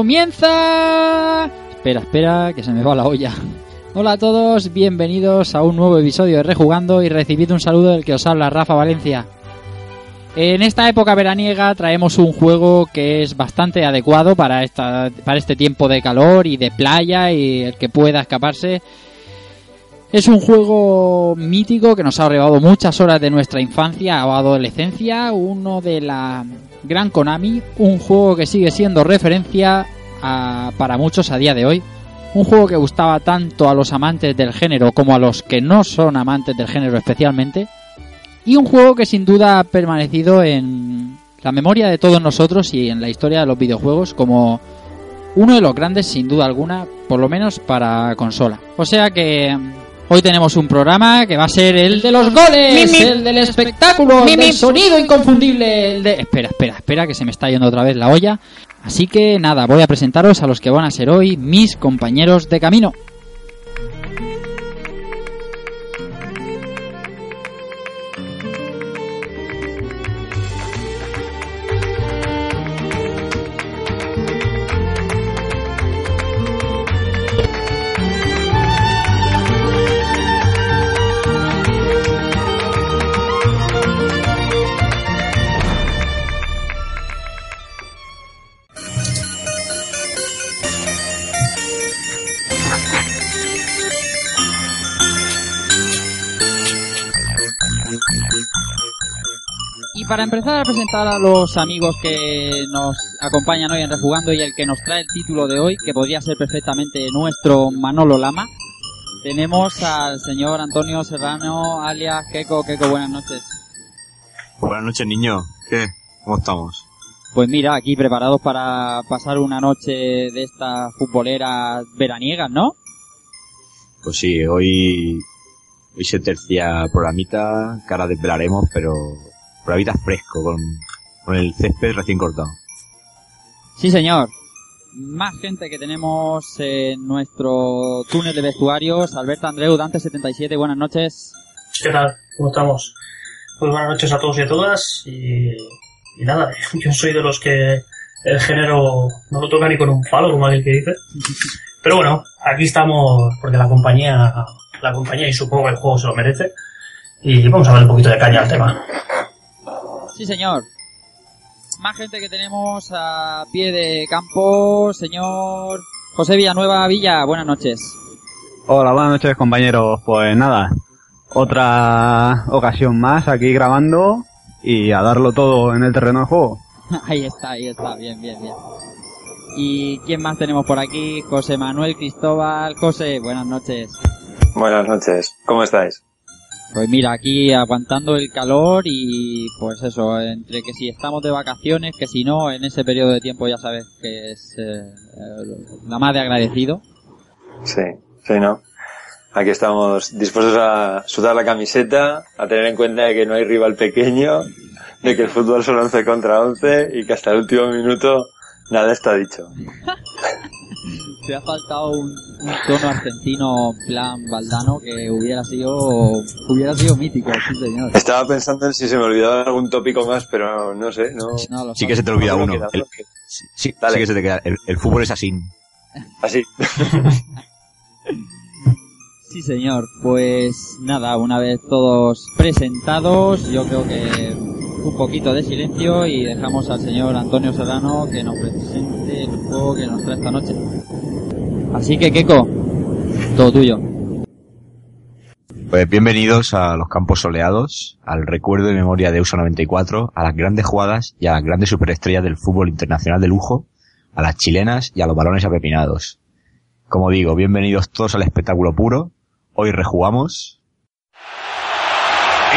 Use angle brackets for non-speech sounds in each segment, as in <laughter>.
¡Comienza! Espera, espera, que se me va la olla. Hola a todos, bienvenidos a un nuevo episodio de Rejugando y recibid un saludo del que os habla Rafa Valencia. En esta época veraniega traemos un juego que es bastante adecuado para, esta, para este tiempo de calor y de playa y el que pueda escaparse. Es un juego mítico que nos ha robado muchas horas de nuestra infancia o adolescencia, uno de la Gran Konami, un juego que sigue siendo referencia a- para muchos a día de hoy. Un juego que gustaba tanto a los amantes del género como a los que no son amantes del género especialmente. Y un juego que sin duda ha permanecido en la memoria de todos nosotros y en la historia de los videojuegos como uno de los grandes sin duda alguna, por lo menos para consola. O sea que hoy tenemos un programa que va a ser el de los goles, el del espectáculo, el del sonido inconfundible, el de... Espera, espera, espera, que se me está yendo otra vez la olla. Así que nada, voy a presentaros a los que van a ser hoy mis compañeros de camino. Para empezar a presentar a los amigos que nos acompañan hoy en Rejugando y el que nos trae el título de hoy, que podría ser perfectamente nuestro Manolo Lama, tenemos al señor Antonio Serrano, alias Keco. Keco, buenas noches. Buenas noches, niño. ¿Qué? ¿Cómo estamos? Pues mira, aquí preparados para pasar una noche de estas futboleras veraniegas, ¿no? Pues sí, hoy, hoy se tercia programita, cara desvelaremos, pero programita fresco, con, con el césped recién cortado. Sí, señor. Más gente que tenemos en nuestro túnel de vestuarios. Alberto Andreu, Dante77, buenas noches. ¿Qué tal? ¿Cómo estamos? Pues buenas noches a todos y a todas y, y nada, <laughs> yo soy de los que el género no lo toca ni con un palo, como aquel que dice. <laughs> Pero bueno, aquí estamos porque la compañía, la compañía y supongo que el juego se lo merece y vamos a ver un poquito de caña al tema. Sí, señor. Más gente que tenemos a pie de campo, señor José Villanueva Villa, buenas noches. Hola, buenas noches compañeros. Pues nada, otra ocasión más aquí grabando y a darlo todo en el terreno de juego. <laughs> Ahí está, ahí está, bien, bien, bien. ¿Y quién más tenemos por aquí? José Manuel Cristóbal. José, buenas noches. Buenas noches, ¿cómo estáis? Pues mira, aquí aguantando el calor y pues eso, entre que si estamos de vacaciones, que si no, en ese periodo de tiempo ya sabes que es eh, eh, la más de agradecido. Sí, sí, ¿no? Aquí estamos dispuestos a sudar la camiseta, a tener en cuenta de que no hay rival pequeño, de que el fútbol son 11 contra 11 y que hasta el último minuto nada está dicho. <laughs> Te ha faltado un, un tono argentino plan Valdano que hubiera sido hubiera sido mítico, sí señor. Estaba pensando en si se me olvidaba algún tópico más, pero no sé, no. No, lo Sí que se te olvida no uno. queda, El- sí, que se te queda. El, el fútbol es así. Así. <laughs> Sí, señor. Pues nada, una vez todos presentados, yo creo que un poquito de silencio y dejamos al señor Antonio Serrano que nos presente el juego que nos trae esta noche. Así que, Keiko, todo tuyo. Pues bienvenidos a los campos soleados, al recuerdo y memoria de USA 94, a las grandes jugadas y a las grandes superestrellas del fútbol internacional de lujo, a las chilenas y a los balones apepinados. Como digo, bienvenidos todos al espectáculo puro. Hoy rejugamos.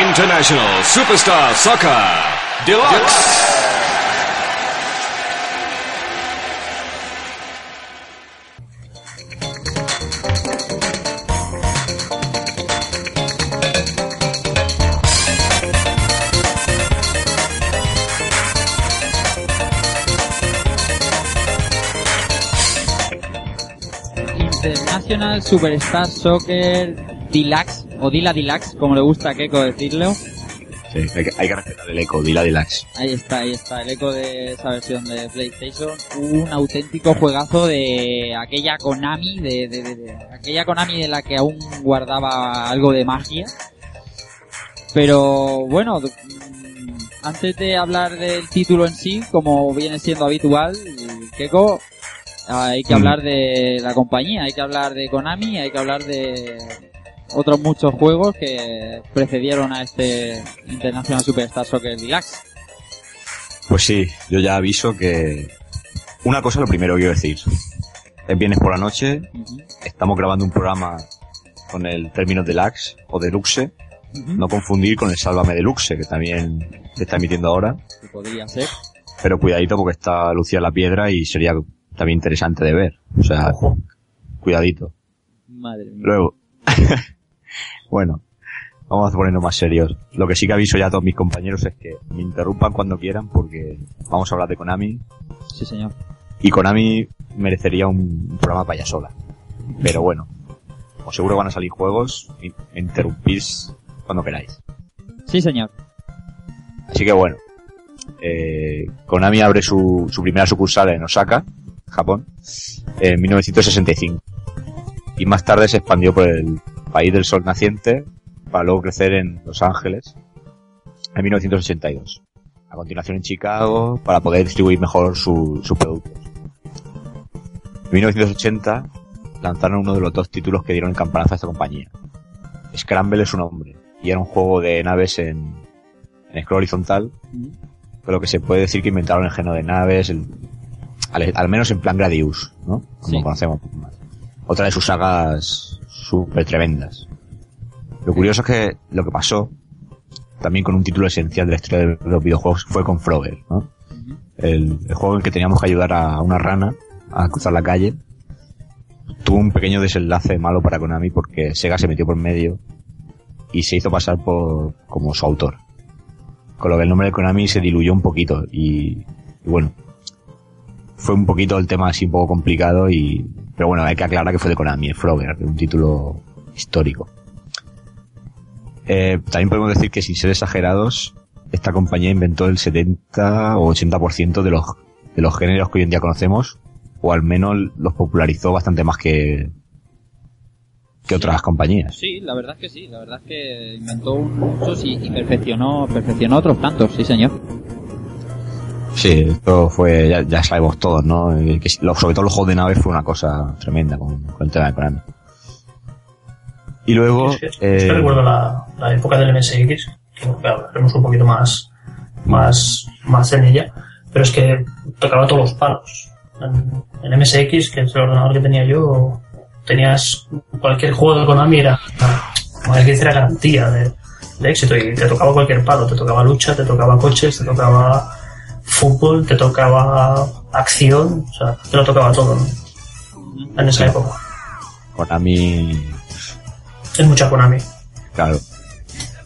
International Superstar Soccer Deluxe. International Superstar Soccer Deluxe, o Dila Deluxe, como le gusta a Keiko decirlo. Sí, hay que, hay que respetar el eco, Dila Deluxe. Ahí está, ahí está, el eco de esa versión de PlayStation. Un auténtico juegazo de aquella Konami, de, de- de- de- aquella Konami de la que aún guardaba algo de magia. Pero bueno, mm, antes de hablar del título en sí, como viene siendo habitual, Keiko, hay que Mm. hablar de la compañía, hay que hablar de Konami, hay que hablar de otros muchos juegos que precedieron a este International Superstar Soccer Deluxe. Pues sí, yo ya aviso que... Una cosa lo primero que quiero decir. Es viernes por la noche, estamos grabando un programa con el término deluxe o deluxe, no confundir con el Sálvame Deluxe, que también se está emitiendo ahora. Que podría ser. Pero cuidadito porque está Lucía la Piedra y sería también interesante de ver. O sea, Ojo. cuidadito. Madre mía. Luego, <laughs> bueno, vamos a ponernos más serios. Lo que sí que aviso ya a todos mis compañeros es que me interrumpan cuando quieran porque vamos a hablar de Konami Sí, señor. y Konami merecería un, programa para ella sola. Pero bueno, os seguro van a salir juegos y interrumpís cuando queráis. Sí, señor. Así que bueno, eh, Konami abre su, su primera sucursal en Osaka, Japón, en 1965. Y más tarde se expandió por el país del sol naciente para luego crecer en Los Ángeles en 1982. A continuación en Chicago para poder distribuir mejor su- sus productos. En 1980 lanzaron uno de los dos títulos que dieron el campanazo a esta compañía. Scramble es su nombre y era un juego de naves en, en scroll horizontal pero que se puede decir que inventaron el género de naves, el- al, al menos en plan Gradius, ¿no? Como Sí. conocemos. Otra de sus sagas súper tremendas. Lo curioso es que lo que pasó, también con un título esencial de la historia de los videojuegos, fue con Frogger, ¿no? El, el juego en el que teníamos que ayudar a una rana a cruzar la calle. Tuvo un pequeño desenlace malo para Konami porque Sega se metió por medio y se hizo pasar por como su autor con lo que el nombre de Konami se diluyó un poquito y, y bueno fue un poquito el tema así un poco complicado y pero bueno hay que aclarar que fue de Konami el Frogger un título histórico Eh, también podemos decir que sin ser exagerados esta compañía inventó el 70 o 80% de los de los géneros que hoy en día conocemos o al menos los popularizó bastante más que que otras compañías Sí, la verdad es que sí. La verdad es que inventó muchos y, y perfeccionó, perfeccionó otros tantos, sí, señor. Sí, esto fue, ya, ya sabemos todos, ¿no? Que, lo- sobre todo los juegos de naves fue una cosa tremenda con, con el tema de Konami. Y luego, que, es eh, que recuerdo la, la época del MSX, que hablaremos un poquito más, más, más en ella, pero es que tocaba todos los palos. En, en MSX, que es el ordenador que tenía yo, tenías cualquier juego de Konami era, como que era garantía de, de éxito y te tocaba cualquier palo, te tocaba lucha, te tocaba coches, te tocaba fútbol, te tocaba acción, o sea, te lo tocaba todo ¿no? en esa época. Konami, Es mucha Konami. claro.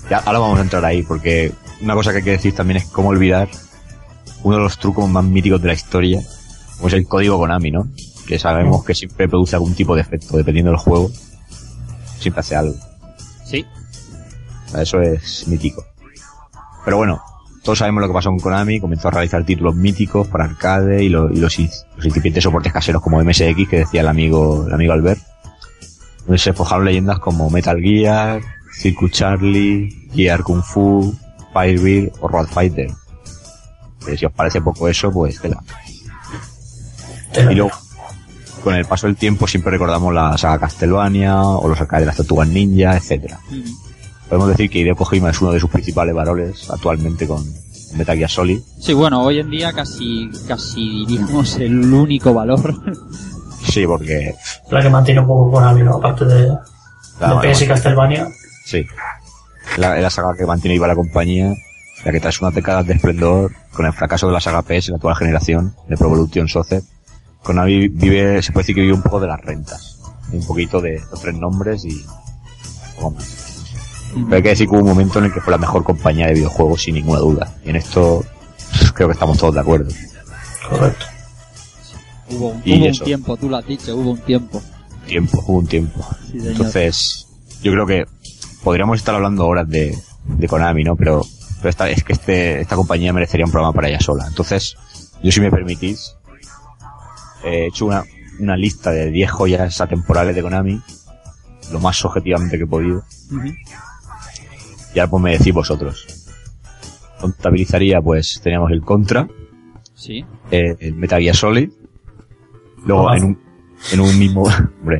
Ya, ahora vamos a entrar ahí, porque una cosa que hay que decir también es cómo olvidar uno de los trucos más míticos de la historia, como es el código Konami, ¿no? Que sabemos que siempre produce algún tipo de efecto, dependiendo del juego. Siempre hace algo. Sí. Eso es mítico. Pero bueno, todos sabemos lo que pasó con Konami, comenzó a realizar títulos míticos para arcade y, lo- y los, los incipientes soportes caseros como MSX, que decía el amigo, el amigo Albert, donde se forjaron leyendas como Metal Gear, Circuit Charlie, Gear Kung Fu, Firebeat o Road Fighter. Que si os parece poco eso, pues tela. Y luego, con el paso del tiempo siempre recordamos la saga Castlevania o los arcades de las Tortugas Ninja, etcétera. Podemos decir que Hideo Kojima es uno de sus principales valores actualmente con Metal Gear Solid. Sí, bueno, hoy en día casi, casi diríamos el único valor. Sí, porque... la que mantiene un poco Konami, ¿no? Aparte de, la- de PS y Castlevania. Sí. la, saga que mantiene viva la compañía, la que trae unas décadas de esplendor con el fracaso de la saga PS en la actual generación de Pro Evolution Soccer. Konami vive, se puede decir que vive un poco de las rentas. Un poquito de los tres nombres y poco más. Pero hay que decir que hubo un momento en el que fue la mejor compañía de videojuegos sin ninguna duda. Y en esto creo que estamos todos de acuerdo. Correcto. Hubo, un- Y hubo un eso. tiempo, tú lo has dicho, hubo un tiempo. Tiempo, hubo un tiempo. Sí. Entonces, yo creo que podríamos estar hablando horas de, de Konami, ¿no? Pero, pero esta, es que este, esta compañía merecería un programa para ella sola. Entonces, yo si me permitís, he hecho una, una lista de 10 joyas atemporales de Konami, lo más objetivamente que he podido. Y ahora pues me decís vosotros. Contabilizaría, pues, teníamos el Contra, Sí. eh, el Metal Gear Solid, luego en un, en un mismo, <laughs> hombre,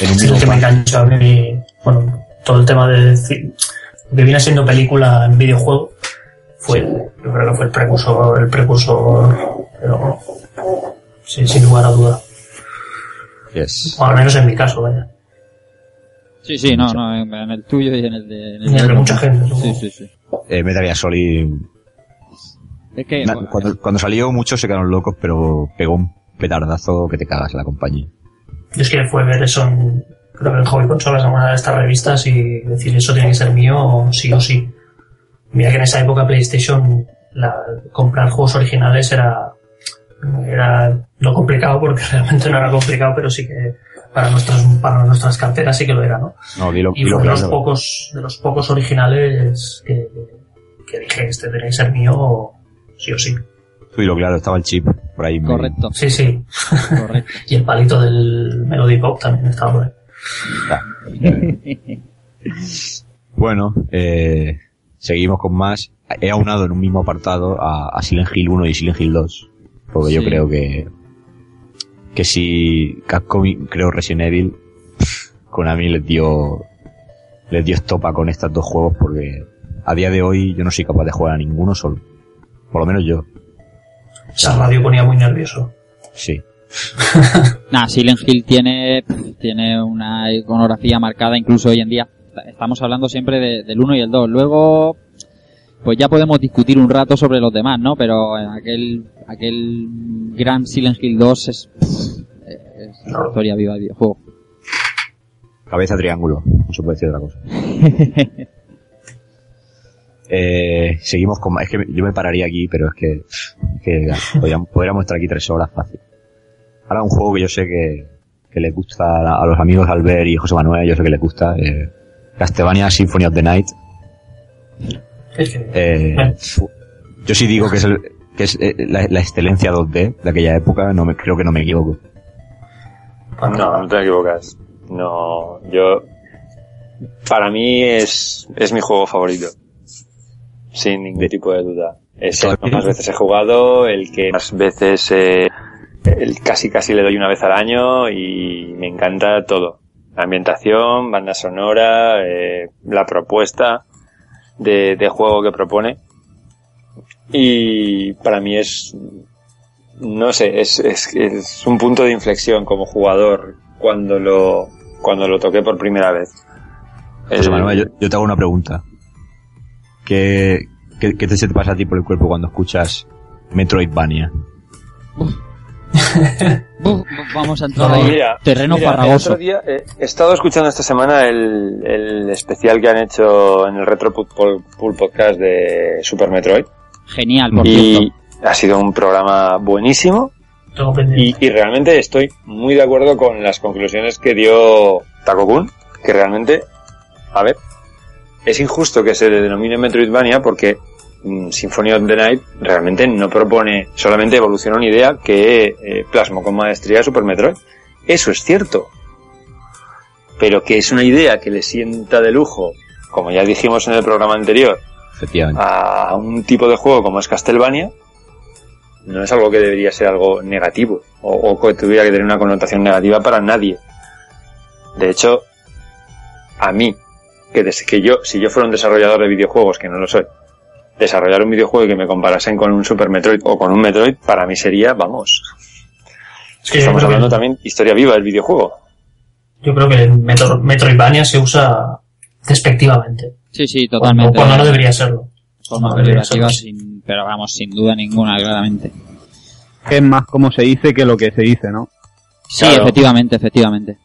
en un Es el mismo que me enganchó a mí, bueno, todo el tema de que viene siendo película en videojuego fue, yo creo que fue el precursor, el precursor, pero sí, sin lugar a duda. Yes. O al menos en mi caso, vaya. Sí, sí, no, no, en, en el tuyo y en el de... en el de mucha gente, supongo. Sí, sí, sí. Eh, Metal Gear Solid, Es que... na- bueno, cuando, cuando salió muchos se quedaron locos, pero pegó un petardazo que te cagas en la compañía. Yo es que fue ver eso en, creo que en Hobby Consolas, en una de estas revistas y decir eso tiene que ser mío sí o sí. Mira que en esa época PlayStation la, comprar juegos originales era, era no complicado porque <laughs> realmente no era complicado, pero sí que para nuestras, para nuestras carteras sí que lo era, ¿no? No, dilo, Y dilo fue de los pocos, de los pocos originales que, que dije este tiene que ser mío sí o sí. Dilo claro, estaba el chip por ahí. muy- correcto, Sí, sí. correcto. <laughs> Y el palito del Melody Pop también estaba por ahí. Bueno, eh, seguimos con más. He aunado en un mismo apartado a, a Silent Hill 1 y Silent Hill 2. Porque yo creo que, que si Capcom, y creo Resident Evil, Konami les dio, les dio estopa con estos dos juegos porque a día de hoy yo no soy capaz de jugar a ninguno solo. Por lo menos yo. Esa radio ponía muy nervioso. Sí. <laughs> Nah, Silent Hill tiene, tiene una iconografía marcada incluso hoy en día. Estamos hablando siempre de- del 1 y el 2. Luego, pues ya podemos discutir un rato sobre los demás, ¿no? Pero eh, aquel, aquel gran Silent Hill 2 es, es historia viva del videojuego. Cabeza triángulo, no se puede decir otra cosa. <laughs> Eh, seguimos con. Es que yo me pararía aquí, pero es que, es que podríamos, podríamos estar aquí tres horas fácil. Ahora un juego que yo sé que, que les gusta a, a los amigos Albert y José Manuel, yo sé que les gusta, eh, Castlevania Symphony of the Night. Eh, yo sí digo que es, el, que es eh, la, la excelencia 2D de aquella época, no me, creo que no me equivoco. No, no te equivocas. No, yo. Para mí es, es mi juego favorito. Sin ningún tipo de duda. Es el que más veces he jugado, el que más veces eh, el casi casi le doy una vez al año y me encanta todo. La ambientación, banda sonora, eh, la propuesta de, de juego que propone. Y para mí es, no sé, es, es, es un punto de inflexión como jugador cuando lo, cuando lo toqué por primera vez. José El- Manuel, yo, yo te hago una pregunta. ¿Qué, qué, qué te se te pasa a ti por el cuerpo cuando escuchas Metroidvania? Buf, vamos a entrar No, ahí. Mira, Terreno mira, farragoso. el otro día, eh, he estado escuchando esta semana el, el especial que han hecho en el Retro Pool, Pool Podcast de Super Metroid. Genial, por Y cierto. ha sido un programa buenísimo. Y, y realmente estoy muy de acuerdo con las conclusiones que dio Takokun, que realmente, a ver, es injusto que se le denomine Metroidvania porque Symphony of the Night realmente no propone, solamente evoluciona una idea que eh, plasmó con maestría Super Metroid. Eso es cierto. Pero que es una idea que le sienta de lujo, como ya dijimos en el programa anterior, a un tipo de juego como es Castlevania, no es algo que debería ser algo negativo o, o que tuviera que tener una connotación negativa para nadie. De hecho, a mí, que desde que yo, si yo fuera un desarrollador de videojuegos, que no lo soy, desarrollar un videojuego y que me comparasen con un Super Metroid o con un Metroid, para mí sería, vamos, Es que yo estamos creo que- hablando también historia viva del videojuego. Yo creo que el Metro- Metroidvania se usa despectivamente. Sí, sí, totalmente. cuando no debería serlo. Forma No debería peyorativa, serlo. sin- pero vamos, sin duda ninguna, claramente. Es más como se dice que lo que se dice, ¿no? Sí, Claro. efectivamente, efectivamente.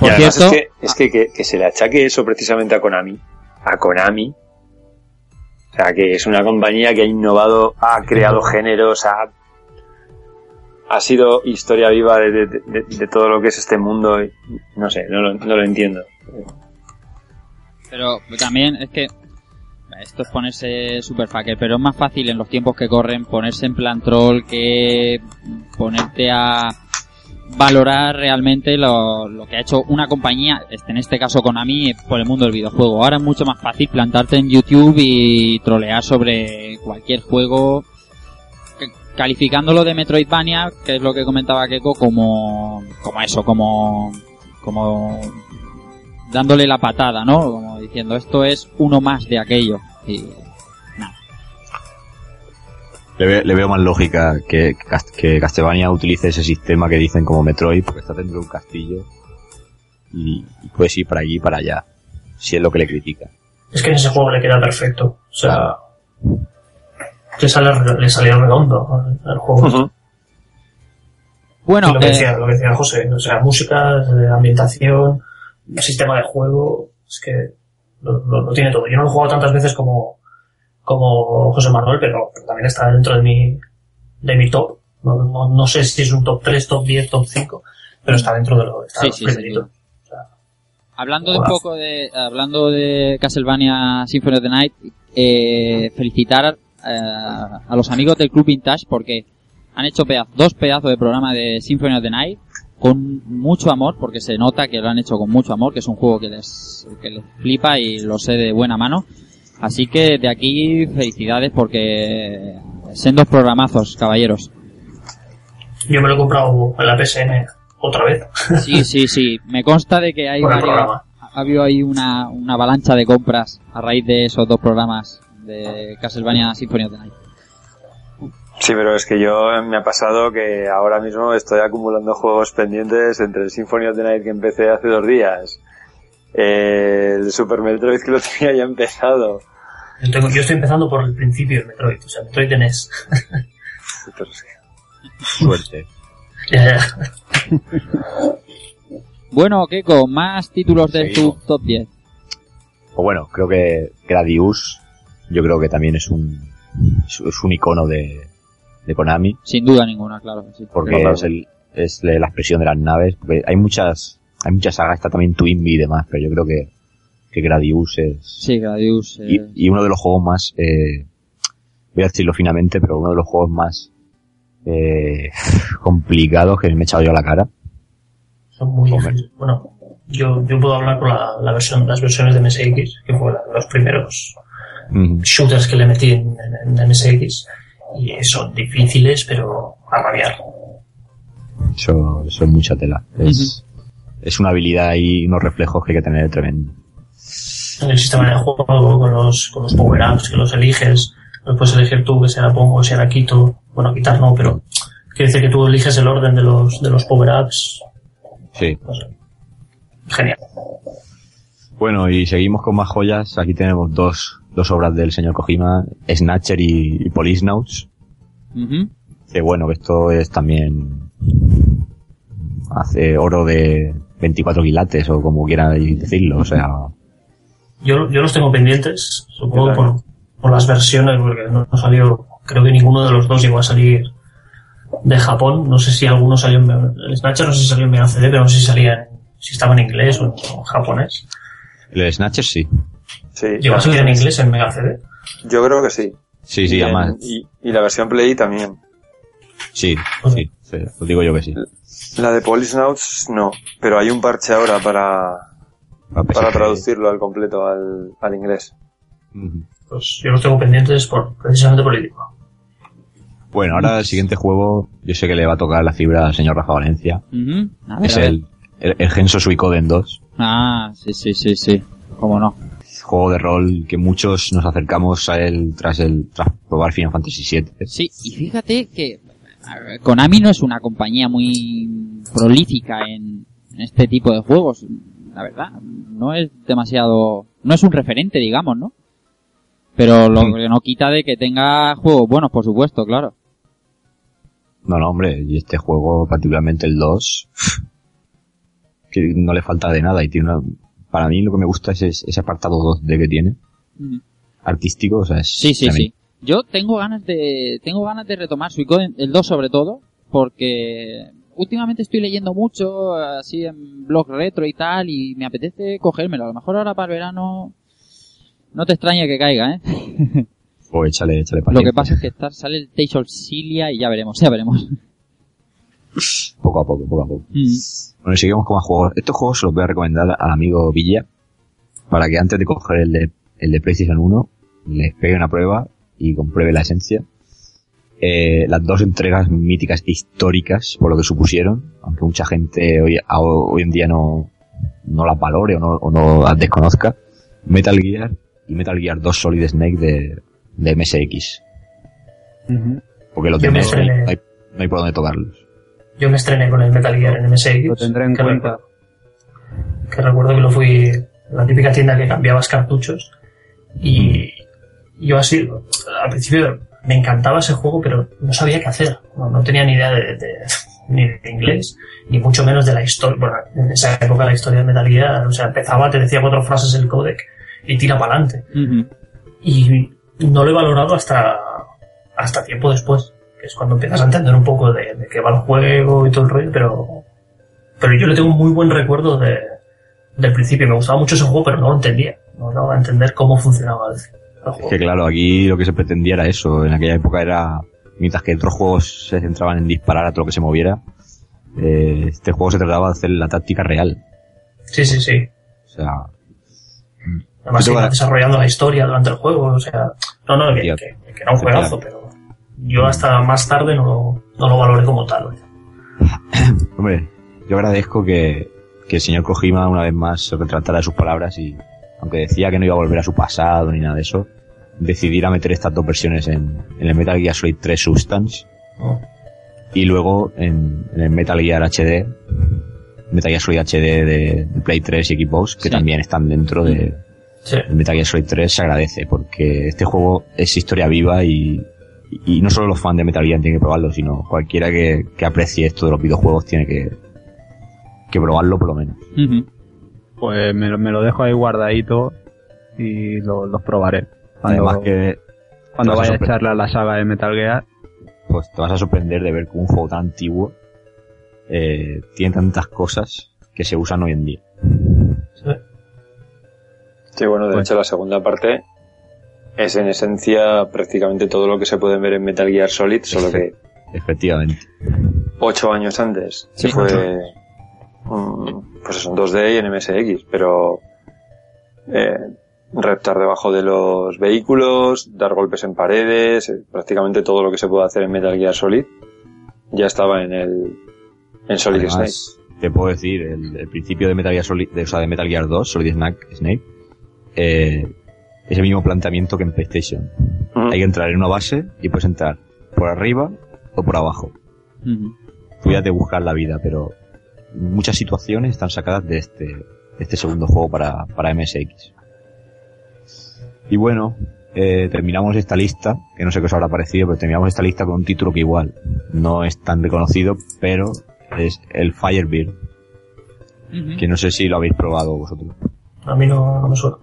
Y Por además cierto, es, que, es que, que, que se le achaque eso precisamente a Konami. A Konami. O sea, que es una compañía que ha innovado, ha creado géneros, ha, ha sido historia viva de, de- de- de todo lo que es este mundo. y no sé, no lo, no lo entiendo. pero también es que esto es ponerse super fucker, pero es más fácil en los tiempos que corren ponerse en plan troll que ponerte a valorar realmente lo, lo que ha hecho una compañía, este, en este caso Konami, por el mundo del videojuego. Ahora es mucho más fácil plantarte en YouTube y trolear sobre cualquier juego, calificándolo de Metroidvania, que es lo que comentaba Keiko, como, como eso, como, como dándole la patada, ¿no? Como diciendo, esto es uno más de aquello. Y. Le, ve- le veo más lógica que, que Cast- que Castlevania utilice ese sistema que dicen como Metroid, porque está dentro de un castillo y, y puedes ir para allí y para allá, si es lo que le critica. Es que en ese juego le queda perfecto. O sea, le, sale, le salió redondo al juego. Bueno, lo, que eh, decía, lo que decía José, o sea, música, eh, ambientación, sistema de juego, es que lo, lo- lo tiene todo. Yo no lo he jugado tantas veces como, como José Manuel, pero también está dentro de mi, de mi top. No, no, no sé si es un top 3, top 10, top 5, pero está dentro de lo está Sí, sí, primeritos. Hablando de un poco de, hablando de Castlevania Symphony of the Night, eh, felicitar eh, a los amigos del Club Vintage porque han hecho peda- dos pedazos de programa de Symphony of the Night con mucho amor, porque se nota que lo han hecho con mucho amor, que es un juego que les, que les flipa y lo sé de buena mano. Así que de aquí felicidades porque sen dos programazos, caballeros. Yo me lo he comprado en la PSN otra vez. Sí, sí, sí. Me consta de que hay varios- ha habido ahí una, una avalancha de compras a raíz de esos dos programas de Castlevania Symphony of the Night. Sí, pero es que yo me ha pasado que ahora mismo estoy acumulando juegos pendientes entre el Symphony of the Night que empecé hace dos días, el Super Metroid que lo <laughs> tenía ya empezado. Yo, tengo- yo estoy empezando por el principio de Metroid, o sea, Metroid es que- Suerte. <laughs> Ya, ya. Bueno, Keiko, más títulos de tu top 10. Pues bueno, creo que Gradius, yo creo que también es un, es, un icono de, de Konami, Sin duda ninguna, claro. que sí. porque Claro. es, el, es la expresión de las naves, porque hay muchas, hay muchas sagas, está también Twinbee y demás, pero yo creo que, que Gradius es, Sí, Gradius. eh, y, y uno de los juegos más, eh, voy a decirlo finamente, pero uno de los juegos más eh, <laughs> complicados que me he echado yo a la cara. Son muy difíciles. Bueno, yo, yo puedo hablar por la, la versión, las versiones de MSX, que fue la- los primeros Mm, shooters que le metí en, en- en MSX. Y son difíciles, pero a rabiar. Eso, eso es mucha tela. Es, es una habilidad y unos reflejos que hay que tener tremendo. En el sistema de juego, con los, con los power-ups, que los eliges, los puedes elegir tú, que sea pongo, que sea quito. Bueno, quitar no, pero quiere decir que tú eliges el orden de los, de los power-ups. Sí. Genial. Bueno, y seguimos con más joyas. Aquí tenemos dos, dos obras del señor Kojima, Snatcher y, y Policenauts. ujú. Que bueno, que esto es también hace oro de 24 quilates o como quieran decirlo, o sea, Yo, yo los tengo pendientes, supongo por, por las versiones, porque no, no salió, creo que ninguno de los dos llegó a salir de Japón. No sé si alguno salió en, el Snatcher no sé si salió en VACD, pero no sé si salía en, si estaba en inglés o en, o en japonés. el Snatcher sí. Sí, ¿Llegó a salir en inglés en Mega CD? yo creo que sí. Sí, sí, y, en- además, y, y la versión Play también. sí, sí, sí, os digo yo que sí. La de Policenauts no, pero hay un parche ahora para, Para para PSG. traducirlo al completo al, al inglés. Pues yo los tengo pendientes por, precisamente por el idioma. Bueno, ahora el siguiente juego, yo sé que le va a tocar la fibra al señor Rafa Valencia. Ujú. A ver, Es el, el, el Genso Suicoden 2. Ah, sí, sí, sí, sí. ¿Cómo no? Juego de rol que muchos nos acercamos a él tras el tras probar Final Fantasy VII. Sí, y fíjate que Konami no es una compañía muy prolífica en, este tipo de juegos. La verdad, no es demasiado, no es un referente, digamos, ¿no? Pero lo que no quita de que tenga juegos buenos, por supuesto, claro. No, no, hombre, y este juego, particularmente el 2, <laughs> que no le falta de nada y tiene una... Para mí lo que me gusta es ese, ese apartado 2D que tiene, artístico, o sea, es... Sí, sí, sí. Yo tengo ganas de, tengo ganas de retomar Suicoden, el 2 sobre todo, porque últimamente estoy leyendo mucho, así en blog retro y tal, y me apetece cogérmelo. A lo mejor ahora para el verano, no te extraña que caiga, ¿eh? O <laughs> échale, échale Lo que pasa es que está, sale el Tales of Cilia y ya veremos, ya veremos. <laughs> Poco a poco, poco a poco. Mm. Bueno, y seguimos con más juegos. Estos juegos se los voy a recomendar al amigo Villa para que antes de coger el de, el de PlayStation 1 les pegue una prueba y compruebe la esencia. Eh, las dos entregas míticas e históricas por lo que supusieron, aunque mucha gente hoy, a- hoy en día no, no las valore o no, o no las desconozca. Metal Gear y Metal Gear 2 Solid Snake de, de MSX. Porque los de NES no hay, no hay por dónde tocarlos. Yo me estrené con el Metal Gear en MSX. Lo tendré en que cuenta. recuerdo- que recuerdo que lo fui la típica tienda que cambiabas cartuchos. Y yo así, al principio me encantaba ese juego, pero no sabía qué hacer. No, no tenía ni idea de, de- <laughs> ni de inglés, ni mucho menos de la historia. Bueno, en esa época la historia de Metal Gear, o sea, empezaba, te decía cuatro frases el codec y tira para adelante. Y no lo he valorado hasta, hasta tiempo después, que es cuando empiezas a entender un poco de, de qué va el juego y todo el rollo, pero, pero yo le tengo un muy buen recuerdo de, del principio. Me gustaba mucho ese juego, pero no lo entendía. No daba a entender cómo funcionaba el Es que claro, aquí lo que se pretendía era eso. En aquella época era, mientras que otros juegos se centraban en disparar a todo lo que se moviera, eh, este juego se trataba de hacer la táctica real. Sí, sí, sí. O sea, Además, tengo- desarrollando la historia durante el juego, o sea, no, no, que, que- que era un juegazo, pero yo hasta más tarde no lo, no lo valoré como tal. <coughs> hombre, yo agradezco que, que el señor Kojima una vez más se retratara de sus palabras y, aunque decía que no iba a volver a su pasado ni nada de eso, decidiera meter estas dos versiones en, en el Metal Gear Solid 3 Substance ¿no? y luego en, en el Metal Gear HD, Metal Gear Solid HD de, de Play 3 y Xbox, que Sí. también están dentro de, Sí. el Metal Gear Solid 3 se agradece porque este juego es historia viva y, y no solo los fans de Metal Gear tienen que probarlo, sino cualquiera que, que aprecie esto de los videojuegos tiene que, que probarlo por lo menos. Pues me, lo- me lo dejo ahí guardadito y lo- los probaré. Cuando, Además que cuando a vaya a a la saga de Metal Gear, pues te vas a sorprender de ver que un juego tan antiguo eh, tiene tantas cosas que se usan hoy en día. Sí. Sí, bueno, de Pues- hecho la segunda parte es en esencia prácticamente todo lo que se puede ver en Metal Gear Solid, solo que Efectivamente. ocho años antes Sí, fue pues eso, en 2D y en MSX, pero eh, reptar debajo de los vehículos, dar golpes en paredes, eh, prácticamente todo lo que se puede hacer en Metal Gear Solid ya estaba en el en Solid Snake. Además, te puedo decir, el, el principio de Metal Gear Solid, de, o sea, de Metal Gear 2, Solid Snake, Snake, eh, es el mismo planteamiento que en PlayStation. Hay que entrar en una base y puedes entrar por arriba o por abajo. Ujú. Tú ya te buscas la vida, pero muchas situaciones están sacadas de este, de este segundo juego para, para MSX. Y bueno, eh, terminamos esta lista, que no sé qué os habrá parecido, pero terminamos esta lista con un título que igual no es tan reconocido, pero es el Firebeard, Ujú. que no sé si lo habéis probado vosotros. A mí no, no me suena.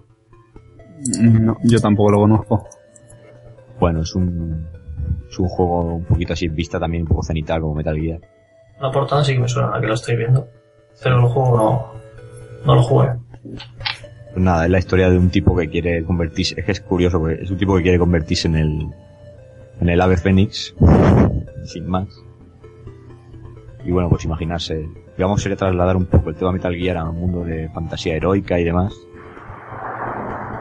no, yo tampoco lo conozco. Bueno, es un, es un juego un poquito así vista también un poco cenital como Metal Gear. La portada sí que me suena, que lo estoy viendo. Pero el juego no, no lo jugué. Pues nada, es la historia de un tipo que quiere convertirse, es que es curioso, porque es un tipo que quiere convertirse en el, en el ave fénix, <laughs> sin más. Y bueno, pues imaginarse, digamos sería trasladar un poco el tema Metal Gear a un mundo de fantasía heroica y demás.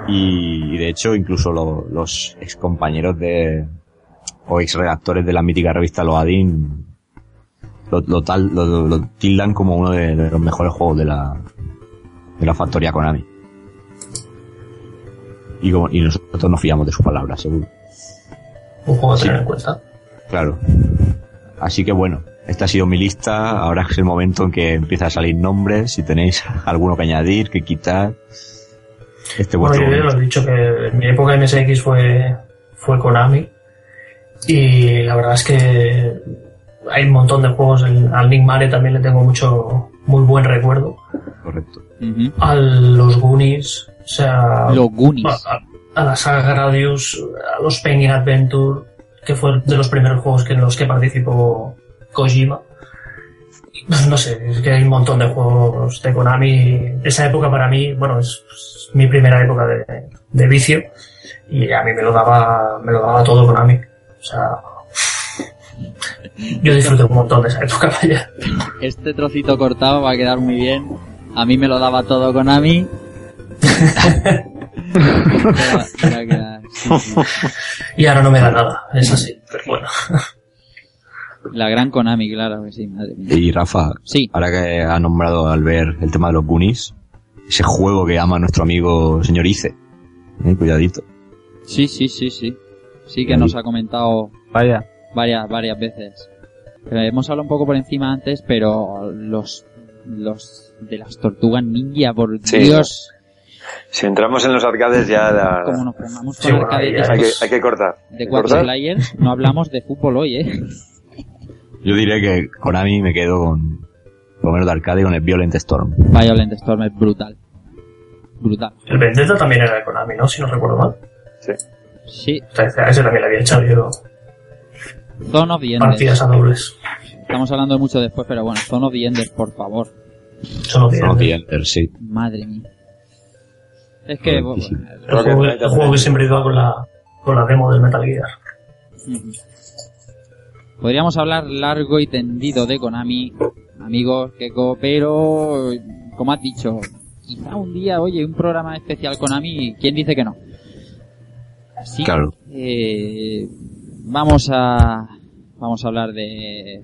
Y, y de hecho, incluso lo- los ex compañeros de, o ex redactores de la mítica revista Loadin lo, lo tal, lo, lo- tildan como uno de, de los mejores juegos de la, de la factoría Konami. Y, como, y nosotros nos fiamos de sus palabras, seguro. Un juego a tener en cuenta. Claro. Así que bueno, esta ha sido mi lista. Ahora es el momento en que empieza a salir nombres. Si tenéis <laughs> alguno que añadir, que quitar. Este Bueno, yo ya lo he dicho que en mi época en MSX fue, fue Konami. Y la verdad es que hay un montón de juegos. El- al Nick Mare también le tengo mucho, muy buen recuerdo. Correcto. A los Goonies, o sea, Los Goonies. a, a la saga Gradius, a los Penguin Adventure, que fue de los primeros juegos que en los que participó Kojima. Pues no sé, es que hay un montón de juegos de Konami. Esa época para mí, bueno, es, es mi primera época de, de vicio y a mí me lo daba, me lo daba todo Konami. O sea, yo disfruté un montón de esa época, vaya. Este trocito cortado va a quedar muy bien. A mí me lo daba todo Konami. Va- <laughs> va a quedar, sí, sí. Y ahora no me da nada, es así, pero bueno. La gran Konami, claro que sí, madre mía. Y Rafa, Sí. ahora que ha nombrado al ver el tema de los Goonies, ese juego que ama nuestro amigo señor Ice. Eh, cuidadito. Sí, sí, sí, sí. Sí que nos ha comentado Vaya. Varias, varias veces. Pero hemos hablado un poco por encima antes, pero los, los de las tortugas ninja, por Sí. Dios, Si entramos en los arcades ya la- como nos pongamos Sí, con bueno, arcade ahí de, hay, que, hay que cortar. de cuatro players, no hablamos de fútbol hoy, eh. Yo diré que Konami me quedo con, por lo menos de arcade, con el Violent Storm. Violent Storm es brutal. Brutal. El Vendetta también era de Konami, ¿no? Si no recuerdo mal. Sí. Sí, O sea, ese también le había echado yo Zone of the Enders. partidas a dobles. Estamos hablando de mucho después, pero bueno, Zone of the Enders, por favor. Tiene. Son the Ender, sí. Madre mía. Es que... Bueno, El juego, el juego que siempre iba con la, con la demo del Metal Gear. Podríamos hablar largo y tendido de Konami, amigos, Keko, pero como has dicho, quizá un día, oye, un programa especial Konami, ¿quién dice que no? Así Claro. que vamos a vamos a hablar de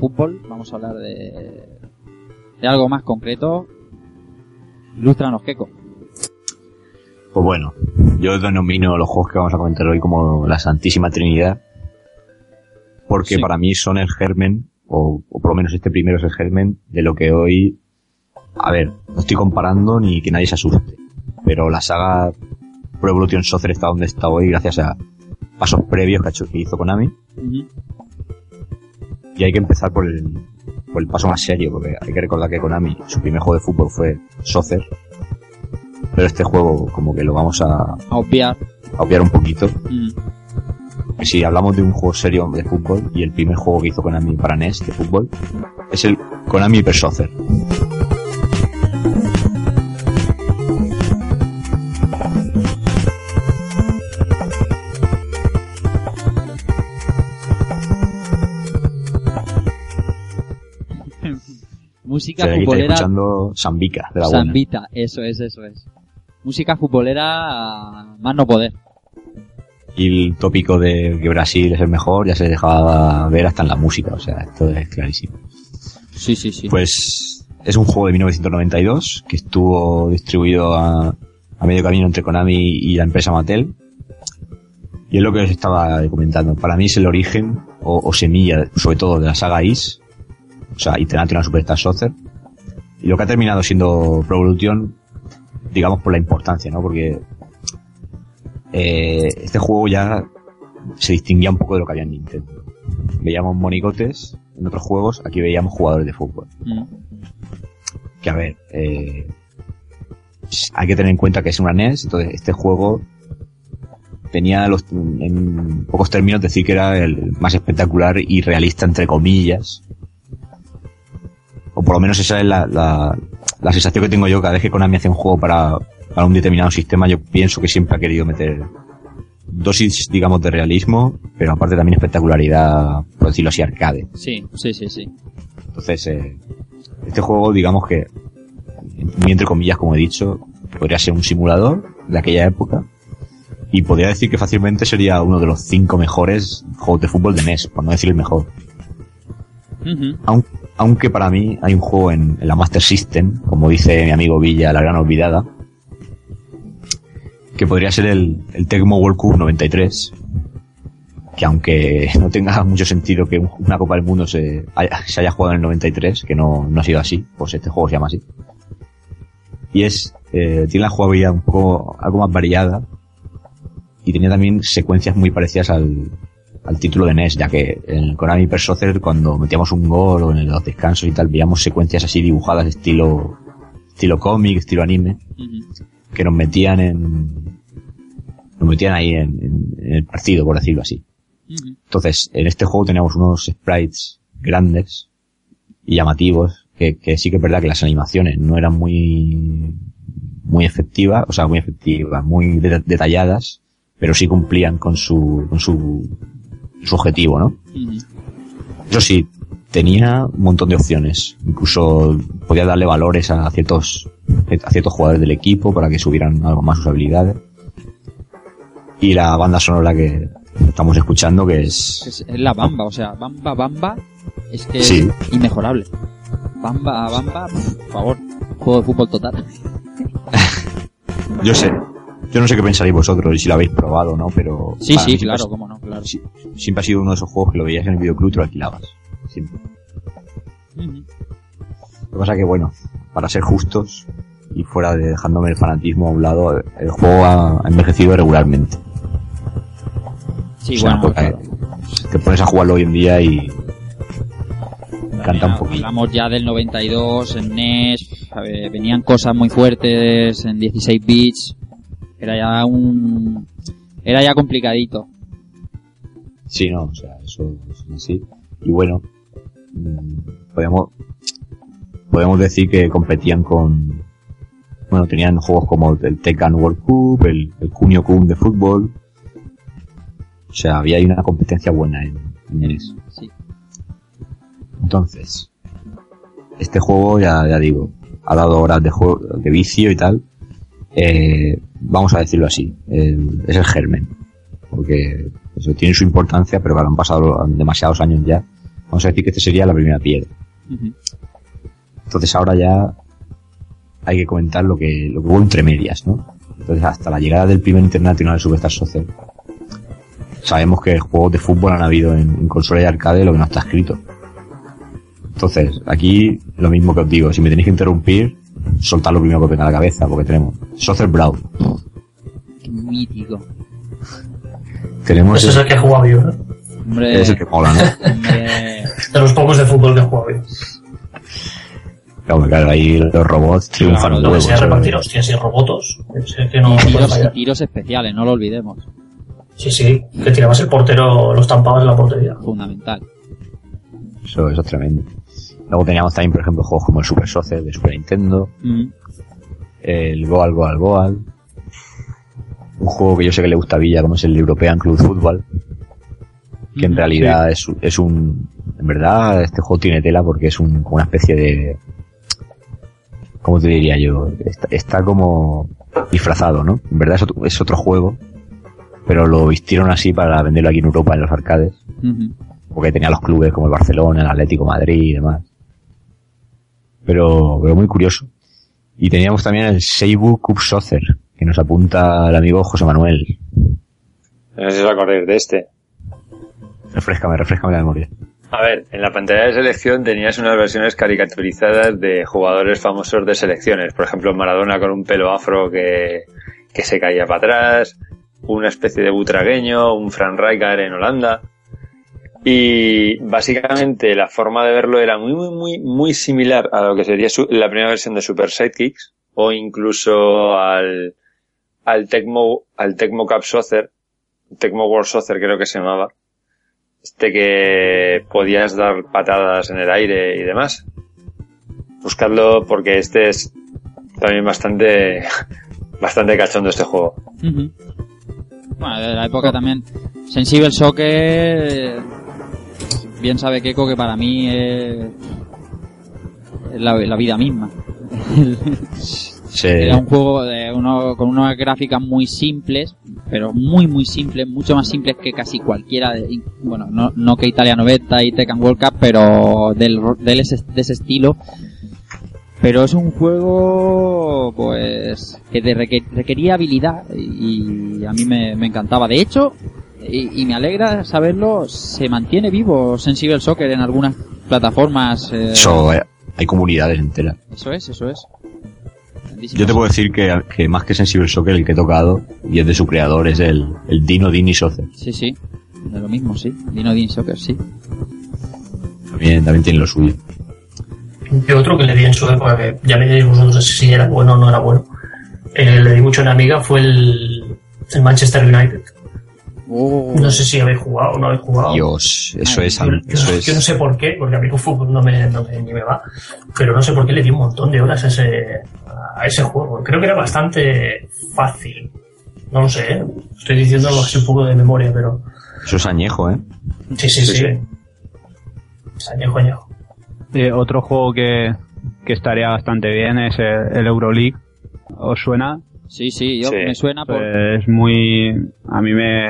fútbol, vamos a hablar de de algo más concreto. Ilústranos, Keko. Pues bueno, yo denomino los juegos que vamos a comentar hoy como la Santísima Trinidad. Porque Sí. para mí son el germen, o, o por lo menos este primero es el germen, de lo que hoy... A ver, no estoy comparando ni que nadie se asuste. Pero la saga Pro Evolution Soccer está donde está hoy gracias a pasos previos que, hizo Konami. Y hay que empezar por el, por el paso más serio, porque hay que recordar que Konami, su primer juego de fútbol fue Soccer. Pero este juego como que lo vamos a, A obviar. a obviar un poquito. Mm. Si hablamos de un juego serio de fútbol, y el primer juego que hizo Konami para NES de fútbol, es el Konami Hyper Soccer. Música futbolera escuchando Zambica, de la buena. Zambita, eso es, eso es. Música futbolera más no poder. Y el tópico de que Brasil es el mejor ya se dejaba ver hasta en la música, o sea, esto es clarísimo. Sí, sí, sí. Pues es un juego de 1992 que estuvo distribuido a, a medio camino entre Konami y la empresa Mattel. Y es lo que os estaba comentando. Para mí es el origen o, o semilla, sobre todo de la saga Is, o sea, International Superstar Soccer. Y lo que ha terminado siendo Pro Evolution, digamos por la importancia, ¿no? Porque eh, este juego ya se distinguía un poco de lo que había en Nintendo. Veíamos monigotes en otros juegos, aquí veíamos jugadores de fútbol Mm. que a ver, eh, hay que tener en cuenta que es una NES, entonces este juego tenía los, en pocos términos decir que era el más espectacular y realista entre comillas. O por lo menos esa es la, la, la sensación que tengo yo cada vez que Konami hace un juego para, para un determinado sistema, yo pienso que siempre ha querido meter dosis, digamos, de realismo, pero aparte también espectacularidad, por decirlo así, arcade. Sí, sí, sí, sí. Entonces, eh, este juego, digamos que, entre comillas, como he dicho, podría ser un simulador de aquella época. Y podría decir que fácilmente sería uno de los cinco mejores juegos de fútbol de NES, por no decir el mejor. Ujú. Aun- aunque para mí hay un juego en, la Master System, como dice mi amigo Villa, la gran olvidada, que podría ser el, el Tecmo World Cup 93, que aunque no tenga <laughs> mucho sentido que un- una Copa del Mundo se haya, se haya jugado en el 93, que no, no ha sido así, pues este juego se llama así. Y es, eh, tiene la jugabilidad un poco, algo más variada, y tenía también secuencias muy parecidas al, al título de NES, ya que en el Konami Hyper Soccer cuando metíamos un gol o en los descansos y tal, veíamos secuencias así dibujadas estilo, estilo cómic, estilo anime, que nos metían en, nos metían ahí en, en- en el partido, por decirlo así. Entonces, en este juego teníamos unos sprites grandes y llamativos, que, que sí que es verdad que las animaciones no eran muy, muy efectivas, o sea, muy efectivas, muy de- detalladas, pero sí cumplían con su, con su, su objetivo, ¿no? Eso sí, tenía un montón de opciones. Incluso podía darle valores a ciertos, a ciertos jugadores del equipo para que subieran algo más sus habilidades. Y la banda sonora que estamos escuchando, que es, Es, es la Bamba, o sea, Bamba, Bamba, es que Sí. es inmejorable. Bamba, Bamba, por favor, juego de fútbol total. <laughs> yo sé, yo no sé qué pensaréis vosotros y si lo habéis probado o no, pero Sí, sí, claro, ha- cómo no, claro. si- siempre ha sido uno de esos juegos que lo veías en el videoclub y te lo alquilabas. Siempre. Lo que pasa que, bueno, para ser justos y fuera de dejándome el fanatismo a un lado, el juego ha envejecido regularmente. Sí, bueno, claro. te pones a jugarlo hoy en día y canta un poquito. Hablamos ya del 92 en NES, ver, venían cosas muy fuertes en 16 bits. Era ya un era ya complicadito. Sí, no, o sea, eso es así. Y bueno, mm, podemos, podemos decir que competían con, bueno, tenían juegos como el Tekken World Cup, el, el Kunio Kun de fútbol. O sea, había ahí una competencia buena en, en NES. Sí. Entonces, este juego, ya, ya digo, ha dado horas de, juego, de vicio y tal. Eh, vamos a decirlo así, el- es el germen. Porque eso tiene su importancia, pero claro, han pasado demasiados años ya. Vamos a decir que este sería la primera piedra. Entonces ahora ya hay que comentar lo que, lo que hubo entre medias, ¿no? Entonces hasta la llegada del primer International Superstar Soccer, sabemos que juegos de fútbol han habido en, en consola y arcade lo que no está escrito. Entonces, aquí lo mismo que os digo, si me tenéis que interrumpir, soltad lo primero que venga a la cabeza, porque tenemos Soccer Brawl, Qué mítico. tenemos Ese es el que he jugado yo, ¿no? Hombre, es el que mola, ¿no? hombre, De los pocos de fútbol que he jugado yo. Claro, claro, ahí los robots triunfan Claro, huevo, sea repartir hostias y robotos. Es el que no, y no tiros, y tiros especiales, no lo olvidemos. Sí, sí, que tirabas el portero, los tampabas en la portería. Fundamental. Eso, eso es tremendo. Luego teníamos también, por ejemplo, juegos como el Super Soccer de Super Nintendo, Mm. el Goal Goal Goal, un juego que yo sé que le gusta a Villa, como es el European Club Football, que en Ujú, realidad es, es un... En verdad, este juego tiene tela porque es un, una especie de... ¿Cómo te diría yo? Está, está como disfrazado, ¿no? En verdad es otro, es otro juego, pero lo vistieron así para venderlo aquí en Europa, en los arcades, Ujú. porque tenía los clubes como el Barcelona, el Atlético Madrid y demás. Pero, pero muy curioso. Y teníamos también el Seibu Cup Soccer, que nos apunta el amigo José Manuel. No sé si os acordáis de este. Refrescame, refrescame la memoria. A ver, en la pantalla de selección tenías unas versiones caricaturizadas de jugadores famosos de selecciones. Por ejemplo, Maradona con un pelo afro que, que se caía para atrás, una especie de butragueño, un Fran Rijkaard en Holanda. Y básicamente la forma de verlo era muy, muy, muy, muy similar a lo que sería su- la primera versión de Super Sidekicks o incluso al, al Tecmo, al Tecmo Cup Soccer, Tecmo World Soccer creo que se llamaba. Este que podías dar patadas en el aire y demás. Buscadlo porque este es también bastante, <laughs> bastante cachondo este juego. Bueno, de la época también. Sensible Soccer. Bien sabe Keiko que para mí es. la, la vida misma. <laughs> Era un juego de uno, con unas gráficas muy simples, pero muy muy simples, mucho más simples que casi cualquiera de, bueno, no, no que Italia 90 y Tekken World Cup, pero del, del ese, de ese estilo. Pero es un juego, pues, que te reque- requería habilidad y a mí me, me encantaba. De hecho, y, y me alegra saberlo, se mantiene vivo Sensible Soccer en algunas plataformas. eh, Eso, eh, hay comunidades enteras. eso es, eso es. Yo te puedo decir que, que más que Sensible Soccer, el que he tocado, y es de su creador, es el, el Dino Dini Soccer. Sí, sí, de lo mismo, sí. Dino Din Soccer, sí. También, también tiene lo suyo. Y otro que le di en su época, que ya me diréis vosotros si era bueno o no era bueno, eh, le di mucho en Amiga, fue el, el Manchester United. Oh, No sé si habéis jugado o no habéis jugado. Dios, eso Ay, es, Yo, yo- yo no sé por qué, porque a mí el fútbol no me, no me- ni me va, pero no sé por qué le di un montón de horas a ese, a ese juego. Creo que era bastante fácil. No lo sé, ¿eh? estoy diciendo algo así un poco de memoria, pero eso es añejo, ¿eh? sí, sí, sí. Sí, Es añejo, añejo. Eh, otro juego que, que estaría bastante bien es el, el Euroleague. ¿Os suena? Sí, sí, yo Sí, me suena por... Pues muy... A mí me,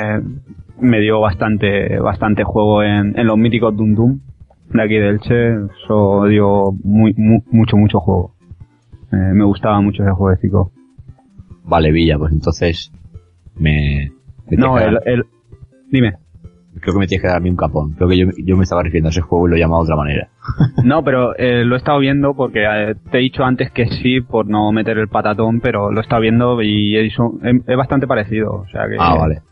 me dio bastante bastante juego en, en los míticos Doom Doom de aquí del Che. Eso dio muy, mu- mucho, mucho juego. Eh, me gustaba mucho ese jueguecito. Vale, Villa, pues entonces me... me No, el, el... Dime. Creo que me tienes que darme un capón. Creo que yo, yo me estaba refiriendo a ese juego y lo he llamado de otra manera. <laughs> No, pero eh, lo he estado viendo porque eh, te he dicho antes que sí por no meter el patatón, pero lo he estado viendo y es, un- es bastante parecido. O sea que Ah, vale.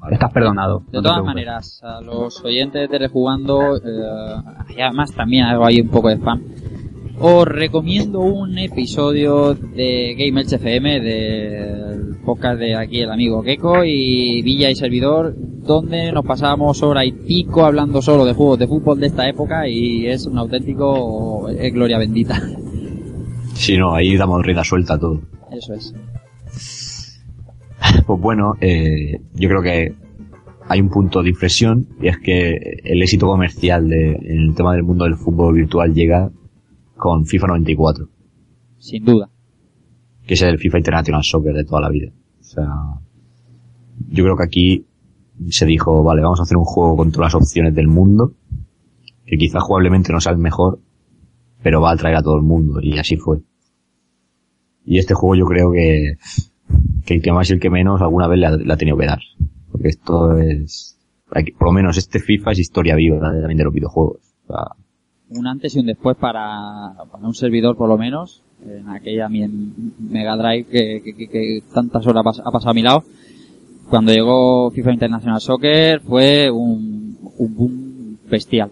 Vale. estás perdonado. De no todas maneras, a los oyentes de Rejugando, eh, y además también hago ahí un poco de spam, os recomiendo un episodio de Game FM, del podcast de aquí el amigo Gecko y Villa y Servidor, donde nos pasamos hora y pico hablando solo de juegos de fútbol de esta época y es un auténtico eh, gloria bendita. <laughs> Si no, ahí damos rienda suelta a todo. Eso es. <laughs> Pues bueno, eh, yo creo que hay un punto de inflexión y es que el éxito comercial de, en el tema del mundo del fútbol virtual llega con FIFA 94, Sin duda. que es el FIFA International Soccer de toda la vida. O sea, yo creo que aquí se dijo, vale, vamos a hacer un juego con todas las opciones del mundo, que quizás jugablemente no sea el mejor, pero va a atraer a todo el mundo, y así fue. Y este juego yo creo que, que el que más y el que menos alguna vez le ha, le ha tenido que dar. Porque esto es, por lo menos este FIFA es historia viva también de los videojuegos. O sea, un antes y un después para, para un servidor por lo menos en aquella Mega Drive que, que- que- que tantas horas pas- ha pasado a mi lado cuando llegó FIFA International Soccer fue un, un boom bestial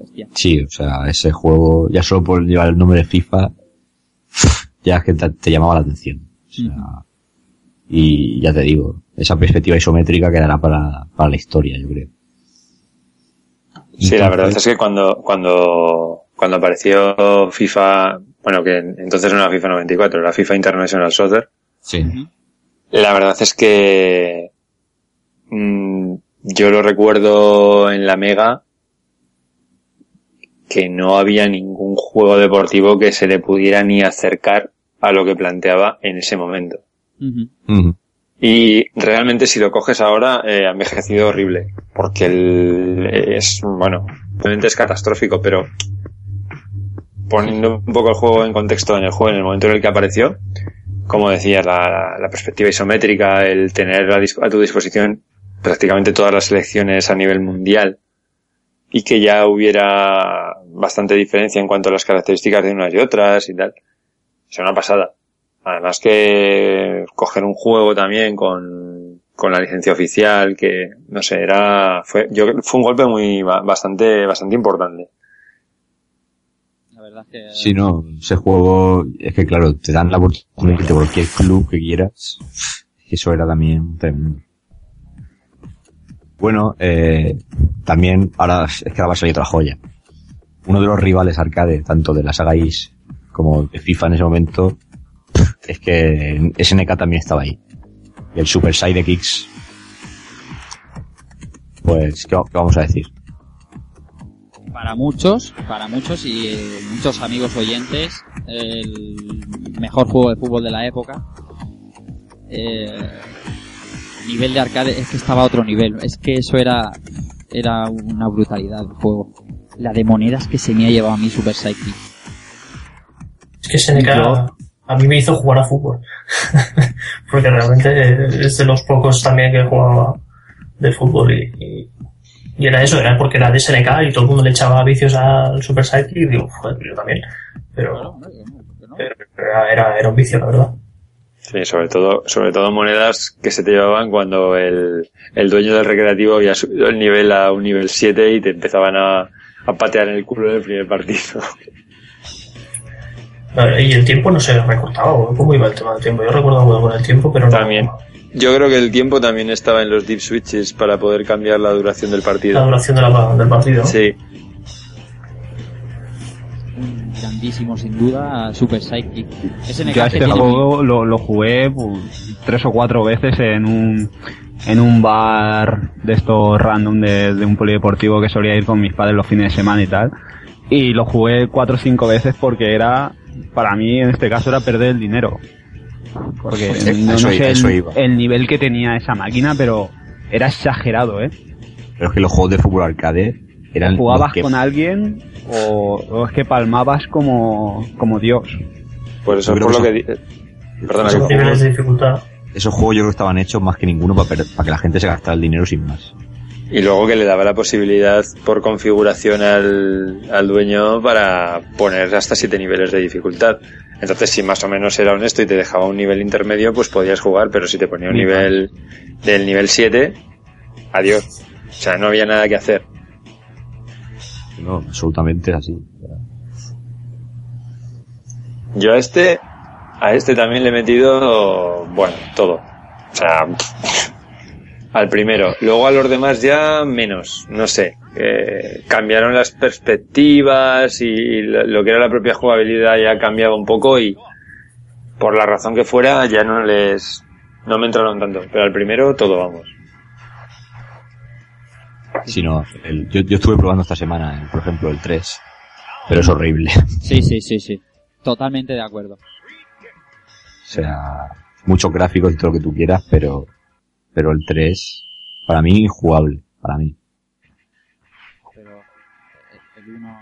bestial sí, o sea, ese juego, ya solo por llevar el nombre de FIFA, <sniffs> ya es que te, te llamaba la atención. O sea, y ya te digo, esa perspectiva isométrica quedará para, para la historia, yo creo. Sí, la verdad es que cuando, cuando, cuando apareció FIFA, bueno, que entonces no era FIFA 94, era FIFA International Soccer, Sí. la verdad es que mm, yo lo recuerdo en la Mega que no había ningún juego deportivo que se le pudiera ni acercar a lo que planteaba en ese momento. Y realmente si lo coges ahora, eh, ha envejecido horrible. Porque el, es, bueno, realmente es catastrófico, pero poniendo un poco el juego en contexto en el juego, en el momento en el que apareció, como decías, la, la perspectiva isométrica, el tener a, a tu disposición prácticamente todas las selecciones a nivel mundial y que ya hubiera bastante diferencia en cuanto a las características de unas y otras y tal. Es una pasada. Además que coger un juego también con, con la licencia oficial, que no sé, era, fue, yo, fue un golpe muy, ba- bastante, bastante importante. la verdad que Sí, no, ese juego, es que claro, te dan la oportunidad de cualquier club que quieras. Eso era también tremendo. Bueno, eh, también ahora es que ahora va a salir otra joya. Uno de los rivales arcade, tanto de la saga Is como de FIFA en ese momento, es que SNK también estaba ahí. Y el Super Sidekicks, pues, ¿qué, qué vamos a decir? para muchos, para muchos y eh, muchos amigos oyentes, el mejor juego de fútbol de la época. Eh, nivel de arcade es que estaba a otro nivel. Es que eso era era una brutalidad el juego. La de monedas que se me ha llevado a mí Super Sidekick. Es que SNK Yo- a mí me hizo jugar a fútbol. <laughs> Porque realmente es de los pocos también que he jugado de fútbol y, y, y era eso, era porque era de SNK y todo el mundo le echaba vicios al Super Sidekick y digo, joder, yo también. Pero, pero era, era, era un vicio, la verdad. Sí, sobre todo, sobre todo monedas que se te llevaban cuando el, el dueño del recreativo había subido el nivel a un nivel 7 y te empezaban a, a patear en el culo en el primer partido. <laughs> Y el tiempo no se recortaba, ¿o ¿cómo iba el tema del tiempo? Yo recuerdo algo con el tiempo, pero no. También. Yo creo que el tiempo también estaba en los deep switches para poder cambiar la duración del La partido. duración de la- del partido. Sí, grandísimo, sin duda, Super Sidekick. SNK Yo este juego lo, lo jugué pues, tres o cuatro veces en un en un bar de estos random de, de un polideportivo que solía ir con mis padres los fines de semana y tal. Y lo jugué cuatro o cinco veces porque era, para mí en este caso era perder el dinero. Porque Eh, no, sé eso el, iba. el nivel que tenía esa máquina, pero era exagerado, ¿eh? Pero es que los juegos de fútbol arcade eran Jugabas que- con alguien o, o es que palmabas como, como Dios. por eso por lo que Perdona, Esos que niveles de dificultad. esos juegos yo creo que estaban hechos más que ninguno para, per- para que la gente se gastara el dinero sin más. Y luego que le daba la posibilidad por configuración al, al dueño para poner hasta siete niveles de dificultad. Entonces, si más o menos era honesto y te dejaba un nivel intermedio, pues podías jugar, pero si te ponía un nivel del nivel 7, adiós. O sea, no había nada que hacer. No, absolutamente así. Yo a este, a este también le he metido, bueno, todo. O sea, al primero. Luego a los demás ya menos, no sé. Eh, cambiaron las perspectivas y lo que era la propia jugabilidad ya ha cambiado un poco y por la razón que fuera ya no les, no me entraron tanto. Pero al primero todo vamos. Si no, el- yo, yo estuve probando esta semana, por ejemplo, el 3. Pero es horrible. <laughs> Sí, sí, sí, sí. Totalmente de acuerdo. O sea, muchos gráficos y todo lo que tú quieras, pero, pero el 3, para mí, injugable. Para mí. Pero el 1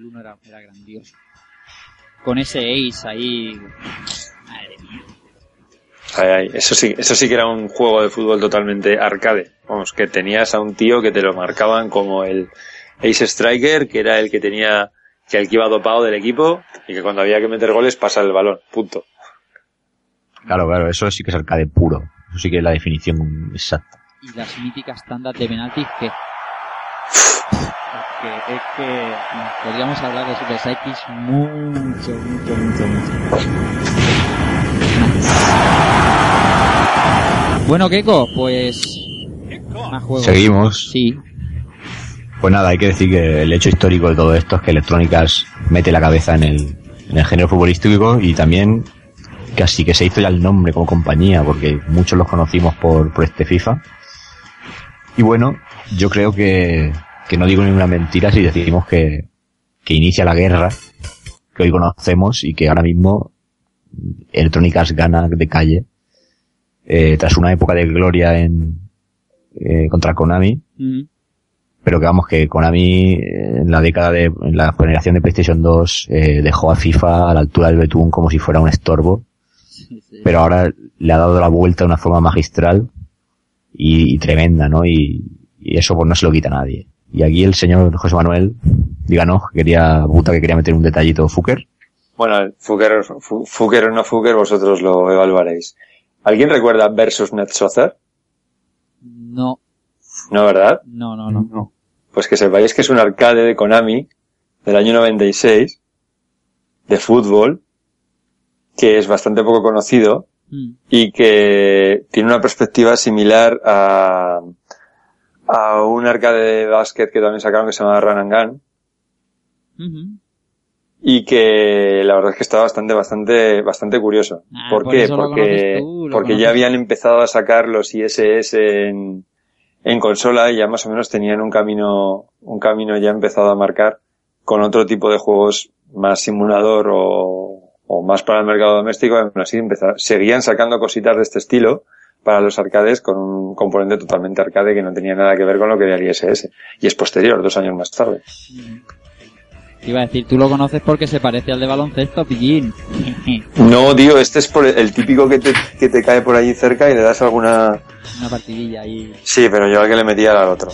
el uno era, era grandioso. Con ese ace ahí. Madre mía. Ay, ay, eso sí, eso sí que era un juego de fútbol totalmente arcade. Vamos, que tenías a un tío que te lo marcaban como el Ace Striker, que era el que tenía, que el que iba dopado del equipo, y que cuando había que meter goles pasa el balón. Punto. Claro, claro, eso sí que es arcade puro. Eso sí que es la definición exacta. Y las míticas tandas de penaltis que. Es que, es que podríamos hablar de Super Sidekicks mucho, mucho, mucho, mucho. Bueno, Keiko, pues. Más juegos. Seguimos. Sí, Pues nada, hay que decir que el hecho histórico de todo esto es que Electrónicas mete la cabeza en el, en el género futbolístico y también casi que se hizo ya el nombre como compañía, porque muchos los conocimos por, por este FIFA. Y bueno, yo creo que, que no digo ninguna mentira si decimos que, que inicia la guerra que hoy conocemos y que ahora mismo Electrónicas gana de calle eh, tras una época de gloria en eh, contra Konami. Mm, pero que vamos que Konami eh, en la década de en la generación de PlayStation 2 eh, dejó a FIFA a la altura del betún como si fuera un estorbo sí, sí. pero ahora le ha dado la vuelta de una forma magistral y, y tremenda no y, y eso pues no se lo quita a nadie y aquí el señor José Manuel díganos que quería puta que quería meter un detallito Fuker Bueno, Fuker, Fu- Fuker o no Fuker, vosotros lo evaluaréis. ¿Alguien recuerda Versus Net Soccer? No, ¿No, verdad? no, no, no. No. Pues que sepáis que es un arcade de Konami del año 96 de fútbol que es bastante poco conocido Mm, y que tiene una perspectiva similar a, a un arcade de básquet que también sacaron que se llama Run and Gun y que la verdad es que está bastante, bastante, bastante curioso. Ah, ¿Por, por qué? Porque, tú, porque ya habían empezado a sacar los ISS en, en consola y ya más o menos tenían un camino, un camino ya empezado a marcar con otro tipo de juegos más simulador o, o más para el mercado doméstico. Aún así empezar, seguían sacando cositas de este estilo para los arcades con un componente totalmente arcade que no tenía nada que ver con lo que era el ISS. Y es posterior, dos años más tarde. Te iba a decir, tú lo conoces porque se parece al de baloncesto, pillín. <laughs> No, tío, este es por el, típico que te, que te cae por allí cerca y le das alguna... Una partidilla ahí. Sí, pero yo al que le metía era al otro.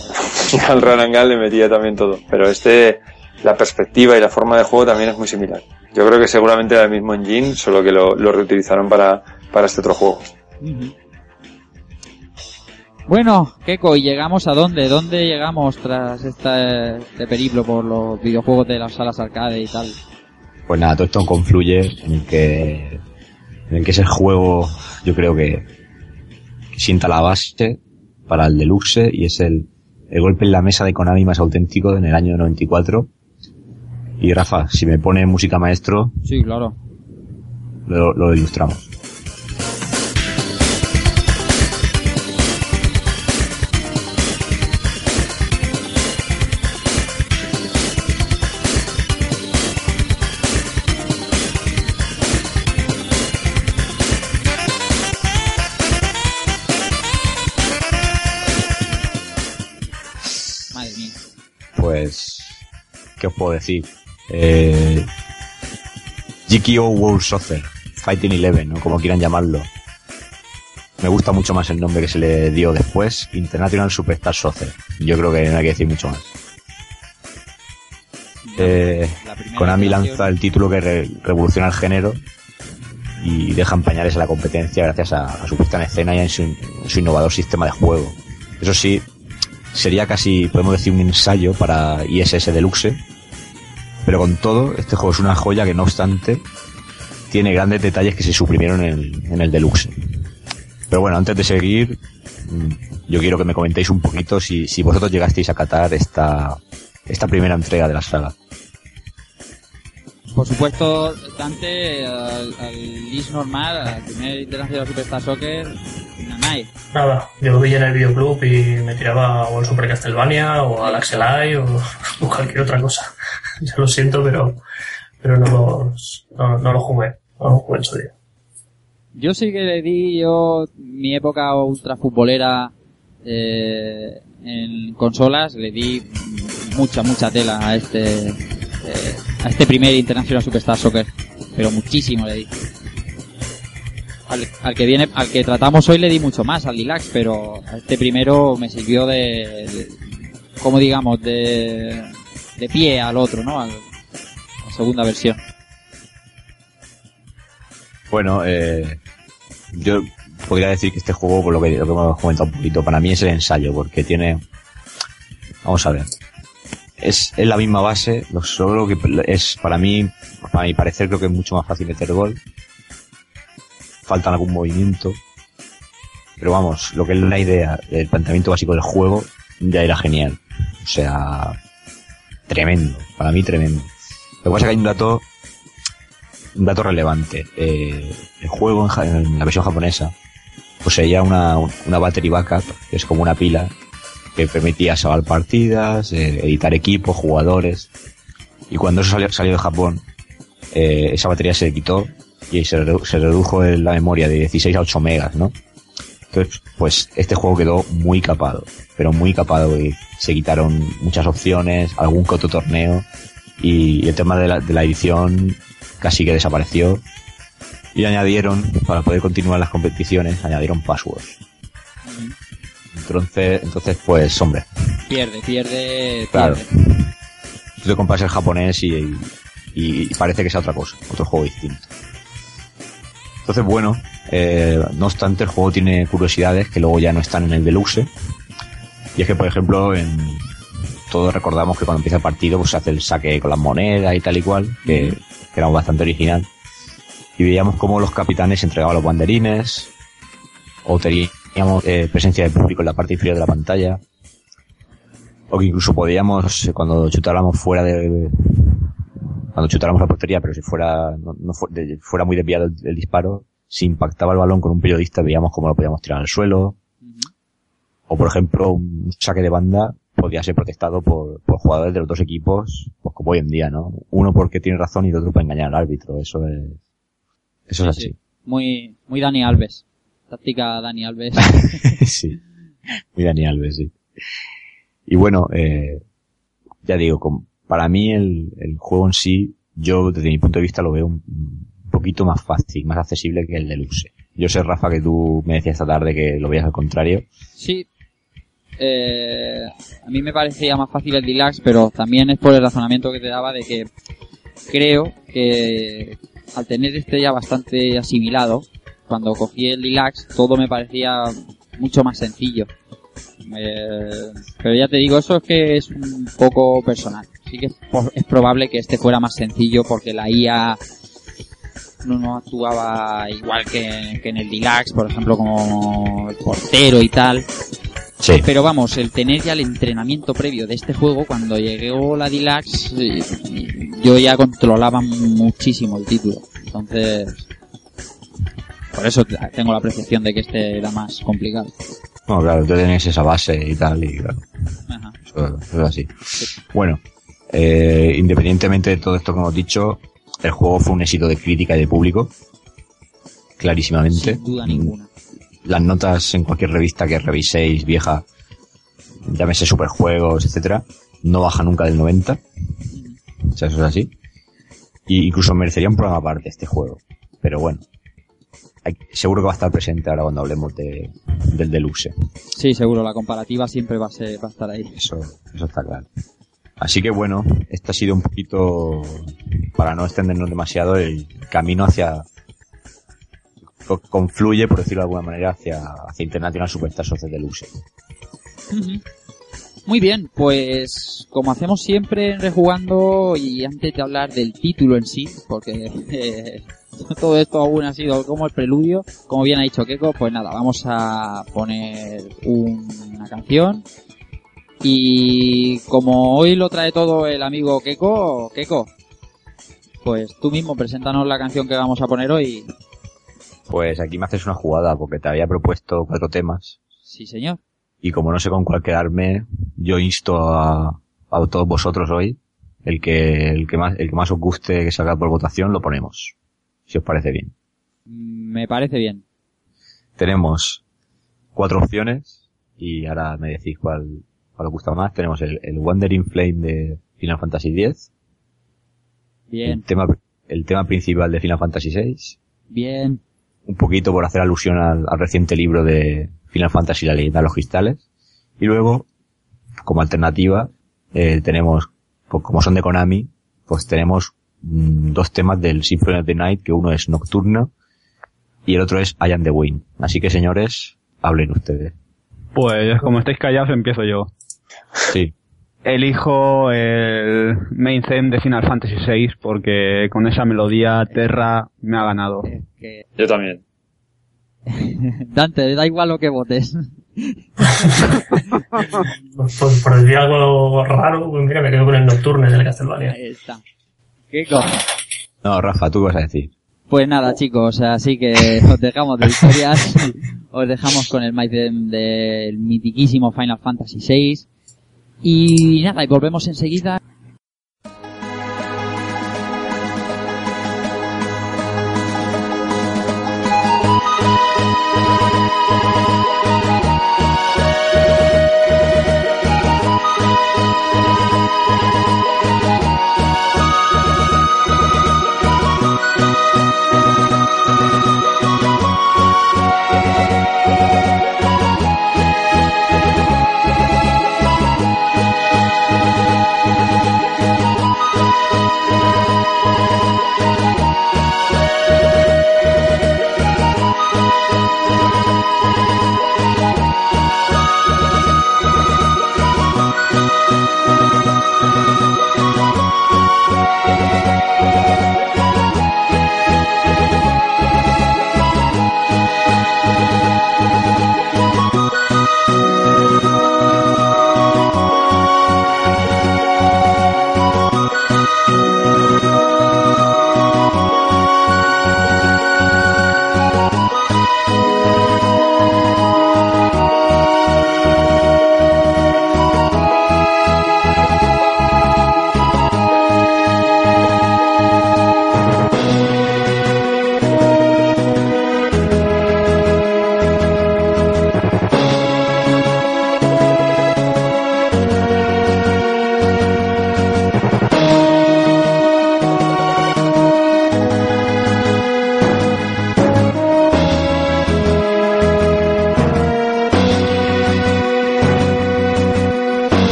Y <laughs> al Ranangal le metía también todo. Pero este, la perspectiva y la forma de juego también es muy similar. Yo creo que seguramente era el mismo engine, solo que lo, lo reutilizaron para, para este otro juego. Bueno, Keiko, ¿y llegamos a dónde? ¿Dónde llegamos tras esta, este periplo por los videojuegos de las salas arcade y tal? Pues nada, todo esto confluye en el que, en el que ese juego, yo creo que, que sienta la base para el deluxe y es el, el golpe en la mesa de Konami más auténtico en el año 94. Y Rafa, si me pone música maestro, Sí, claro. lo, lo ilustramos. Madre mía. Pues, ¿qué os puedo decir? Eh, GKO World Soccer, Fighting Eleven, o como quieran llamarlo. Me gusta mucho más el nombre que se le dio después, International Superstar Soccer. Yo creo que no hay que decir mucho más. Eh, La Konami lanza el título que re- revoluciona el género y deja en pañales a la competencia gracias a, a su puesta en escena y su, en su innovador sistema de juego. Eso sí, sería casi, podemos decir, un ensayo para ISS Deluxe, pero con todo, este juego es una joya que no obstante tiene grandes detalles que se suprimieron en el, en el Deluxe. Pero bueno, antes de seguir, mm, yo quiero que me comentéis un poquito si, si vosotros llegasteis a catar esta, esta primera entrega de la saga. Por supuesto, Dante, al, al normal, al primer Internacional Superstar Soccer, Nada, yo vi en el videoclub y me tiraba o al Super Castlevania o al Axelai o, <laughs> o cualquier otra cosa. ya lo siento, pero, pero no, los, no, no lo jugué. No lo jugué en su día. Yo sí que le di yo mi época ultra futbolera eh, en consolas, le di mucha, mucha tela a este eh, a este primer International Superstar Soccer, pero muchísimo le di. Al, que viene, al que tratamos hoy le di mucho más, al Deluxe, pero este primero me sirvió de, de como digamos, de, de pie al otro, ¿no? Al- a la segunda versión. Bueno, eh, yo podría decir que este juego, por lo que, lo que hemos comentado un poquito, para mí es el ensayo, porque tiene... Vamos a ver. Es, es la misma base, lo solo que es para mí, para mi parecer, creo que es mucho más fácil meter gol. Falta algún movimiento. Pero vamos, lo que es la idea, el planteamiento básico del juego, ya era genial. O sea, tremendo. Para mí tremendo. Lo que pasa es que hay un dato un dato relevante. Eh, el juego en, la versión japonesa poseía una, una battery backup, que es como una pila, que permitía salvar partidas, eh, editar equipos, jugadores. Y cuando eso salió, salió de Japón, eh, esa batería se quitó y se, redu- se redujo en la memoria de 16 a 8 megas, ¿no? Entonces, pues este juego quedó muy capado, pero muy capado y se quitaron muchas opciones, algún otro torneo y el tema de la, de la edición casi que desapareció y añadieron, para poder continuar las competiciones, añadieron passwords. Entonces, entonces pues hombre, Pierde, pierde, Claro. pierde. tú te compras el japonés y, y- y parece que sea otra cosa, otro juego distinto. Entonces, bueno, eh, no obstante, el juego tiene curiosidades que luego ya no están en el deluxe. Y es que, por ejemplo, en todos recordamos que cuando empieza el partido, pues se hace el saque con las monedas y tal y cual, que, que era bastante original. Y veíamos cómo los capitanes entregaban los banderines, o teníamos eh, presencia de público en la parte inferior de la pantalla, o que incluso podíamos, eh, cuando chutáramos fuera de, cuando chutáramos la portería, pero si fuera, no, no fu- de- fuera muy desviado el, el disparo, si impactaba el balón con un periodista, veíamos cómo lo podíamos tirar al suelo. O por ejemplo, un saque de banda podía ser protestado por, por jugadores de los dos equipos, pues como hoy en día, ¿no? Uno porque tiene razón y el otro para engañar al árbitro. Eso es, eso es Sí, así. Muy, muy Dani Alves. Táctica Dani Alves. <laughs> sí. Muy Dani Alves, sí. Y bueno, eh, ya digo, com- para mí el, el juego en sí, yo desde mi punto de vista lo veo un, poquito más fácil, más accesible que el deluxe. Yo sé, Rafa, que tú me decías esta tarde que lo veías al contrario. Sí. Eh, a mí me parecía más fácil el Deluxe, pero también es por el razonamiento que te daba de que creo que al tener este ya bastante asimilado, cuando cogí el Deluxe todo me parecía mucho más sencillo. Eh, pero ya te digo, eso es que es un poco personal. Sí que es, probable que este fuera más sencillo porque la IA no, no actuaba igual que, que en el Deluxe, por ejemplo, como el portero y tal. Sí. Pero vamos, el tener ya el entrenamiento previo de este juego, cuando llegó la Deluxe, eh, yo ya controlaba muchísimo el título. Entonces, por eso tengo la apreciación de que este era más complicado. Bueno, claro, tú tienes esa base y tal, y claro, Ajá. eso, eso es así. Bueno, eh, independientemente de todo esto que hemos dicho, el juego fue un éxito de crítica y de público, clarísimamente. Sin duda ninguna. Las notas en cualquier revista que reviséis, vieja, llámese superjuegos, etcétera, no baja nunca del 90. O sea, eso es así. Y incluso merecería un programa aparte este juego. Pero bueno, hay- seguro que va a estar presente ahora cuando hablemos de, del deluxe. Sí, seguro, la comparativa siempre va a, ser, va a estar ahí. Eso, eso está claro. Así que bueno, este ha sido un poquito, para no extendernos demasiado, el camino hacia, co- confluye, por decirlo de alguna manera, hacia, hacia International Superstars of the Deluxe. Muy bien, pues como hacemos siempre en Rejugando y antes de hablar del título en sí, porque eh, <laughs> todo esto aún ha sido como el preludio, como bien ha dicho Keiko, pues nada, vamos a poner un- una canción y como hoy lo trae todo el amigo Keiko, Keiko, pues tú mismo preséntanos la canción que vamos a poner hoy. Pues aquí me haces una jugada, porque te había propuesto cuatro temas, Sí, señor. y como no sé con cuál quedarme, yo insto a, a todos vosotros hoy, el que, el que más, el que más os guste que salga por votación, lo ponemos. Si os parece bien. Me parece bien. tenemos cuatro opciones y ahora me decís cuál, cuál os gusta más. Tenemos el, el Wandering Flame de Final Fantasy X, el Bien, tema, el tema principal de Final Fantasy VI, bien. un poquito por hacer alusión al, al reciente libro de Final Fantasy La leyenda de los cristales, y luego, como alternativa, eh, tenemos, pues como son de Konami, pues tenemos mm, dos temas del Symphony of the Night, que uno es Nocturno y el otro es I Am the Wind. Así que señores, hablen ustedes. Pues como estáis callados, empiezo yo. Sí. Elijo el main theme de Final Fantasy VI porque con esa melodía Terra me ha ganado. Que- Yo también. <laughs> Dante, da igual lo que votes. <laughs> Pues por decir algo raro, pues mira, me quedo con el Nocturne del Castlevania. Ahí está. Keiko. No, Rafa, tú qué vas a decir. Pues nada, chicos, así que <laughs> os dejamos de historias. os dejamos con el maiden del mitiquísimo Final Fantasy VI. Y nada, y volvemos enseguida.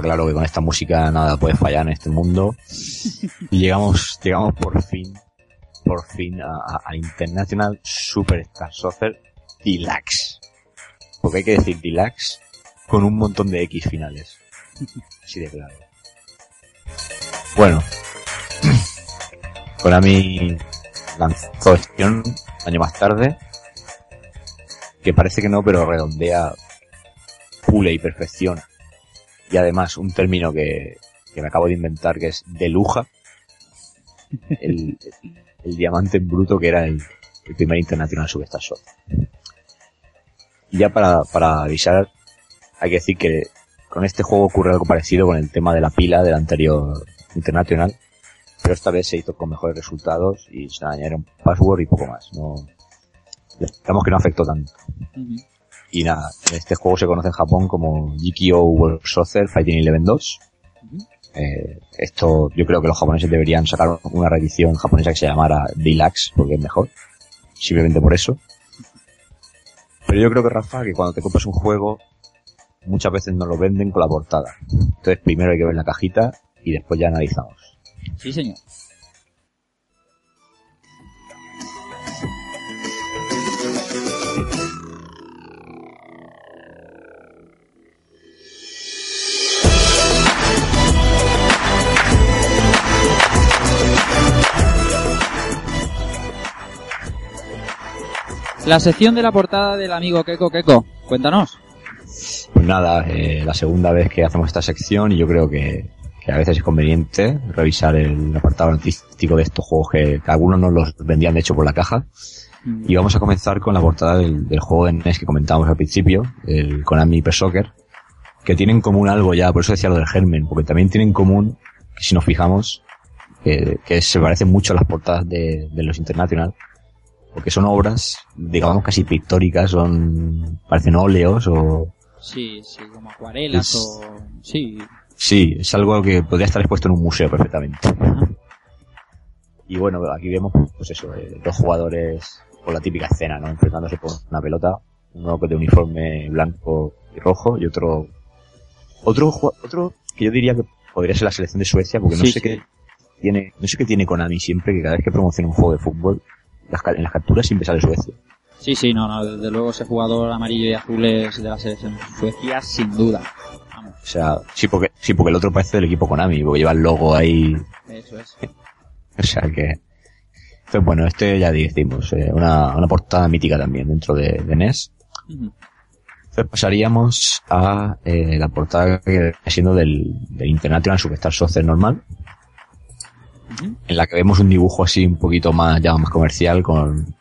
Claro que con esta música nada puede fallar en este mundo. Y llegamos, llegamos por fin, por fin a, a- a International Superstar Soccer Deluxe. Porque hay que decir Deluxe con un montón de X finales. Así de claro. Bueno. Konami lanzó un año más tarde. Que parece que no, pero redondea pule y perfecciona. Y además, un término que, que me acabo de inventar que es de luja. El, el diamante en bruto que era el, el primer Internacional Superstar Soccer. Y ya para, para avisar, hay que decir que con este juego ocurre algo parecido con el tema de la pila del anterior Internacional. Pero esta vez se hizo con mejores resultados y se añadieron password y poco más. No, digamos que no afectó tanto. Y nada, este juego se conoce en Japón como GKO World Soccer Fighting Eleven 2. Eh, esto yo creo que los japoneses deberían sacar una reedición japonesa que se llamara Deluxe, porque es mejor. Simplemente por eso. Pero yo creo que Rafa, que cuando te compras un juego, muchas veces nos lo venden con la portada. Entonces primero hay que ver la cajita y después ya analizamos. Sí, señor. La sección de la portada del amigo Keko Keko. Cuéntanos. Pues nada, eh, la segunda vez que hacemos esta sección y yo creo que, que a veces es conveniente revisar el apartado artístico de estos juegos que, que algunos nos los vendían de hecho por la caja. Y vamos a comenzar con la portada del, del juego de NES que comentábamos al principio, el Konami Hyper Soccer, que tienen en común algo ya, por eso decía lo del germen, porque también tienen en común, que si nos fijamos, que, que se parecen mucho a las portadas de, de los International, porque son obras, digamos, casi pictóricas, son, parecen óleos o, Sí, sí, como acuarelas Es- o... Sí. Sí, es algo que podría estar expuesto en un museo perfectamente. Y bueno, aquí vemos, pues eso, eh, dos jugadores con la típica escena, ¿no? Enfrentándose por una pelota. uno de uniforme blanco y rojo y otro otro otro que yo diría que podría ser la selección de Suecia porque no sé sí. qué tiene no sé qué tiene Konami siempre que cada vez que promociona un juego de fútbol las en las capturas siempre sale Suecia. Sí, sí, no, no, desde luego ese jugador amarillo y azul es de la selección Suecia, sin duda. Vamos, O sea, sí porque sí porque el otro parece del equipo Konami porque lleva el logo ahí eso es. <laughs> O sea que. Entonces, bueno, este ya decimos, eh, una, una portada mítica también dentro de, de NES. Entonces pasaríamos a eh, la portada que viene siendo del, del International Superstar Soccer normal, En la que vemos un dibujo así un poquito más, ya más comercial, con,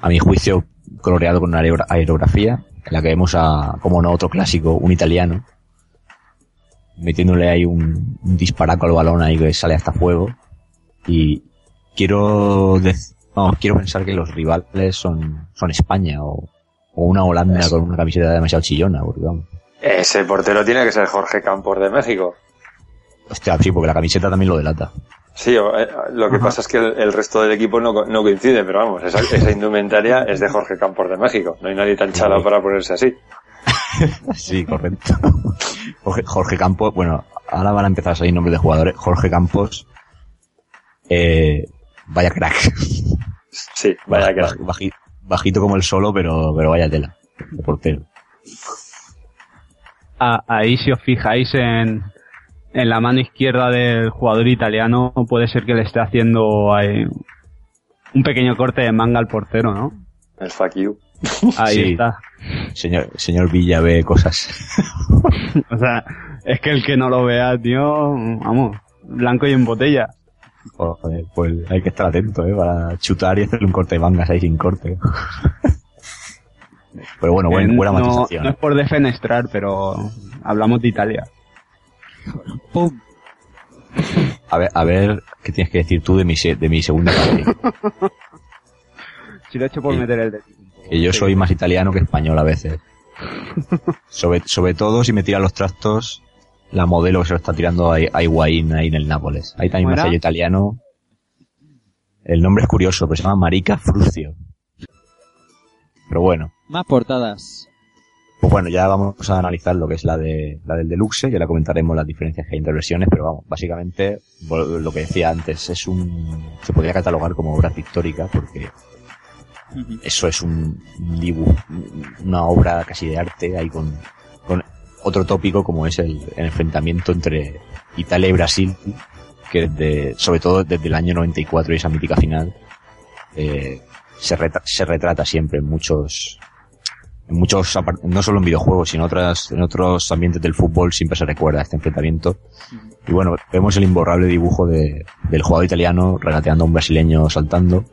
a mi juicio, coloreado con una aero- aerografía, en la que vemos a, como no, otro clásico, un italiano, metiéndole ahí un, un disparaco al balón ahí que sale hasta fuego. Y quiero, vamos, quiero pensar que los rivales son, son España o, o una Holanda con una camiseta demasiado chillona, porque vamos. Ese portero tiene que ser Jorge Campos de México. Hostia, sí, porque la camiseta también lo delata. Sí, eh, lo que pasa es que el, el resto del equipo no, co- no coincide, pero vamos, esa, esa indumentaria es de Jorge Campos de México. No hay nadie tan chalado para ponerse así. <laughs> Sí, correcto. Jorge, Jorge Campos, bueno, ahora van a empezar a salir nombres de jugadores. Jorge Campos, eh, vaya crack. Sí, vaya Baj- baji- bajito como el solo, pero, pero vaya tela. De portero. Ah, ahí si os fijáis en, en la mano izquierda del jugador italiano, puede ser que le esté haciendo ahí un pequeño corte de manga al portero, ¿no? el fuck you. Ahí Sí. está. Señor, señor Villa ve cosas. <laughs> O sea, es que el que no lo vea, tío, vamos, blanco y en botella. Joder, pues hay que estar atento, eh, para chutar y hacerle un corte de mangas ahí sin corte. <laughs> Pero bueno, buen- Eh, buena no, matización. no es por defenestrar, pero hablamos de Italia. <laughs> ¡Pum! A ver, a ver, ¿qué tienes que decir tú de mi, se- de mi segunda parte? Si lo he hecho por Sí. meter el dedo. que yo soy más italiano que español a veces. <laughs> Sobre, sobre todo si me tiran los trastos la modelo que se lo está tirando a, a Higuaín ahí en el Nápoles. Ahí también ¿Cómo me yo italiano. El nombre es curioso, pero se llama Marica Frucio. Pero bueno, Más portadas. Pues bueno, ya vamos a analizar lo que es la de la del deluxe, ya la comentaremos las diferencias que hay entre versiones, pero vamos, básicamente lo que decía antes es un se podría catalogar como obra pictórica porque eso es un un dibujo, una obra casi de arte ahí con, con otro tópico como es el, el enfrentamiento entre Italia y Brasil, que desde, sobre todo desde el año 94 y esa mítica final, eh, se, retra- se retrata siempre en muchos, en muchos, no solo en videojuegos, sino otras, en otros ambientes del fútbol siempre se recuerda este enfrentamiento. Y bueno, vemos el imborrable dibujo de, del jugador italiano regateando a un brasileño saltando.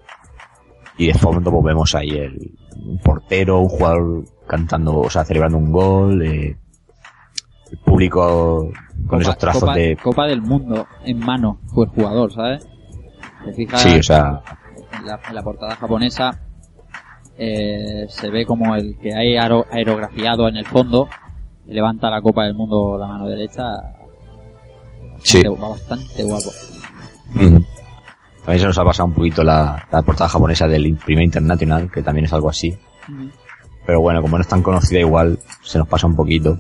Y de fondo pues vemos ahí el un portero, un jugador cantando, o sea, celebrando un gol, eh, el público con esos trazos Copa, de... Copa del Mundo en mano fue el jugador, ¿sabes? Te fijas Sí, o sea, en, la, en la portada japonesa eh, se ve como el que hay aero- aerografiado en el fondo levanta la Copa del Mundo la mano derecha. sí. Bastante- Va bastante guapo. También se nos ha pasado un poquito la, la portada japonesa del primer International, que también es algo así. Pero bueno, como no es tan conocida igual, se nos pasa un poquito.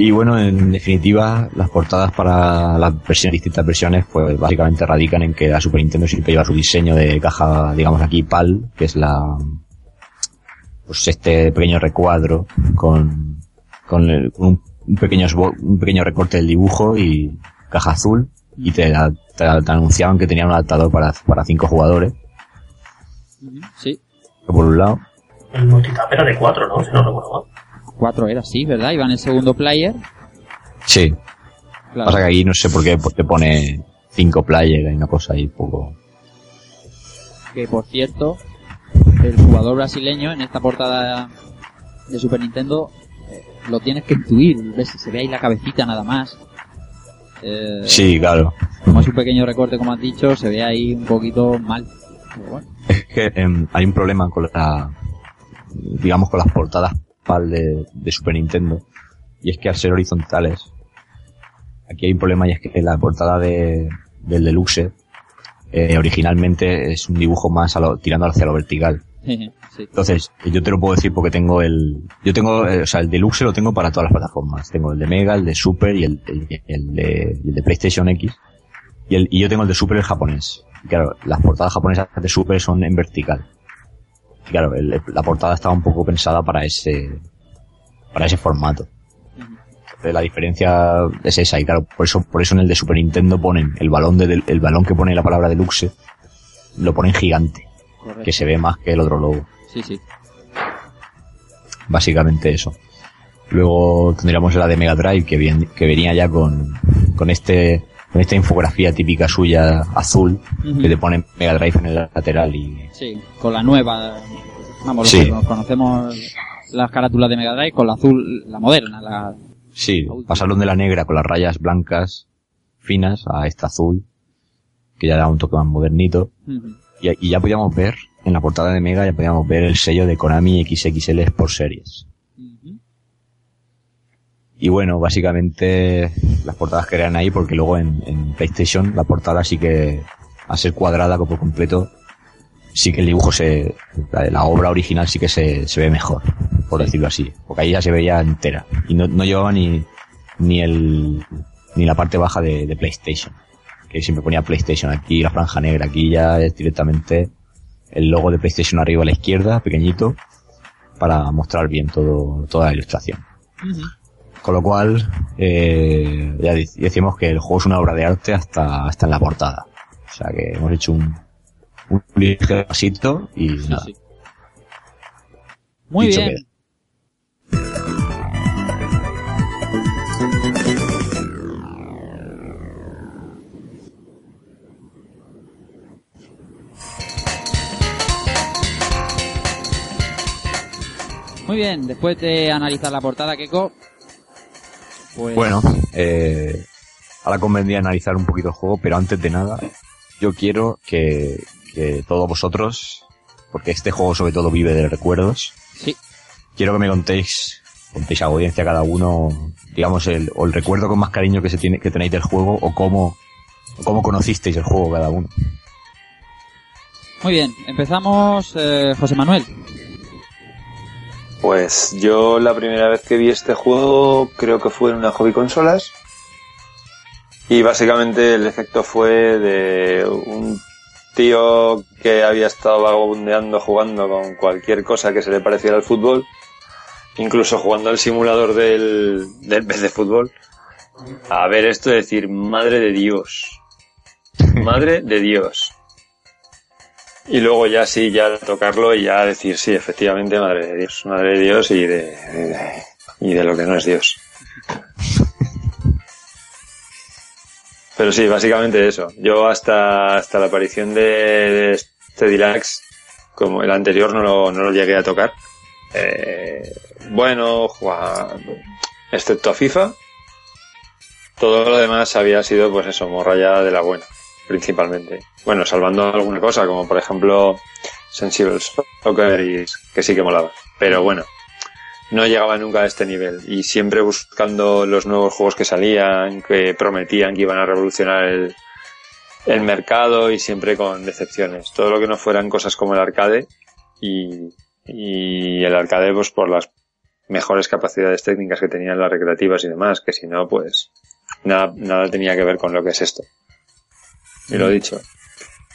Y bueno, en definitiva, las portadas para las versiones, distintas versiones, pues básicamente radican en que la Super Nintendo siempre lleva su diseño de caja, digamos aquí, PAL, que es la, pues este pequeño recuadro con, con, el- con un, un pequeño, un pequeño recorte del dibujo y caja azul, y te, la- te, te anunciaban que tenía un adaptador para, para cinco jugadores, Sí, por un lado. El multitap era de 4, ¿no? Si no recuerdo mal. Cuatro era, sí, ¿verdad? Iba en el segundo player. Sí, Claro. Pasa que aquí no sé por qué te pone cinco players y una cosa ahí poco. que por cierto, el jugador brasileño en esta portada de Super Nintendo eh, lo tienes que intuir, ves, se ve ahí la cabecita nada más. Eh, Sí, claro. Como es un pequeño recorte, como has dicho, se ve ahí un poquito mal. Pero bueno, Es que em, hay un problema con la, digamos con las portadas PAL de, de Super Nintendo. Y es que al ser horizontales, aquí hay un problema y es que la portada de, del Deluxe, eh, originalmente es un dibujo más a lo- tirando hacia lo vertical. <laughs> sí. Entonces, yo te lo puedo decir porque tengo el, yo tengo, eh, o sea, el deluxe lo tengo para todas las plataformas. Tengo el de Mega, el de Super y el, el, el de, el de PlayStation X. Y, el, y yo tengo el de Super el japonés. Y claro, las portadas japonesas de Super son en vertical. Y claro, el- la portada estaba un poco pensada para ese, para ese formato. Entonces, la diferencia es esa y claro, por eso, por eso en el de Super Nintendo ponen el balón de, el balón que pone la palabra deluxe, lo ponen gigante, Correcto. que se ve más que el otro logo Sí, sí. básicamente eso. Luego tendríamos la de Mega Drive que, bien, que venía ya con, con este con esta infografía típica suya azul que te pone Mega Drive en el lateral y Sí, con la nueva. Vamos, Sí. los conocemos las carátulas de Mega Drive con la azul, la moderna, la... sí, La pasaron de la negra con las rayas blancas finas a esta azul que ya da un toque más modernito y, y ya podíamos ver en la portada de Mega ya podíamos ver el sello de Konami XXL Sport Series. Y bueno, básicamente las portadas que eran ahí porque luego en, en PlayStation la portada sí que, a ser cuadrada por completo, sí que el dibujo se, la, la obra original sí que se, se ve mejor, por decirlo así. Porque ahí ya se veía entera. Y no, no llevaba ni, ni el, ni la parte baja de, de PlayStation. Que siempre ponía PlayStation aquí, la franja negra aquí ya es directamente el logo de PlayStation arriba a la izquierda, pequeñito, para mostrar bien todo, toda la ilustración. Con lo cual, eh, ya dec- decimos que el juego es una obra de arte hasta, hasta en la portada. O sea que hemos hecho un, un ligero pasito y Sí, nada. sí. Muy Dicho bien. Muy bien, después de analizar la portada, Keiko, pues... Bueno, eh, ahora convendría analizar un poquito el juego, pero antes de nada, yo quiero que, que todos vosotros, porque este juego sobre todo vive de recuerdos, Sí. quiero que me contéis, contéis a audiencia cada uno, digamos, el, o el recuerdo con más cariño que se tiene, que tenéis del juego, o cómo, o cómo conocisteis el juego cada uno. Muy bien, empezamos, eh, José Manuel. Pues yo la primera vez que vi este juego creo que fue en una hobby consolas. Y básicamente el efecto fue de un tío que había estado vagabundeando jugando con cualquier cosa que se le pareciera al fútbol, incluso jugando al simulador del, del vez de fútbol, a ver esto y decir, madre de Dios, madre de Dios. Y luego ya sí, ya tocarlo y ya decir, sí, efectivamente, madre de Dios, madre de Dios y de, y de lo que no es Dios. Pero sí, básicamente eso. Yo hasta, hasta la aparición de, de este Deluxe, como el anterior no lo, no lo llegué a tocar. Eh, bueno, jugaba- excepto a FIFA, todo lo demás había sido, pues eso, morralla de la buena, principalmente. Bueno, salvando alguna cosa, como por ejemplo Sensible Soccer, y, que sí que molaba. Pero bueno, no llegaba nunca a este nivel. Y siempre buscando los nuevos juegos que salían, que prometían que iban a revolucionar el, el mercado y siempre con decepciones. Todo lo que no fueran cosas como el arcade y, y el arcade pues por las mejores capacidades técnicas que tenían las recreativas y demás, que si no pues nada, nada tenía que ver con lo que es esto. Y lo dicho.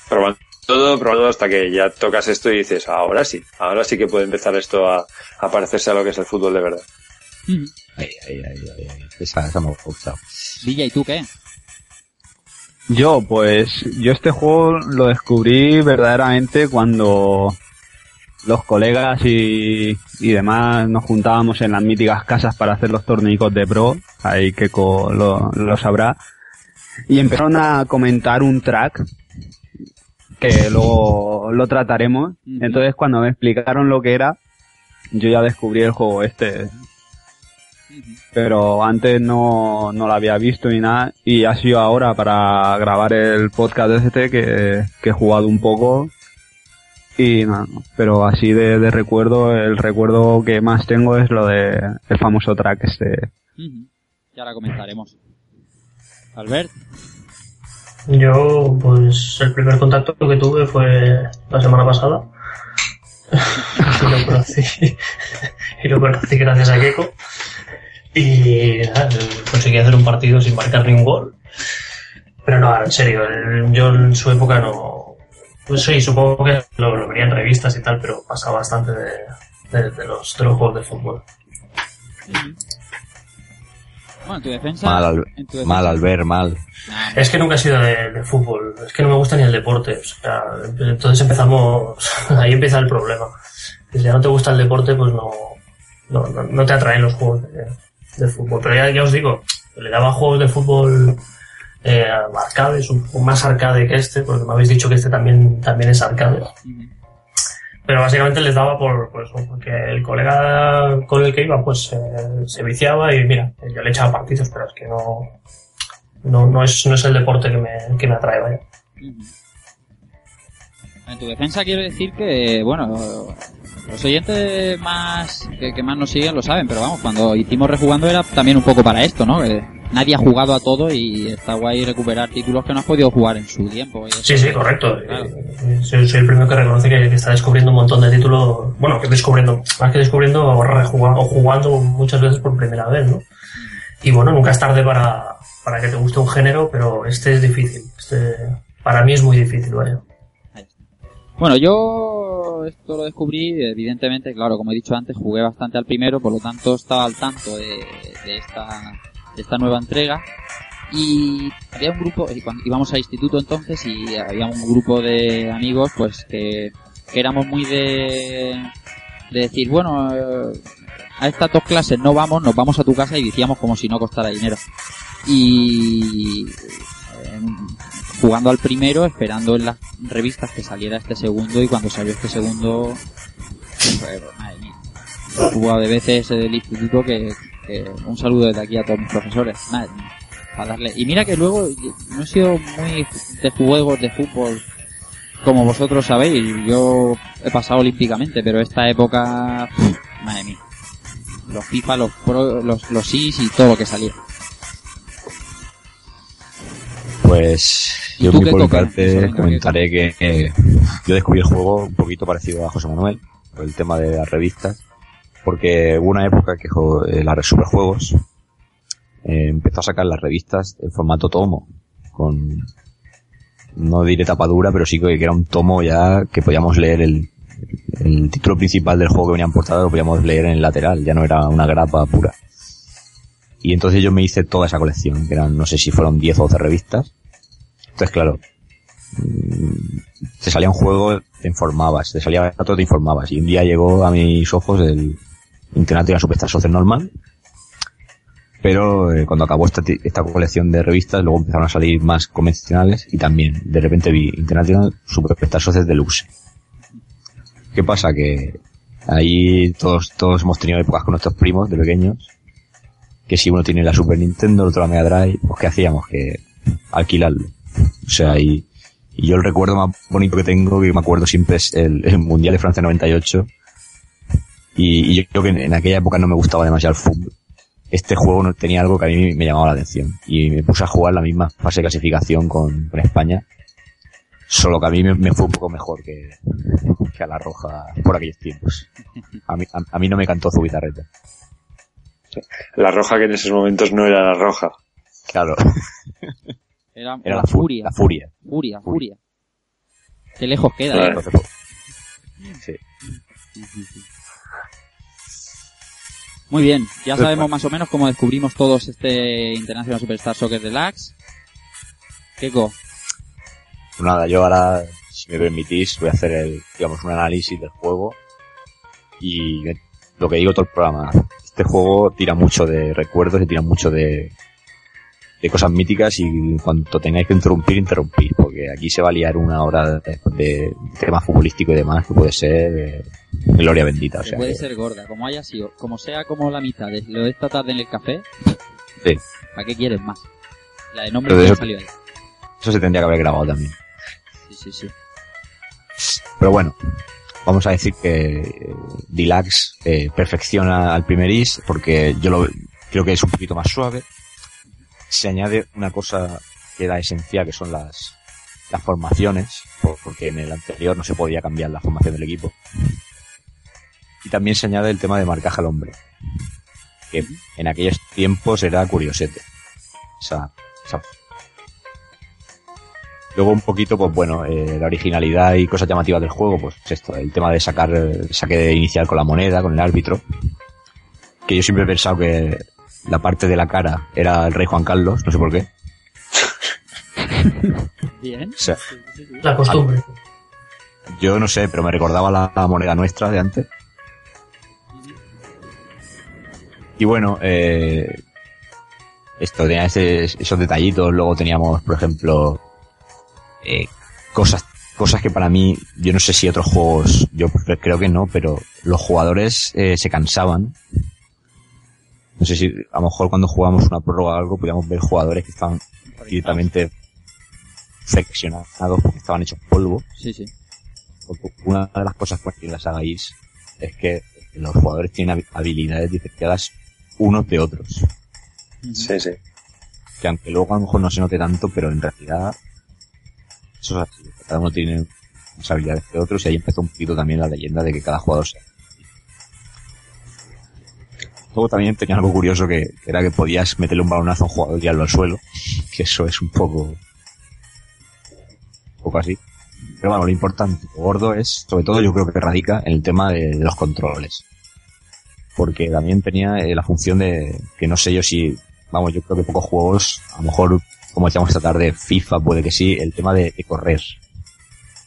Probando todo, probando hasta que ya tocas esto y dices, ahora sí, ahora sí que puede empezar esto a, a parecerse a lo que es el fútbol de verdad. Ujú. Ahí, ahí, ahí, ahí. Esa, esa me ha gustado. Villa, ¿y tú qué? Yo, pues, yo este juego lo descubrí verdaderamente cuando los colegas y, y demás nos juntábamos en las míticas casas para hacer los torneicos de pro, ahí que lo, lo sabrá, y empezaron a comentar un track que luego lo trataremos. Entonces cuando me explicaron lo que era, yo ya descubrí el juego este, pero antes no, no lo había visto ni nada y ha sido ahora para grabar el podcast de este que, que he jugado un poco y nada, pero así de, de recuerdo, el recuerdo que más tengo es lo de el famoso track este. Ujú. Ya la comentaremos. Albert, Yo, pues, el primer contacto que tuve fue la semana pasada. <laughs> y lo conocí, y lo conocí gracias a Keiko. Y nada, conseguí hacer un partido sin marcar ni un gol. Pero no, en serio, yo en su época no. Pues sí, supongo que lo, lo vería en revistas y tal, pero pasaba bastante de, de- de los, de los juegos de fútbol. Bueno, en tu defensa... Mal al, en tu defensa- mal al ver, mal. Es que nunca he sido de, de fútbol, es que no me gusta ni el deporte. O sea, entonces empezamos, <laughs> ahí empieza el problema. Si ya no te gusta el deporte, pues no, no, no- no te atraen los juegos de, de fútbol. Pero ya, ya os digo, le daba juegos de fútbol eh, arcades, un poco más arcade que este, porque me habéis dicho que este también, también es arcade. Pero básicamente les daba por, eso, porque el colega con el que iba, pues eh, se viciaba y mira, yo le echaba partidos, pero es que no, no, no es, no es el deporte que me, que me atrae, vaya. En tu defensa quiero decir que, bueno, los oyentes más que, más nos siguen lo saben, pero vamos, cuando hicimos rejugando era también un poco para esto, ¿no? Nadie ha jugado a todo y está guay recuperar títulos que no has podido jugar en su tiempo. Sí, sí, correcto. Claro. Eh, Soy, soy el primero que reconoce que, que está descubriendo un montón de títulos, bueno, que descubriendo, más que descubriendo, rejugando, o jugando muchas veces por primera vez, ¿no? Y bueno, nunca es tarde para, para que te guste un género, pero este es difícil. Este, para mí es muy difícil, vaya. Bueno, yo esto lo descubrí, evidentemente, claro, como he dicho antes, jugué bastante al primero, por lo tanto estaba al tanto de, de esta, esta nueva entrega. Y había un grupo, y cuando íbamos al instituto entonces, y había un grupo de amigos, pues que, que éramos muy de, de decir, bueno, eh, a estas dos clases no vamos, nos vamos a tu casa y decíamos como si no costara dinero. Y eh, jugando al primero, esperando en las revistas que saliera este segundo y cuando salió este segundo, pues, jugado de veces del instituto que, que un saludo desde aquí a todos mis profesores, mía, para darle. Y mira que luego no he sido muy de juegos de fútbol como vosotros sabéis, yo he pasado olímpicamente, pero esta época, pff, madre mía, los FIFA, los Pro, los, los SIS y todo lo que salía. Pues ¿Y yo por mi parte comentaré que eh, yo descubrí el juego un poquito parecido a José Manuel, por el tema de las revistas, porque hubo una época que eh, la Superjuegos eh, empezó a sacar las revistas en formato tomo, con no diré tapadura, pero sí que era un tomo ya que podíamos leer el, el título principal del juego que venía en lo podíamos leer en el lateral, ya no era una grapa pura. Y entonces yo me hice toda esa colección, que eran, no sé si fueron 10 o 12 revistas. Entonces, claro, mm, te salía un juego, te informabas, te salía otro, te informabas. Y un día llegó a mis ojos el International Superstar Soccer normal. Pero eh, cuando acabó esta, esta colección de revistas, luego empezaron a salir más convencionales y también, de repente vi International Superstar Soccer Deluxe. ¿Qué pasa? Que ahí todos, todos hemos tenido épocas con nuestros primos de pequeños que si uno tiene la Super Nintendo, el otro la Mega Drive, pues ¿qué hacíamos? Que alquilarlo. O sea, y, yo el recuerdo más bonito que tengo, que me acuerdo siempre es el Mundial de Francia 98. Y, y yo creo que en, en aquella época no me gustaba demasiado el fútbol. Este juego no tenía algo que a mí me llamaba la atención. Y me puse a jugar la misma fase de clasificación con, con España. Solo que a mí me, me fue un poco mejor que, que a la roja por aquellos tiempos. A mí, a, a mí no me cantó Zubizarreta. La roja que en esos momentos no era la roja. Claro, <laughs> Era, era la, la fu- furia, la furia. furia, furia. Qué lejos queda. ¿eh? Pues, sí. <laughs> Muy bien, ya sabemos más o menos cómo descubrimos todos este International Superstar Soccer Deluxe. Keiko, Pues nada, yo ahora, si me permitís, voy a hacer el, digamos, un análisis del juego. Y lo que digo todo el programa, este juego tira mucho de recuerdos y tira mucho de, de cosas míticas y cuanto tengáis que interrumpir, interrumpir, porque aquí se va a liar una hora de, de tema futbolístico y demás que puede ser eh, gloria bendita. O sea, puede que- ser gorda, como haya sido, como sea como la mitad de lo de esta tarde en el café, Sí. ¿para qué quieres más? La de nombre que eso- salió ahí. eso se tendría que haber grabado también. Sí, sí, sí. Pero bueno, vamos a decir que eh, Deluxe eh, perfecciona al primer Is porque yo lo creo que es un poquito más suave. Se añade una cosa que era esencial, que son las, las formaciones, por- porque en el anterior no se podía cambiar la formación del equipo. Y también se añade el tema de marcaje al hombre. Que en aquellos tiempos era curiosete. Esa, esa- Luego un poquito, pues bueno, eh, la originalidad y cosas llamativas del juego, pues esto, el tema de sacar el saque de inicial con la moneda, con el árbitro. Que yo siempre he pensado que la parte de la cara era el rey Juan Carlos, no sé por qué. Bien. O sea, La costumbre. yo no sé, pero me recordaba la, la moneda nuestra de antes. Y bueno, eh, esto tenía ese- esos detallitos. Luego teníamos, por ejemplo, eh, cosas, cosas que para mí, yo no sé si otros juegos, yo creo que no, pero los jugadores eh, se cansaban. No sé si a lo mejor cuando jugábamos una prórroga o algo podíamos ver jugadores que estaban directamente flexionados porque estaban hechos polvo. Sí, sí. Porque una de las cosas que las hagáis es que los jugadores tienen habi- habilidades diferenciadas unos de otros. Sí, sí. Que aunque luego a lo mejor no se note tanto, pero en realidad eso es así. Cada uno tiene más habilidades que otros y ahí empezó un poquito también la leyenda de que cada jugador sea. Luego también tenía algo curioso que que era que podías meterle un balonazo a un jugador y tirarlo al suelo. <laughs> Que eso es un poco, un poco así. Pero bueno, lo importante, lo gordo es, sobre todo yo creo que radica en el tema de, de los controles. Porque también tenía eh, la función de, que no sé yo si, vamos, yo creo que pocos juegos, a lo mejor, como decíamos esta tarde, FIFA puede que sí, el tema de, de correr.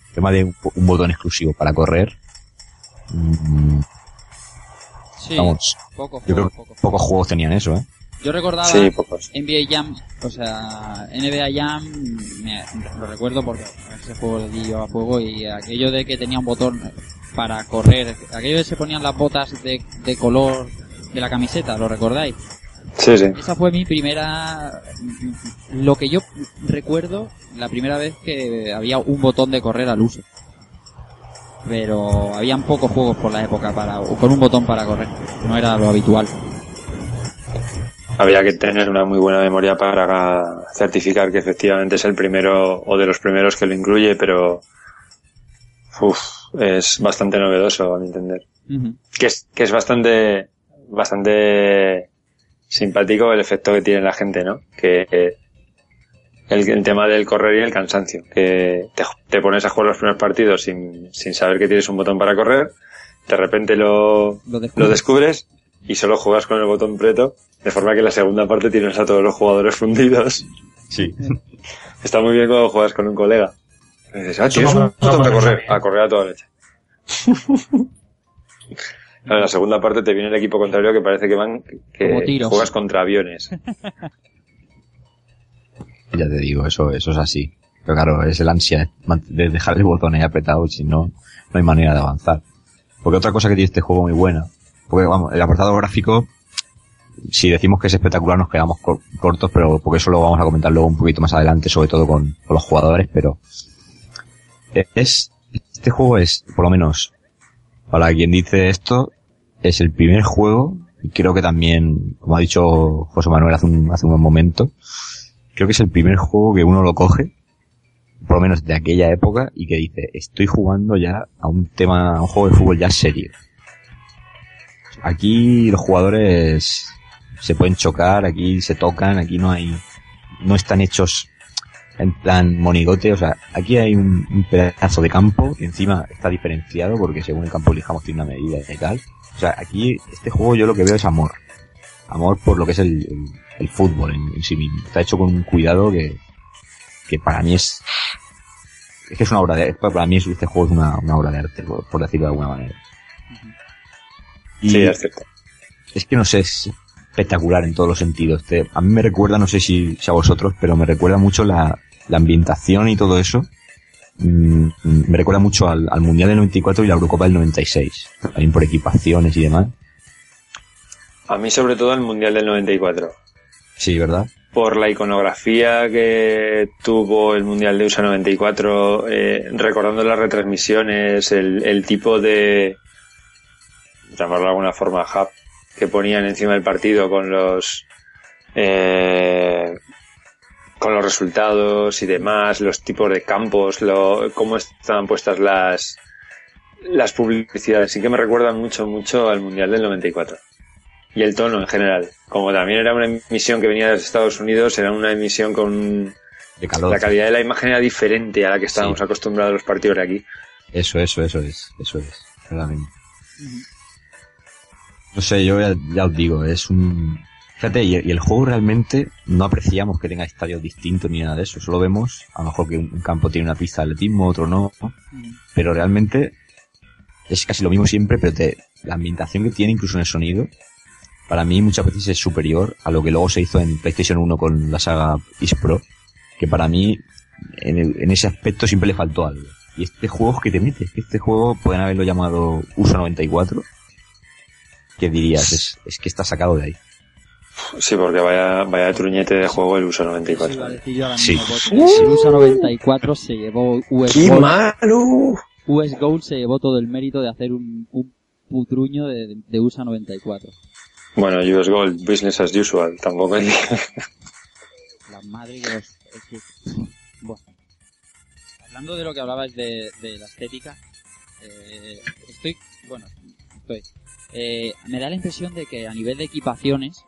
El tema de un, un botón exclusivo para correr. mm, Sí, vamos, poco yo creo juego, que poco. pocos juegos tenían eso, ¿eh? Yo recordaba Sí, pocos. NBA Jam, o sea, NBA Jam, me, lo recuerdo porque ese juego le di yo a fuego y aquello de que tenía un botón para correr, aquello de se ponían las botas de, de color de la camiseta, ¿lo recordáis? Sí, sí. Esa fue mi primera, lo que yo recuerdo, la primera vez que había un botón de correr al uso. Pero habían pocos juegos por la época para, con un botón para correr, no era lo habitual. Había que tener una muy buena memoria para certificar que efectivamente es el primero o de los primeros que lo incluye, pero uf, es bastante novedoso a mi entender. Que es, que es bastante, bastante simpático el efecto que tiene la gente, ¿no? Que el, el tema del correr y el cansancio, que te, te pones a jugar los primeros partidos sin, sin saber que tienes un botón para correr, de repente lo, Lo descubres. lo descubres y solo juegas con el botón preto, de forma que en la segunda parte tienes a todos los jugadores <laughs> fundidos. Sí. Está muy bien cuando juegas con un colega. Y dices, ah, tienes no- un botón pasa correr, a correr a toda leche. <laughs> Claro, en la segunda parte te viene el equipo contrario que parece que van que juegas contra aviones. Ya te digo, eso, eso es así. Pero claro, es el ansia de de dejar el botón ahí apretado, si no, no hay manera de avanzar. Porque otra cosa que tiene este juego muy buena, porque vamos, el apartado gráfico, si decimos que es espectacular nos quedamos cor- cortos, pero porque eso lo vamos a comentar luego un poquito más adelante, sobre todo con, con los jugadores, pero es, este juego es, por lo menos, para quien dice esto, es el primer juego, y creo que también, como ha dicho José Manuel hace un, hace un momento, creo que es el primer juego que uno lo coge, por lo menos de aquella época, y que dice, estoy jugando ya a un tema, a un juego de fútbol ya serio. Aquí los jugadores se pueden chocar, aquí se tocan, aquí no hay, no están hechos en plan monigote, o sea, aquí hay un, pedazo de campo que encima está diferenciado porque según el campo elijamos tiene una medida y tal. O sea, aquí este juego yo lo que veo es amor. Amor por lo que es el, fútbol en, sí mismo. Está hecho con un cuidado que, que para mí es, es que es una obra de, para mí este juego es una, una obra de arte, por, por decirlo de alguna manera. Y Sí, es cierto. es que no sé, es espectacular en todos los sentidos. Te- a mí me recuerda, no sé si, si a vosotros, pero me recuerda mucho la, la ambientación y todo eso. Mm, mm, me recuerda mucho al, al Mundial del 94 y la Eurocopa del 96. También por equipaciones y demás. A mí sobre todo el Mundial del 94. Sí, ¿verdad? Por la iconografía que tuvo el Mundial de USA 94, eh, recordando las retransmisiones, el, el tipo de, llamarlo de alguna forma, hub que ponían encima del partido con los, eh, con los resultados y demás, los tipos de campos, lo, cómo estaban puestas las, las publicidades sí que me recuerdan mucho, mucho al Mundial del 94. Y el tono en general. Como también era una emisión que venía de los Estados Unidos, era una emisión con... De calor. La calidad de la imagen era diferente a la que estábamos Sí. acostumbrados a los partidos de aquí. Eso, eso, eso es, eso es, claramente. No sé, yo ya, ya os digo, es un... Fíjate, y, y el juego realmente no apreciamos que tenga estadios distintos ni nada de eso, solo vemos, a lo mejor que un, un campo tiene una pista de atletismo, otro no, pero realmente es casi lo mismo siempre, pero te, la ambientación que tiene, incluso en el sonido, para mí muchas veces es superior a lo que luego se hizo en PlayStation 1 con la saga Is Pro, que para mí en, el- en ese aspecto siempre le faltó algo. Y este juego es que te mete, que este juego pueden haberlo llamado USA 94, que dirías, es, es que está sacado de ahí. Sí, porque vaya, vaya truñete de juego el USA Eso iba a 94. decir yo ahora Sí. mismo, porque el USA 94 se llevó US ¡Qué Gold, malo! US Gold se llevó todo el mérito de hacer un, un putruño de, de USA 94. Bueno, US Gold, business as usual, tampoco es... <laughs> La madre que los... Bueno. Hablando de lo que hablabas de, de la estética, eh, estoy... Bueno, estoy... eh, me da la impresión de que a nivel de equipaciones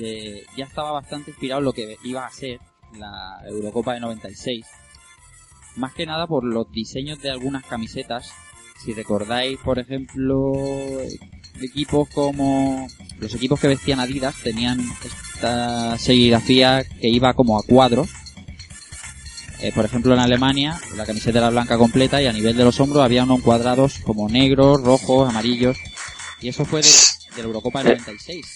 eh, ya estaba bastante inspirado en lo que iba a ser la Eurocopa de 96. Más que nada por los diseños de algunas camisetas. Si recordáis, por ejemplo, equipos como los equipos que vestían Adidas tenían esta serigrafía que iba como a cuadros. Eh, por ejemplo, en Alemania la camiseta era blanca completa y a nivel de los hombros había unos cuadrados como negros, rojos, amarillos. Y eso fue de, de la Eurocopa del 96.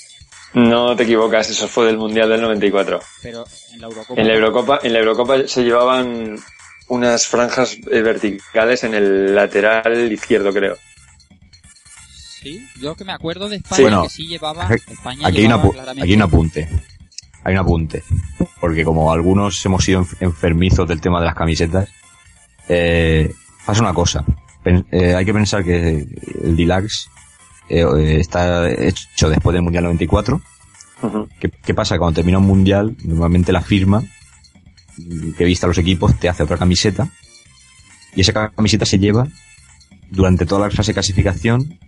No te equivocas, eso fue del Mundial del 94. Pero en la Eurocopa... En la Eurocopa, en la Eurocopa se llevaban unas franjas eh, verticales en el lateral izquierdo, creo. Sí, yo que me acuerdo de España Sí. Bueno, que sí llevaba... España Aquí hay, un llevaba apu- claramente- aquí hay un apunte. Hay un apunte. Porque como algunos hemos sido enf- enfermizos del tema de las camisetas, eh, pasa una cosa. Pen- eh, hay que pensar que el Deluxe eh, eh, está hecho después del Mundial 94. Ujú. ¿Qué, qué pasa? Cuando termina un Mundial, normalmente la firma que vista a los equipos te hace otra camiseta. Y esa camiseta se lleva durante toda la fase de clasificación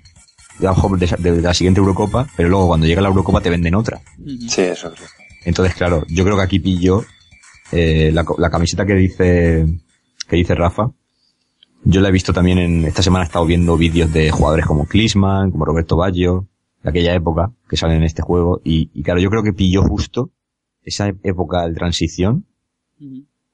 de, la siguiente Eurocopa, pero luego cuando llega la Eurocopa te venden otra. Sí, eso. sí. Entonces, claro, yo creo que aquí pillo eh, la, la camiseta que dice que dice Rafa. Yo la he visto también en esta semana he estado viendo vídeos de jugadores como Klisman, como Roberto Baggio, de aquella época que salen en este juego y, y claro, yo creo que pilló justo esa época de transición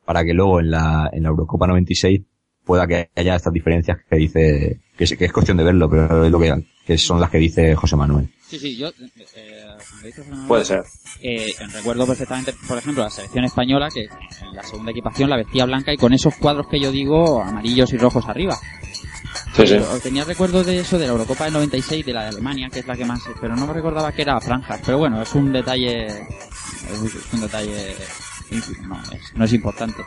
para que luego en la en la Eurocopa 96 pueda que haya estas diferencias que dice que es, que es cuestión de verlo, pero es lo que, que son las que dice José Manuel. Sí, sí, yo... eh, eh, Puede ser. Eh, recuerdo perfectamente, por ejemplo, la selección española que en la segunda equipación la vestía blanca y con esos cuadros que yo digo, amarillos y rojos arriba. Sí, sí. Tenía recuerdo de eso de la Eurocopa del 96 de la de Alemania, que es la que más, pero no me recordaba que era franjas. Pero bueno, es un detalle, es un detalle, no es, no es importante.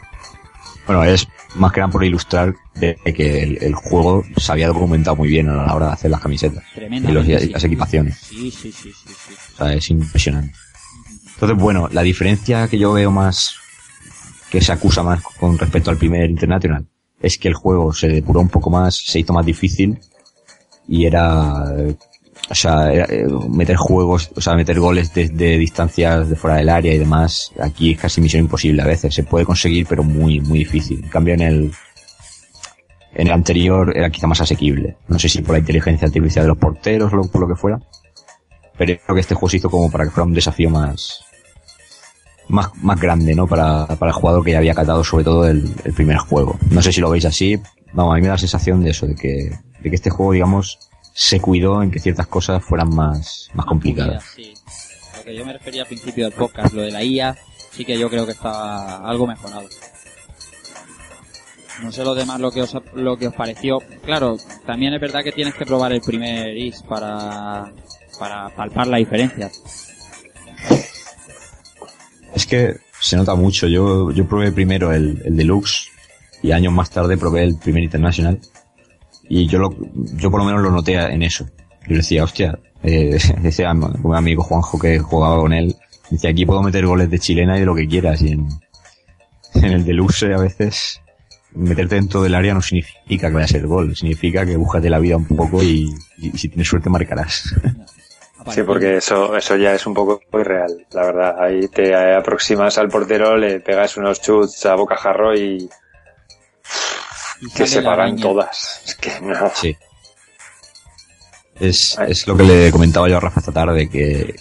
Bueno, es más que nada por ilustrar de que el, el juego se había documentado muy bien a la hora de hacer las camisetas y, los- y las equipaciones. Sí, sí, sí, sí, sí. O sea, es impresionante. Entonces, bueno, la diferencia que yo veo más, que se acusa más con respecto al primer International, es que el juego se depuró un poco más, se hizo más difícil y era, o sea, eh, meter juegos, o sea, meter goles desde distancias de fuera del área y demás, aquí es casi misión imposible a veces. Se puede conseguir, pero muy, muy difícil. En cambio, en el, en el anterior era quizá más asequible. No sé si por la inteligencia artificial de los porteros o por lo que fuera. Pero creo que este juego se hizo como para que fuera un desafío más, más, más grande, ¿no? Para, para el jugador que ya había catado sobre todo el, el primer juego. No sé si lo veis así. Vamos, a mí me da la sensación de eso, de que, de que este juego, digamos, se cuidó en que ciertas cosas fueran más, más complicadas. Sí. Lo que yo me refería al principio del podcast, lo de la IA, sí que yo creo que está algo mejorado. No sé lo demás lo que os lo que os pareció. Claro, también es verdad que tienes que probar el primer IS para para palpar la diferencia. Es que se nota mucho. Yo, yo probé primero el, el Deluxe y años más tarde probé el primer International. Y yo lo, yo por lo menos lo noté en eso. Yo decía, hostia, eh, <laughs> decía un amigo Juanjo que jugaba con él, decía, aquí puedo meter goles de chilena y de lo que quieras. Y en, <laughs> en el Deluxe a veces meterte dentro del área no significa que vaya a ser gol, significa que búscate la vida un poco y, y si tienes suerte marcarás. <laughs> Sí, porque eso, eso ya es un poco irreal, la verdad. Ahí te aproximas al portero, le pegas unos chuts a bocajarro y Y que se paran todas. Es que no. Sí. Es, es lo que le comentaba yo a Rafa esta tarde, que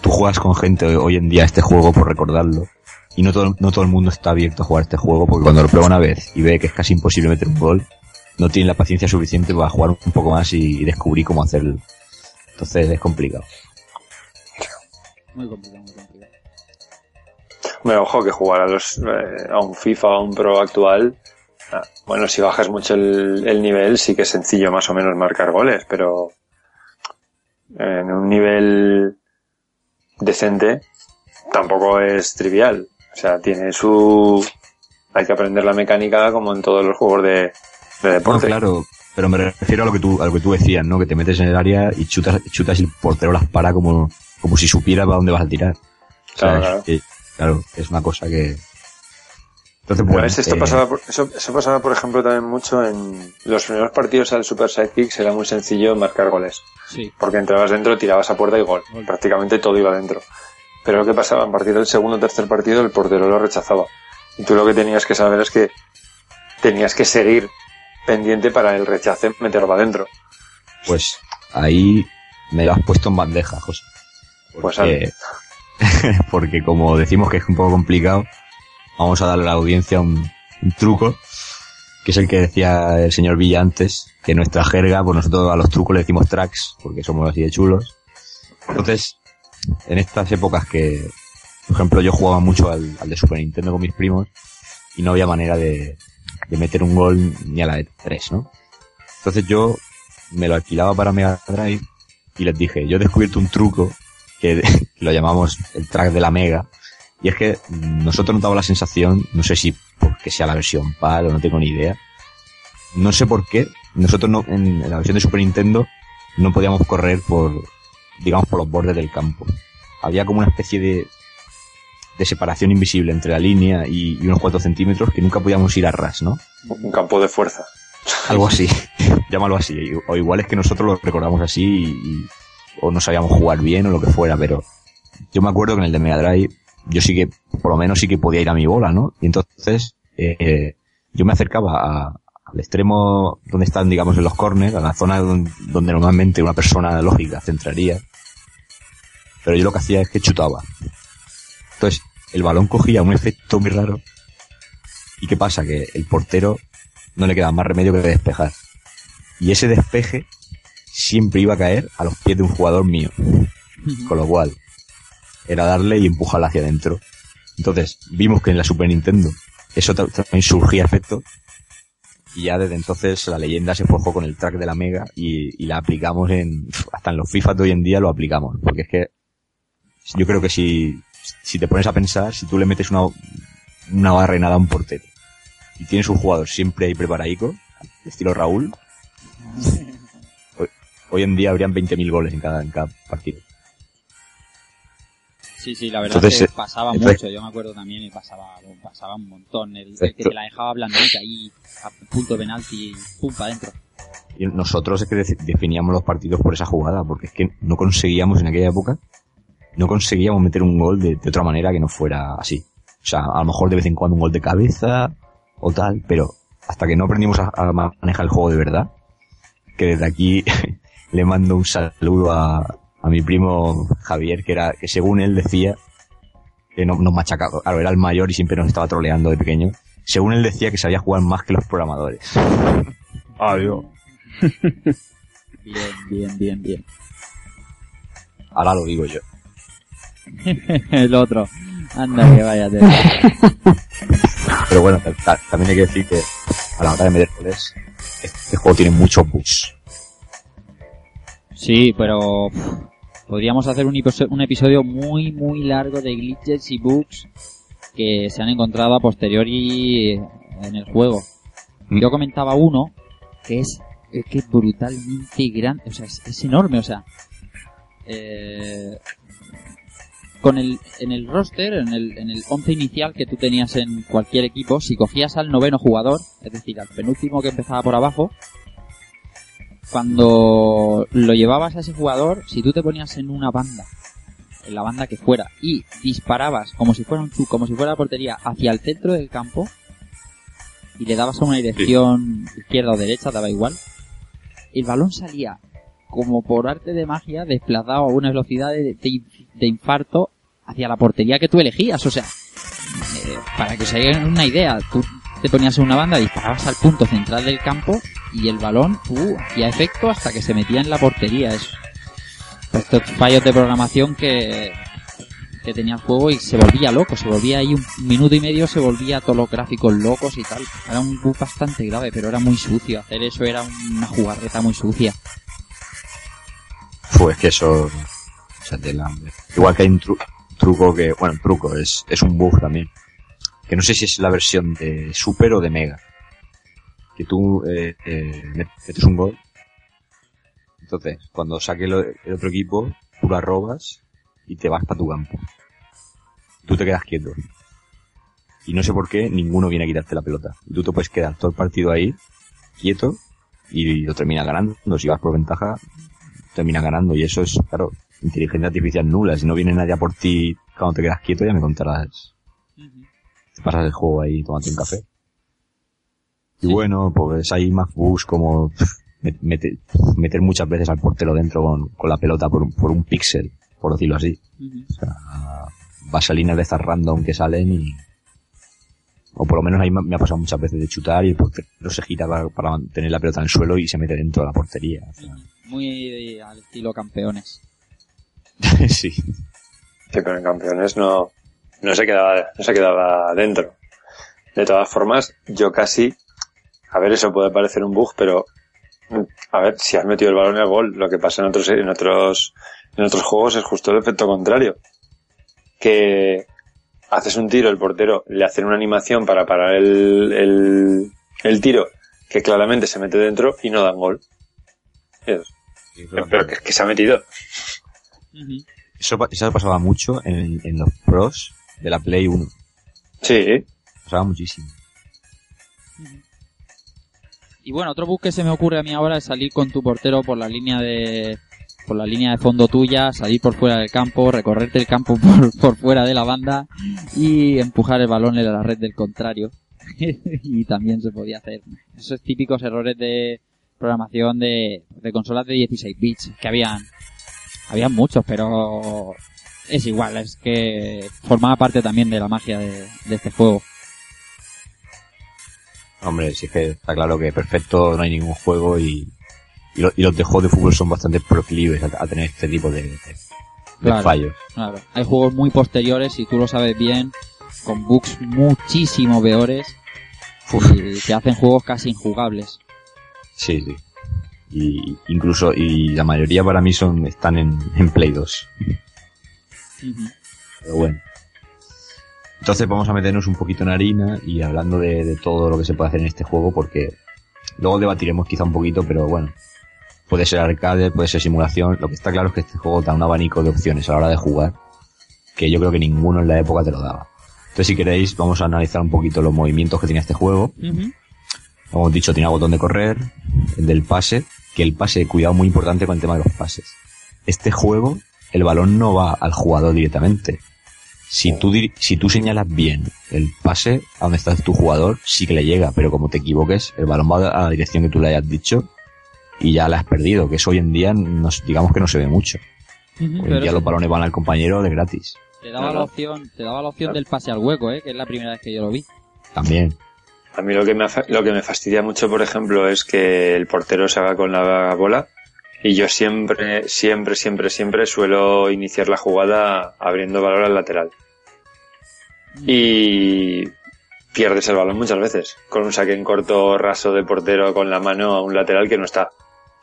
tú juegas con gente hoy en día este juego por recordarlo. Y no todo, no todo el mundo está abierto a jugar este juego, porque cuando lo prueba una vez y ve que es casi imposible meter un gol, no tiene la paciencia suficiente para jugar un poco más y, y descubrir cómo hacerlo. Entonces es complicado. Muy complicado, muy complicado. Bueno, ojo que jugar a, los, eh, a un FIFA o a un Pro actual, ah, bueno, si bajas mucho el, el nivel, sí que es sencillo más o menos marcar goles, pero en un nivel decente tampoco es trivial. O sea, tiene su... Hay que aprender la mecánica como en todos los juegos de, de No, deporte. claro, pero me refiero a lo que tú, a lo que tú decías, ¿no? Que te metes en el área y chutas, chutas y el portero las para como, como si supiera para dónde vas a tirar. O sea, Claro, es claro. claro, es una cosa que... Entonces, Pero bueno, ves, esto eh, pasaba, por- eso, eso pasaba, por ejemplo, también mucho en los primeros partidos al Super Sidekicks era muy sencillo marcar goles. Sí. Porque entrabas dentro, tirabas a puerta y gol. Gol. Prácticamente todo iba dentro. Pero lo que pasaba, a partir del segundo o tercer partido, el portero lo rechazaba. Y tú lo que tenías que saber es que tenías que seguir pendiente para el rechace meterlo adentro. pues ahí me lo has puesto en bandeja, José. Pues Porque, <laughs> porque como decimos que es un poco complicado, vamos a darle a la audiencia un, un truco, que es el que decía el señor Villa antes, que nuestra jerga, pues nosotros a los trucos le decimos tracks, porque somos así de chulos. Entonces, en estas épocas que, por ejemplo, yo jugaba mucho al, al de Super Nintendo con mis primos, y no había manera de, de meter un gol ni a la de tres, ¿no? Entonces yo me lo alquilaba para Mega Drive y les dije, yo he descubierto un truco que <laughs> lo llamamos el track de la Mega. Y es que nosotros nos daba la sensación, no sé si porque sea la versión PAL o no tengo ni idea, no sé por qué, nosotros no, en, en la versión de Super Nintendo no podíamos correr por, digamos, por los bordes del campo. Había como una especie de, de separación invisible entre la línea y, y unos cuatro centímetros que nunca podíamos ir a ras, ¿no? Un campo de fuerza. Algo así, <laughs> llámalo así. O igual es que nosotros lo recordamos así y, y- o no sabíamos jugar bien o lo que fuera, pero yo me acuerdo que en el de Mega Drive yo sí que, por lo menos sí que podía ir a mi bola, ¿no? Y entonces eh, eh, yo me acercaba a- al extremo donde están, digamos, en los corners, a la zona donde, donde normalmente una persona lógica centraría. Pero yo lo que hacía es que chutaba. Entonces, el balón cogía un efecto muy raro. ¿Y qué pasa? Que el portero no le quedaba más remedio que despejar. Y ese despeje siempre iba a caer a los pies de un jugador mío. Con lo cual, era darle y empujarla hacia adentro. Entonces, vimos que en la Super Nintendo eso ta- también surgía efecto. Y ya desde entonces la leyenda se forjó con el track de la Mega y, y la aplicamos en, hasta en los FIFA de hoy en día lo aplicamos. Porque es que yo creo que si, si te pones a pensar, si tú le metes una, una barrenada a un portero y tienes un jugador siempre ahí preparadico, estilo Raúl, <laughs> hoy, hoy en día habrían 20.000 goles en cada, en cada partido. Sí, sí, la verdad Entonces, que eh, pasaba mucho. Yo me acuerdo también y pasaba, pasaba un montón. El, el que te la dejaba blandita ahí, a punto penalti, pum, para adentro. Y nosotros es que de- definíamos los partidos por esa jugada, porque es que no conseguíamos en aquella época, no conseguíamos meter un gol de, de otra manera que no fuera así. O sea, a lo mejor de vez en cuando un gol de cabeza o tal, pero hasta que no aprendimos a, a manejar el juego de verdad, que desde aquí <laughs> le mando un saludo a, a mi primo Javier, que era, que según él decía, que no, nos machacaba, claro, era el mayor y siempre nos estaba troleando de pequeño. Según él decía que sabía jugar más que los programadores. Adiós. <laughs> Bien, bien, bien, bien. Ahora lo digo yo. <laughs> el otro. Anda, que vaya. <laughs> Pero bueno, ta- ta- también hay que decir que a la hora de meter goles, este juego tiene muchos bugs. Sí, pero podríamos hacer un, un episodio muy, muy largo de glitches y bugs que se han encontrado a posteriori en el juego. Mm. Yo comentaba uno que es, es que es brutalmente grande, o sea, es, es enorme, o sea. Eh, con el, en el roster, en el, en el once inicial que tú tenías en cualquier equipo, si cogías al noveno jugador, es decir, al penúltimo que empezaba por abajo, cuando lo llevabas a ese jugador, si tú te ponías en una banda, en la banda que fuera, y disparabas como si fuera un chu- como si fuera la portería hacia el centro del campo, y le dabas a una dirección izquierda o derecha, daba igual, el balón salía como por arte de magia desplazado a una velocidad de, de- de infarto hacia la portería que tú elegías. O sea, eh, para que os hagan una idea, tú te ponías en una banda, disparabas al punto central del campo y el balón uh, hacía efecto hasta que se metía en la portería. Es, estos fallos de programación que, que tenía el juego y se volvía loco, se volvía ahí un minuto y medio, se volvía todos los gráficos locos y tal. Era un bug bastante grave, pero era muy sucio. Hacer eso era una jugarreta muy sucia. Pues que eso... o sea, tela, hombre. Igual que hay un tru- truco que... Bueno, un truco, es, es un bug también. Que no sé si es la versión de Super o de Mega. Que tú eh, eh, metes un gol. Entonces, cuando saque el, el otro equipo, tú la robas y te vas para tu campo. Tú te quedas quieto. Y no sé por qué ninguno viene a quitarte la pelota. Y tú te puedes quedar todo el partido ahí, quieto, y lo termina ganando. Si vas por ventaja, termina ganando. Y eso es, claro, inteligencia artificial nula. Si no viene nadie a por ti cuando te quedas quieto, ya me contarás. Te pasas el juego ahí tomando un café. Y bueno, pues hay más bugs como pff, met- mete- meter muchas veces al portero dentro con, con la pelota por, un- por un píxel, por decirlo así. O sea, vaselinas de estas random que salen y... O por lo menos ahí me me ha pasado muchas veces de chutar y el portero se gira para, para mantener la pelota en el suelo y se mete dentro de la portería. O sea, Muy al estilo campeones. <laughs> sí. Sí, pero en campeones no, no se quedaba, no se quedaba dentro. De todas formas, yo casi, a ver, eso puede parecer un bug, pero, mm, a ver, si has metido el balón en el gol, lo que pasa en otros, en otros, en otros juegos es justo el efecto contrario. Que haces un tiro, el portero le hacen una animación para parar el, el, el tiro, que claramente se mete dentro y no dan gol. Pero que, que se ha metido. Eso, eso pasaba mucho en, en los pros de la Play 1. Sí, Pasaba muchísimo. Y bueno, otro bug que se me ocurre a mí ahora es salir con tu portero por la línea de por la línea de fondo tuya, salir por fuera del campo, recorrerte el campo <laughs> por, por fuera de la banda y empujar el balón en la red del contrario. <laughs> y también se podía hacer esos típicos errores de programación de, de consolas de 16 bits, que habían habían muchos, pero es igual, es que formaba parte también de la magia de este juego. Hombre, si es que está claro que perfecto no hay ningún juego y, y, lo- y los de juegos de fútbol son bastante proclives a, a tener este tipo de, de- de Claro. fallos. Claro, hay juegos muy posteriores, si tú lo sabes bien, con bugs muchísimo peores y que hacen juegos casi injugables. Sí, sí. Y incluso, y la mayoría para mí son, están en, en Play 2. Pero bueno. Entonces vamos a meternos un poquito en harina y hablando de, de todo lo que se puede hacer en este juego porque luego debatiremos quizá un poquito, pero bueno. Puede ser arcade, puede ser simulación. Lo que está claro es que este juego da un abanico de opciones a la hora de jugar que yo creo que ninguno en la época te lo daba. Entonces si queréis vamos a analizar un poquito los movimientos que tenía este juego. Como hemos dicho, tiene el botón de correr, el del pase, que el pase, cuidado muy importante con el tema de los pases. Este juego, el balón no va al jugador directamente. Si tú, si tú señalas bien el pase a donde está tu jugador, sí que le llega, pero como te equivoques, el balón va a la dirección que tú le hayas dicho y ya la has perdido, que eso hoy en día, no, digamos que no se ve mucho. Hoy en día sí. los balones van al compañero de gratis. Te daba la opción, te daba la opción del pase al hueco, eh, que es la primera vez que yo lo vi. También. A mí lo que me lo que me fastidia mucho, por ejemplo, es que el portero se haga con la bola y yo siempre, siempre, siempre, siempre suelo iniciar la jugada abriendo valor al lateral. Y pierdes el balón muchas veces con un saque en corto raso de portero con la mano a un lateral que no está.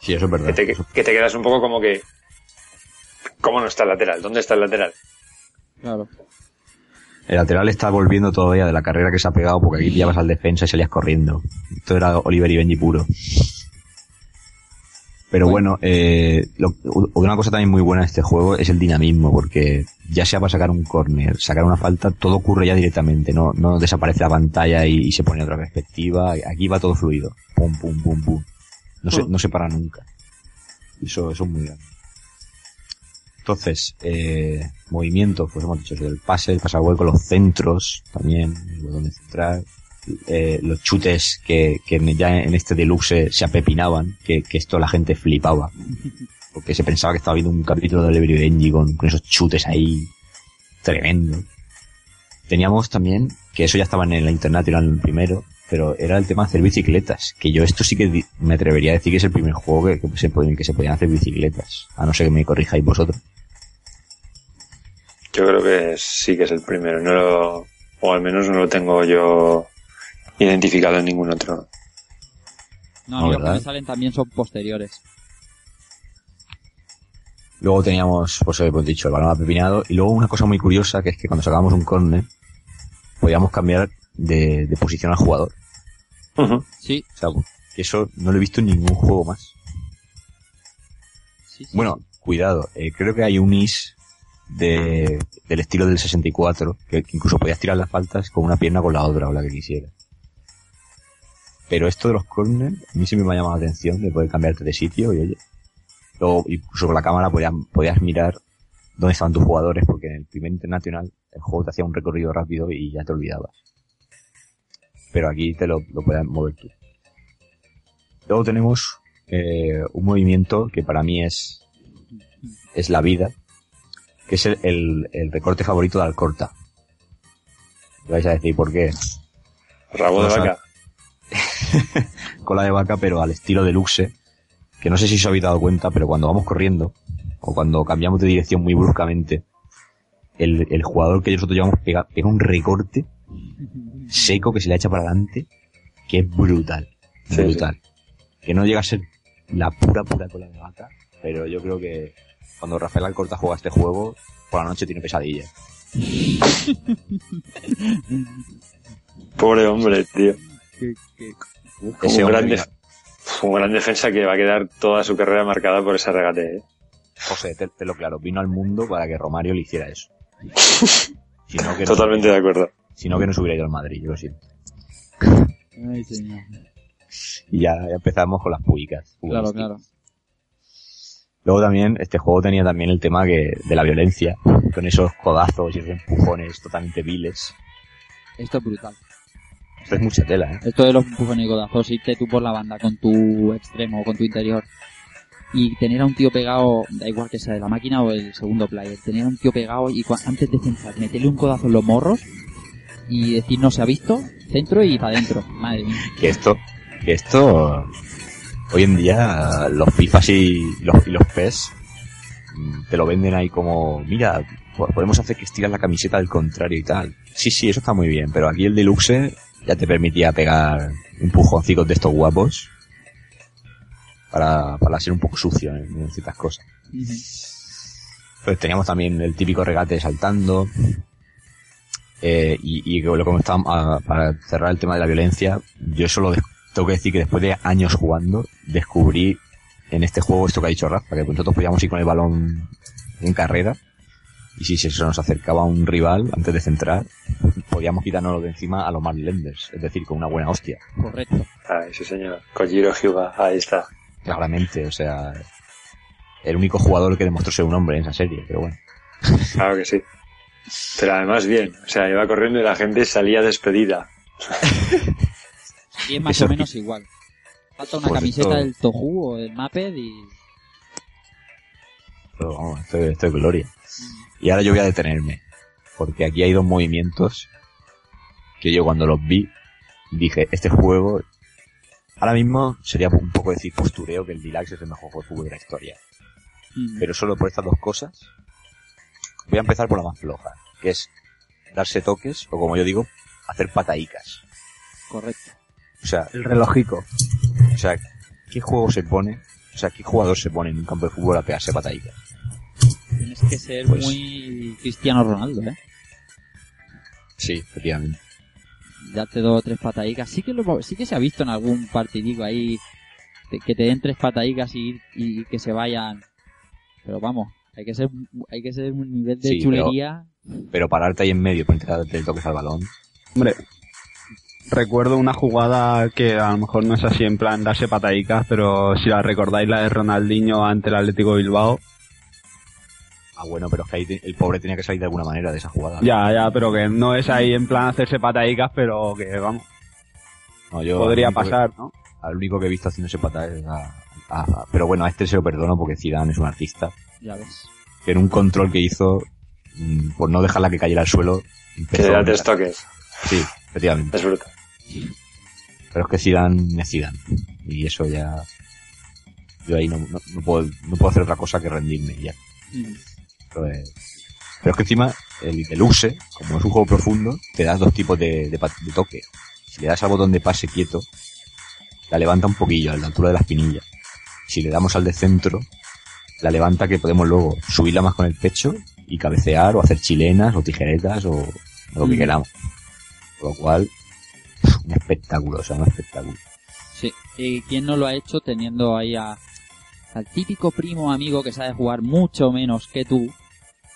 Sí, eso es Que verdad. te, que te quedas un poco como que ¿Cómo no está el lateral? ¿Dónde está el lateral? Claro. El lateral está volviendo todavía de la carrera que se ha pegado porque aquí pillabas al defensa y salías corriendo. Esto era Oliver y Benji puro. Pero bueno, eh, lo- una cosa también muy buena de este juego es el dinamismo, porque ya sea para sacar un corner, sacar una falta, todo ocurre ya directamente, no, no desaparece la pantalla y, y se pone otra perspectiva. Aquí va todo fluido. Pum, pum, pum, pum. No se, no se para nunca. Eso, eso es muy grande. Entonces, eh, movimientos, pues hemos dicho del pase, el pase al hueco, los centros también, el botón de central, eh, los chutes que, que ya en este deluxe se apepinaban, que, que esto la gente flipaba. Porque se pensaba que estaba viendo un capítulo de y Benji con, esos chutes ahí, tremendo. Teníamos también, que eso ya estaba en la el primero, pero era el tema de hacer bicicletas, que yo esto sí que me atrevería a decir que es el primer juego que se, pueden, que se podían hacer bicicletas, a no ser que me corrijáis vosotros. Yo creo que sí que es el primero. No lo, o al menos no lo tengo yo identificado en ningún otro. No, No, y los que me salen también son posteriores. Luego teníamos, pues hemos dicho, el balón apepinado. Y luego una cosa muy curiosa, que es que cuando sacábamos un córner, podíamos cambiar de, de posición al jugador. Ujú. Sí, O sea, que eso no lo he visto en ningún juego más. sí, sí. Bueno, cuidado, eh, creo que hay un is de, del estilo del 64, que, que incluso podías tirar las faltas con una pierna o con la otra, o la que quisiera. Pero esto de los corners, a mí sí me ha llamado la atención de poder cambiarte de sitio y oye. Luego, incluso con la cámara podías, podías mirar dónde estaban tus jugadores, porque en el primer internacional el juego te hacía un recorrido rápido y ya te olvidabas. Pero aquí te lo, lo puedes mover tú. Luego tenemos eh, un movimiento que para mí es, es la vida, que es el, el, el recorte favorito de Alcorta. Vais a decir por qué. Rabo de vaca. <laughs> Cola de vaca, pero al estilo deluxe, que no sé si os habéis dado cuenta, pero cuando vamos corriendo, o cuando cambiamos de dirección muy bruscamente, el, el jugador que nosotros llevamos pega, pega un recorte seco que se le echa para adelante, que es brutal. Sí, brutal. Que no llega a ser la pura, pura cola de vaca, pero yo creo que cuando Rafael Alcorta juega este juego, por la noche tiene pesadillas. <laughs> Pobre hombre, tío. Un, gran que- def- un gran defensa que va a quedar toda su carrera marcada por ese regate. ¿eh? José, te, te lo claro, vino al mundo para que Romario le hiciera eso. <laughs> Si no, que no, Totalmente de acuerdo. si no, que no se hubiera ido al Madrid, yo lo siento. Ay, señor. Y ya, ya empezamos con las puicas. Claro, claro. Luego también, este juego tenía también el tema que, de la violencia, con esos codazos y esos empujones totalmente viles. Esto es brutal. Esto es mucha tela, ¿eh? Esto de los empujones y codazos, irte tú por la banda con tu extremo o con tu interior y tener a un tío pegado, da igual que sea de la máquina o el segundo player, tener a un tío pegado y antes de centrar, meterle un codazo en los morros y decir no se ha visto, centro y para adentro. Madre mía. Que esto, que esto, hoy en día, los FIFAs y los, y los PES, mm, te lo venden ahí como, mira, po- podemos hacer que estiras la camiseta del contrario y tal. Sí, sí, eso está muy bien, pero aquí el deluxe ya te permitía pegar empujoncicos de estos guapos para, para ser un poco sucio en, en ciertas cosas. Pues teníamos también el típico regate saltando. Eh, y, y lo que comentábamos, ah, para cerrar el tema de la violencia, yo solo tengo que decir que después de años jugando, descubrí en este juego esto que ha dicho Rafa, que nosotros podíamos ir con el balón en carrera, y si se nos acercaba un rival antes de centrar, podíamos quitarnos de encima a los más lenders, es decir, con una buena hostia. Correcto. Ay, sí señor. Kojiro Hyuga, ahí está. Claramente, o sea, el único jugador que demostró ser un hombre en esa serie, pero bueno. Claro que sí. Pero además bien. O sea, iba corriendo y la gente salía despedida. Y es más Eso o menos igual. Falta una Pues camiseta esto- del Tohu o del Maped y... Pero vamos, esto, esto es gloria. Y ahora yo voy a detenerme, porque aquí hay dos movimientos que yo cuando los vi dije, este juego, ahora mismo sería un poco decir postureo que el Deluxe es el mejor juego de fútbol de la historia. Mm. Pero solo por estas dos cosas, voy a empezar por la más floja, que es darse toques, o como yo digo, hacer pataicas. Correcto. O sea, El relojico. o sea, ¿qué juego se pone? O sea, ¿qué jugador se pone en un campo de fútbol a pegarse pataicas? Tienes que ser Pues- muy Cristiano Ronaldo, ¿eh? Sí, efectivamente. Darte dos o tres patadicas. Sí que, lo, sí que se ha visto en algún partidico ahí que te den tres patadicas y, y que se vayan. Pero vamos, hay que ser, hay que ser un nivel de Sí, chulería. Pero pararte ahí en medio para intentar darte toques al balón. Hombre, recuerdo una jugada que a lo mejor no es así en plan darse patadicas, pero si la recordáis la de Ronaldinho ante el Atlético de Bilbao. Ah, bueno, pero es que ahí el pobre tenía que salir de alguna manera de esa jugada. Ya, ya, pero que no es ahí en plan hacerse patadicas, pero que vamos, No, yo podría que- pasar, ¿no? al único que he visto haciéndose patada es a, a- a- Pero bueno, a este se lo perdono porque Zidane es un artista. Ya ves. Que en un control que hizo, mm, por no dejarla que cayera al suelo, Que empezó le tres toques. Sí, efectivamente. Es brutal. Pero es que Zidane es Zidane. Y eso ya... Yo ahí no, no, no puedo, no puedo hacer otra cosa que rendirme ya. Mm. Pero, pero es que encima el deluxe, como es un juego profundo, te das dos tipos de, de, de toque. Si le das al botón de pase quieto, la levanta un poquillo a la altura de la espinilla. Si le damos al de centro, la levanta que podemos luego subirla más con el pecho y cabecear o hacer chilenas o tijeretas o, lo que Mm. queramos. Por lo cual, un espectáculo, o sea, un espectáculo. Sí. ¿Y quién no lo ha hecho teniendo ahí a, al típico primo amigo que sabe jugar mucho menos que tú?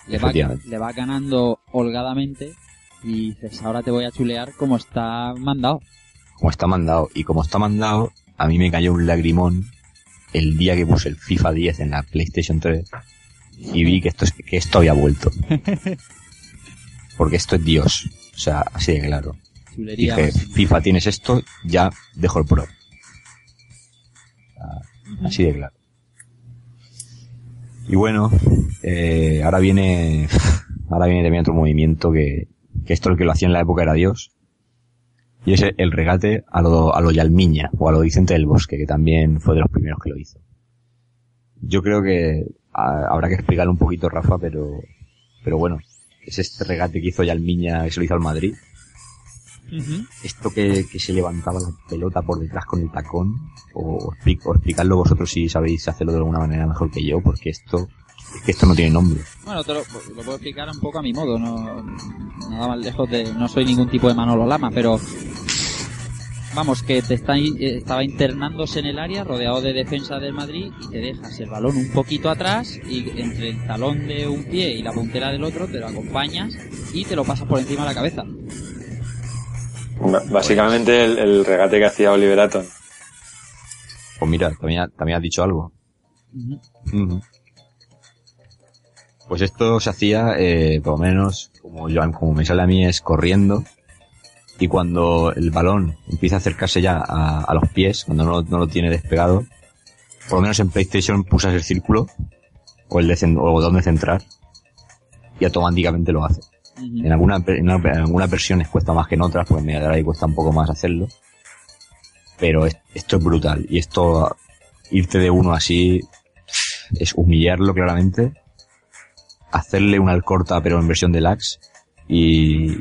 Le va, le va ganando holgadamente y dices, ahora te voy a chulear como está mandado. como está mandado. Y como está mandado, a mí me cayó un lagrimón el día que puse el FIFA 10 en la PlayStation 3 y vi que esto, es, que esto había vuelto. <laughs> Porque esto es Dios. O sea, así de claro. Chulería. Dije. FIFA tienes esto, ya dejo el Pro. Así de claro. Y bueno, eh, ahora viene, <laughs> ahora viene también otro movimiento que, que esto el que lo hacía en la época era Dios. Y es el regate a lo, a lo Yalmiña, o a lo Vicente del Bosque, que también fue de los primeros que lo hizo. Yo creo que habrá que explicarlo un poquito, Rafa, pero, pero bueno, es este regate que hizo Yalmiña, que se lo hizo al Madrid. Esto que, que se levantaba la pelota por detrás con el tacón, o, o explicarlo vosotros si sabéis hacerlo de alguna manera mejor que yo, porque esto, es que esto no tiene nombre. Bueno, te lo, lo puedo explicar un poco a mi modo, no nada más lejos de, no soy ningún tipo de Manolo Lama, pero vamos, que te está, estaba internándose en el área, rodeado de defensa del Madrid, y te dejas el balón un poquito atrás, y entre el talón de un pie y la puntera del otro, te lo acompañas y te lo pasas por encima de la cabeza. Ba- Básicamente el, el regate que hacía Oliver Atom. Pues mira, también, ha- también has dicho algo. Pues esto se hacía, eh, por lo menos, como, yo, como me sale a mí, es corriendo. Y cuando el balón empieza a acercarse ya a, a los pies, cuando no, lo- no lo tiene despegado, por lo menos en PlayStation pulsas el círculo, o el, de, o el botón de centrar, y automáticamente lo hace. En, alguna, en, alguna- en algunas versiones cuesta más que en otras, porque en Mega Drive cuesta un poco más hacerlo. Pero es- esto es brutal. Y esto, irte de uno así, es humillarlo claramente. Hacerle una alcorta, pero en versión deluxe. Y,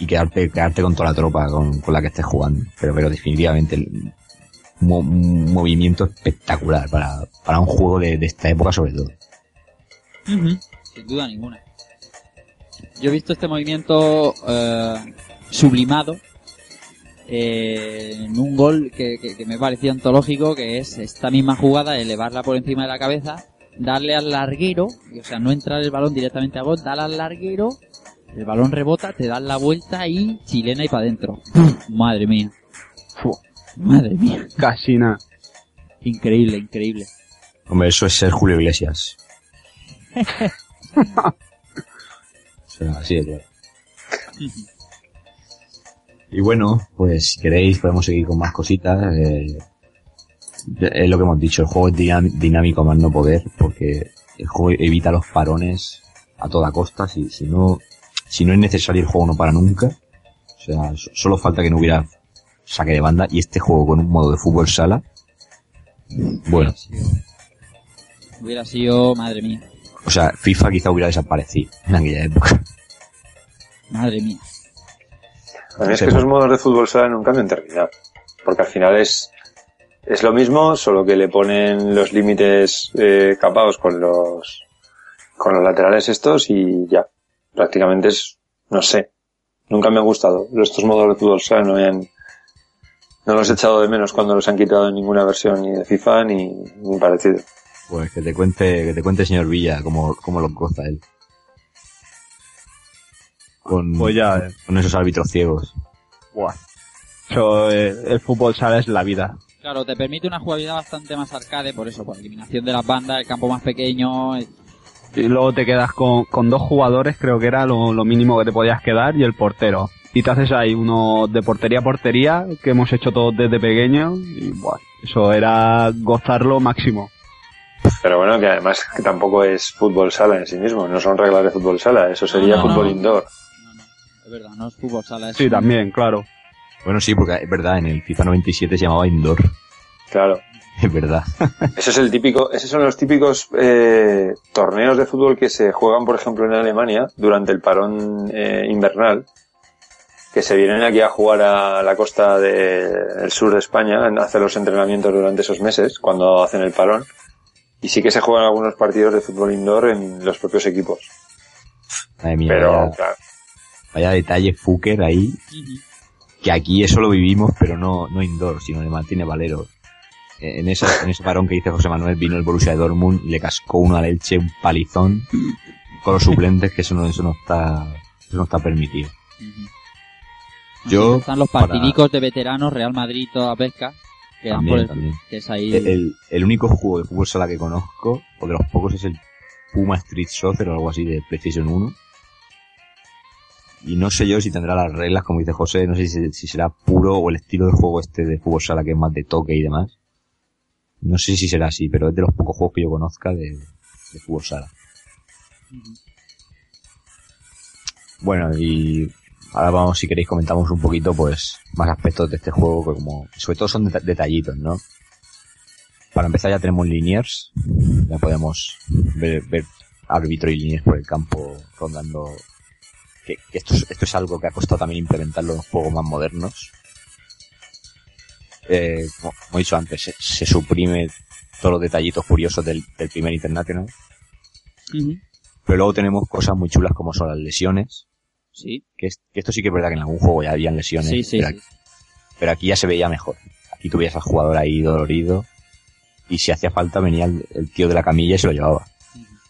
y quedarte, quedarte con toda la tropa con, con la que estés jugando. Pero, pero definitivamente, el- un, mo- un movimiento espectacular para, para un juego de, de esta época sobre todo. Sin duda ninguna. Yo he visto este movimiento eh, sublimado eh, en un gol que, que- que me parecía antológico, que es esta misma jugada, elevarla por encima de la cabeza, darle al larguero, y, o sea, no entrar el balón directamente a gol, darle al larguero, el balón rebota, te das la vuelta y chilena y para adentro. <laughs> Madre mía. Madre mía. casi nada. Increíble, increíble. Hombre, eso es ser Julio Iglesias. <laughs> así de claro. Y bueno, pues si queréis podemos seguir con más cositas. eh, es lo que hemos dicho, el juego es dinámico a más no poder, porque el juego evita los parones a toda costa. Si, si no, si no es necesario el juego no para nunca. O sea, so- solo falta que no hubiera saque de banda y este juego con un modo de fútbol sala. Bueno, Hubiera sido, madre mía. O sea, FIFA quizá hubiera desaparecido en aquella época. Madre mía. A mí es que esos modos de fútbol sala nunca me han terminado. Porque al final es, es lo mismo, solo que le ponen los límites eh, capados con los, con los laterales estos y ya. Prácticamente es, no sé. Nunca me han gustado. Estos modos de fútbol sala no me han, No los he echado de menos cuando los han quitado en ninguna versión ni de FIFA ni, ni parecido. Pues que te cuente, que te cuente señor Villa cómo, cómo lo goza él. Con, Pues ya, eh. con esos árbitros ciegos. Buah. Eso, eh, el fútbol sala es la vida. Claro, te permite una jugabilidad bastante más arcade, por eso, por eliminación de las bandas, el campo más pequeño. eh, Y luego te quedas con, con dos jugadores, creo que era lo, lo mínimo que te podías quedar, y el portero. Y te haces ahí uno de portería a portería, que hemos hecho todos desde pequeño, y buah, eso era gozarlo máximo. Pero bueno, que además que tampoco es fútbol sala en sí mismo, no son reglas de fútbol sala, eso sería No, no, fútbol no. indoor. No, no, es verdad, no es fútbol sala. Es Sí, un- también, claro. Bueno, sí, porque es verdad, en el FIFA 97 se llamaba Indoor. Claro. Es verdad. <laughs> Eso es el típico, esos son los típicos eh, torneos de fútbol que se juegan, por ejemplo, en Alemania durante el parón eh, invernal, que se vienen aquí a jugar a la costa de- del sur de España, a hacer los entrenamientos durante esos meses, cuando hacen el parón, y sí que se juegan algunos partidos de fútbol indoor en los propios equipos. Madre mía, Pero, vaya, claro, vaya detalle Fuker ahí. Que aquí eso lo vivimos, pero no, no indoor, sino de Martínez Valero. Eh, En ese, en ese parón que dice José Manuel vino el Borussia de Dortmund y le cascó uno al Elche, un palizón con los suplentes, que eso no, eso no está, eso no está permitido. Yo, Están los para- partidicos de veteranos, Real Madrid, toda pesca, que También, el, también. que es ahí. El, el- el único juego de fútbol sala que conozco, o de los pocos, es el Puma Street Soccer o algo así de PlayStation 1. Y no sé yo si tendrá las reglas, como dice José, no sé si, si será puro o el estilo de juego este de fútbol sala que es más de toque y demás. No sé si será así, pero es de los pocos juegos que yo conozca de, de fútbol sala. Bueno, y ahora vamos, si queréis, comentamos un poquito, pues, más aspectos de este juego, que como, sobre todo son deta- detallitos, ¿no? Para empezar ya tenemos Liniers, ya podemos ver, ver árbitro y Liniers por el campo rondando, que, que esto, es, esto es algo que ha costado también implementarlo en juegos más modernos. Eh, como, he dicho antes, se, se suprime todos los detallitos curiosos del, del primer International, pero luego tenemos cosas muy chulas como son las lesiones, Sí, que, es- que esto sí que es verdad que en algún juego ya habían lesiones, sí, sí. pero, aquí ya se veía mejor. Aquí tú veías al jugador ahí dolorido y si hacía falta venía el, el tío de la camilla y se lo llevaba.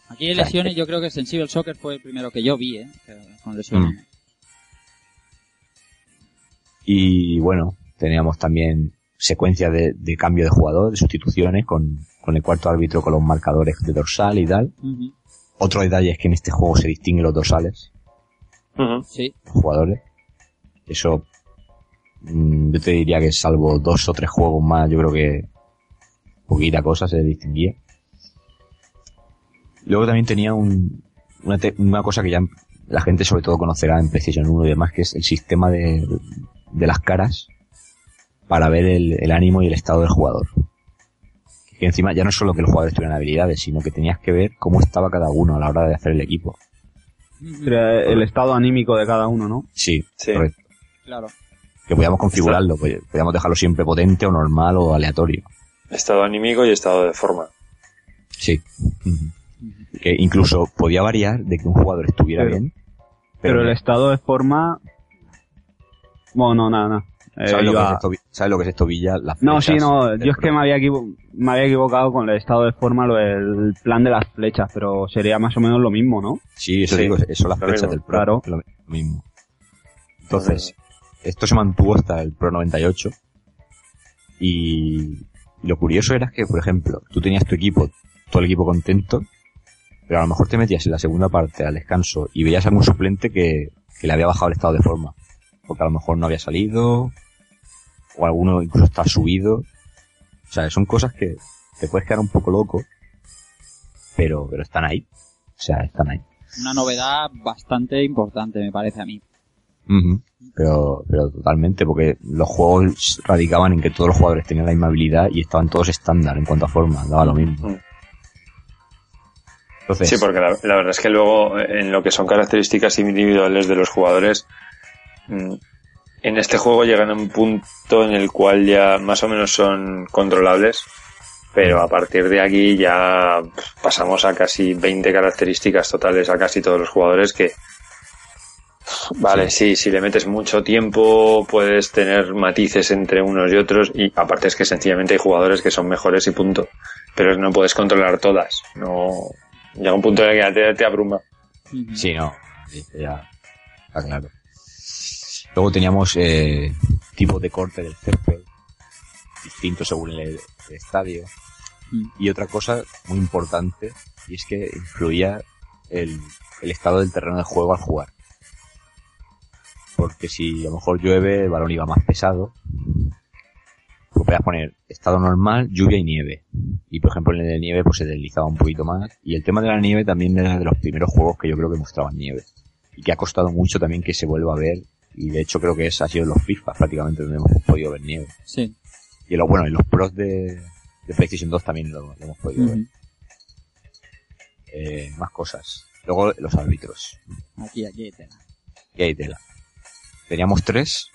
Aquí hay lesiones, yo creo que Sensible Soccer fue el primero que yo vi, ¿eh? Con lesiones. Mm. Y bueno, teníamos también secuencias de, de cambio de jugador, de sustituciones con, con el cuarto árbitro con los marcadores de dorsal y tal. Otro detalle es que en este juego se distinguen los dorsales, Sí, los jugadores. Eso, mm, yo te diría que salvo dos o tres juegos más, yo creo que poquita cosa se distinguía. Luego también tenía un, una, te- una cosa que ya la gente sobre todo conocerá en PlayStation 1 y demás, que es el sistema de, de las caras para ver el, el ánimo y el estado del jugador. Que encima ya no es solo que los jugadores tuvieran habilidades, sino que tenías que ver cómo estaba cada uno a la hora de hacer el equipo. El estado anímico de cada uno, ¿no? Sí, Sí. correcto. claro. Que podíamos configurarlo, pues, podíamos dejarlo siempre potente o normal o aleatorio. Estado anímico y estado de forma. Sí. Que incluso podía variar de que un jugador estuviera Pero- bien. Pero, el estado de forma... Bueno, no, nada, nada. Eh, ¿sabes, lo que es esto, Vi- ¿Sabes lo que es esto, Villa? Las No, sí, no, yo es que me había, equivo- me había equivocado con el estado de forma, lo del plan de las flechas, pero sería más o menos lo mismo, ¿no? Sí, eso Sí, digo, eso son las lo flechas mismo, del Pro. claro. Lo, lo mismo. Entonces, esto se mantuvo hasta el Pro 98. Y lo curioso era que, por ejemplo, tú tenías tu equipo, todo el equipo contento, pero a lo mejor te metías en la segunda parte al descanso y veías a algún suplente que, que le había bajado el estado de forma. Porque a lo mejor no había salido, o alguno incluso está subido. O sea, son cosas que te puedes quedar un poco loco, pero, pero están ahí. O sea, están ahí. Una novedad bastante importante, me parece a mí. Pero, pero totalmente, porque los juegos radicaban en que todos los jugadores tenían la misma habilidad y estaban todos estándar en cuanto a forma, daba lo mismo. Mm. Entonces, Sí, porque la, la verdad es que luego en lo que son características individuales de los jugadores, mm, en este juego llegan a un punto en el cual ya más o menos son controlables, pero a partir de aquí ya pasamos a casi 20 características totales a casi todos los jugadores que Vale, sí. si le metes mucho tiempo puedes tener matices entre unos y otros y aparte es que sencillamente hay jugadores que son mejores y punto. Pero no puedes controlar todas. No llega un punto en el que te, te abruma. Sí, no. Sí, ya. Está claro. Luego teníamos eh, tipos de corte del césped, distintos según el, el estadio. Mm. Y otra cosa muy importante, y es que influía el, el estado del terreno de juego al jugar. Porque si a lo mejor llueve, el balón iba más pesado, pues podías poner estado normal, lluvia y nieve. Y por ejemplo en el de nieve pues se deslizaba un poquito más. Y el tema de la nieve también era de los primeros juegos que yo creo que mostraban nieve. Y que ha costado mucho también que se vuelva a ver. Y de hecho creo que es, ha sido en los FIFA prácticamente donde hemos podido ver nieve. Sí. Y los, bueno, en los pros de, de PlayStation 2 también lo, lo hemos podido ver. Eh, más cosas. Luego los árbitros. Aquí, aquí, tela. Y ahí tela. Teníamos tres.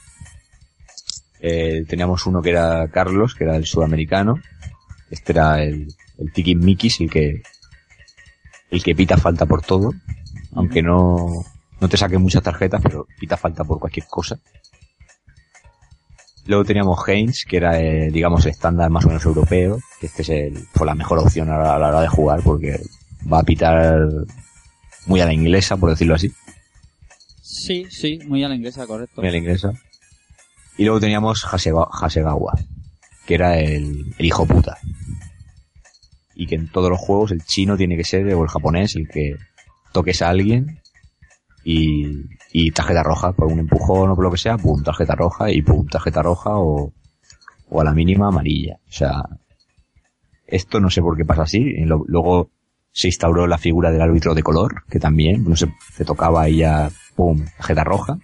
Eh, teníamos uno que era Carlos, que era el sudamericano. Este era el, el Tiki Mikis, el que, el que pita falta por todo. Aunque no, no te saque muchas tarjetas, pero pita falta por cualquier cosa. Luego teníamos Haynes, que era, eh, digamos, el estándar más o menos europeo. Que este es el, fue la mejor opción a la, a la hora de jugar porque va a pitar muy a la inglesa, por decirlo así. Sí, sí, muy a la inglesa, correcto. muy a la inglesa. Y luego teníamos Hasega- Hasegawa, que era el, el hijo puta. Y que en todos los juegos el chino tiene que ser, o el japonés, el que toques a alguien y, y tarjeta roja por un empujón o por lo que sea, pum, tarjeta roja y pum, tarjeta roja o, o a la mínima amarilla. O sea, esto no sé por qué pasa así. Luego se instauró la figura del árbitro de color, que también, no sé, se tocaba y ya, pum, tarjeta roja.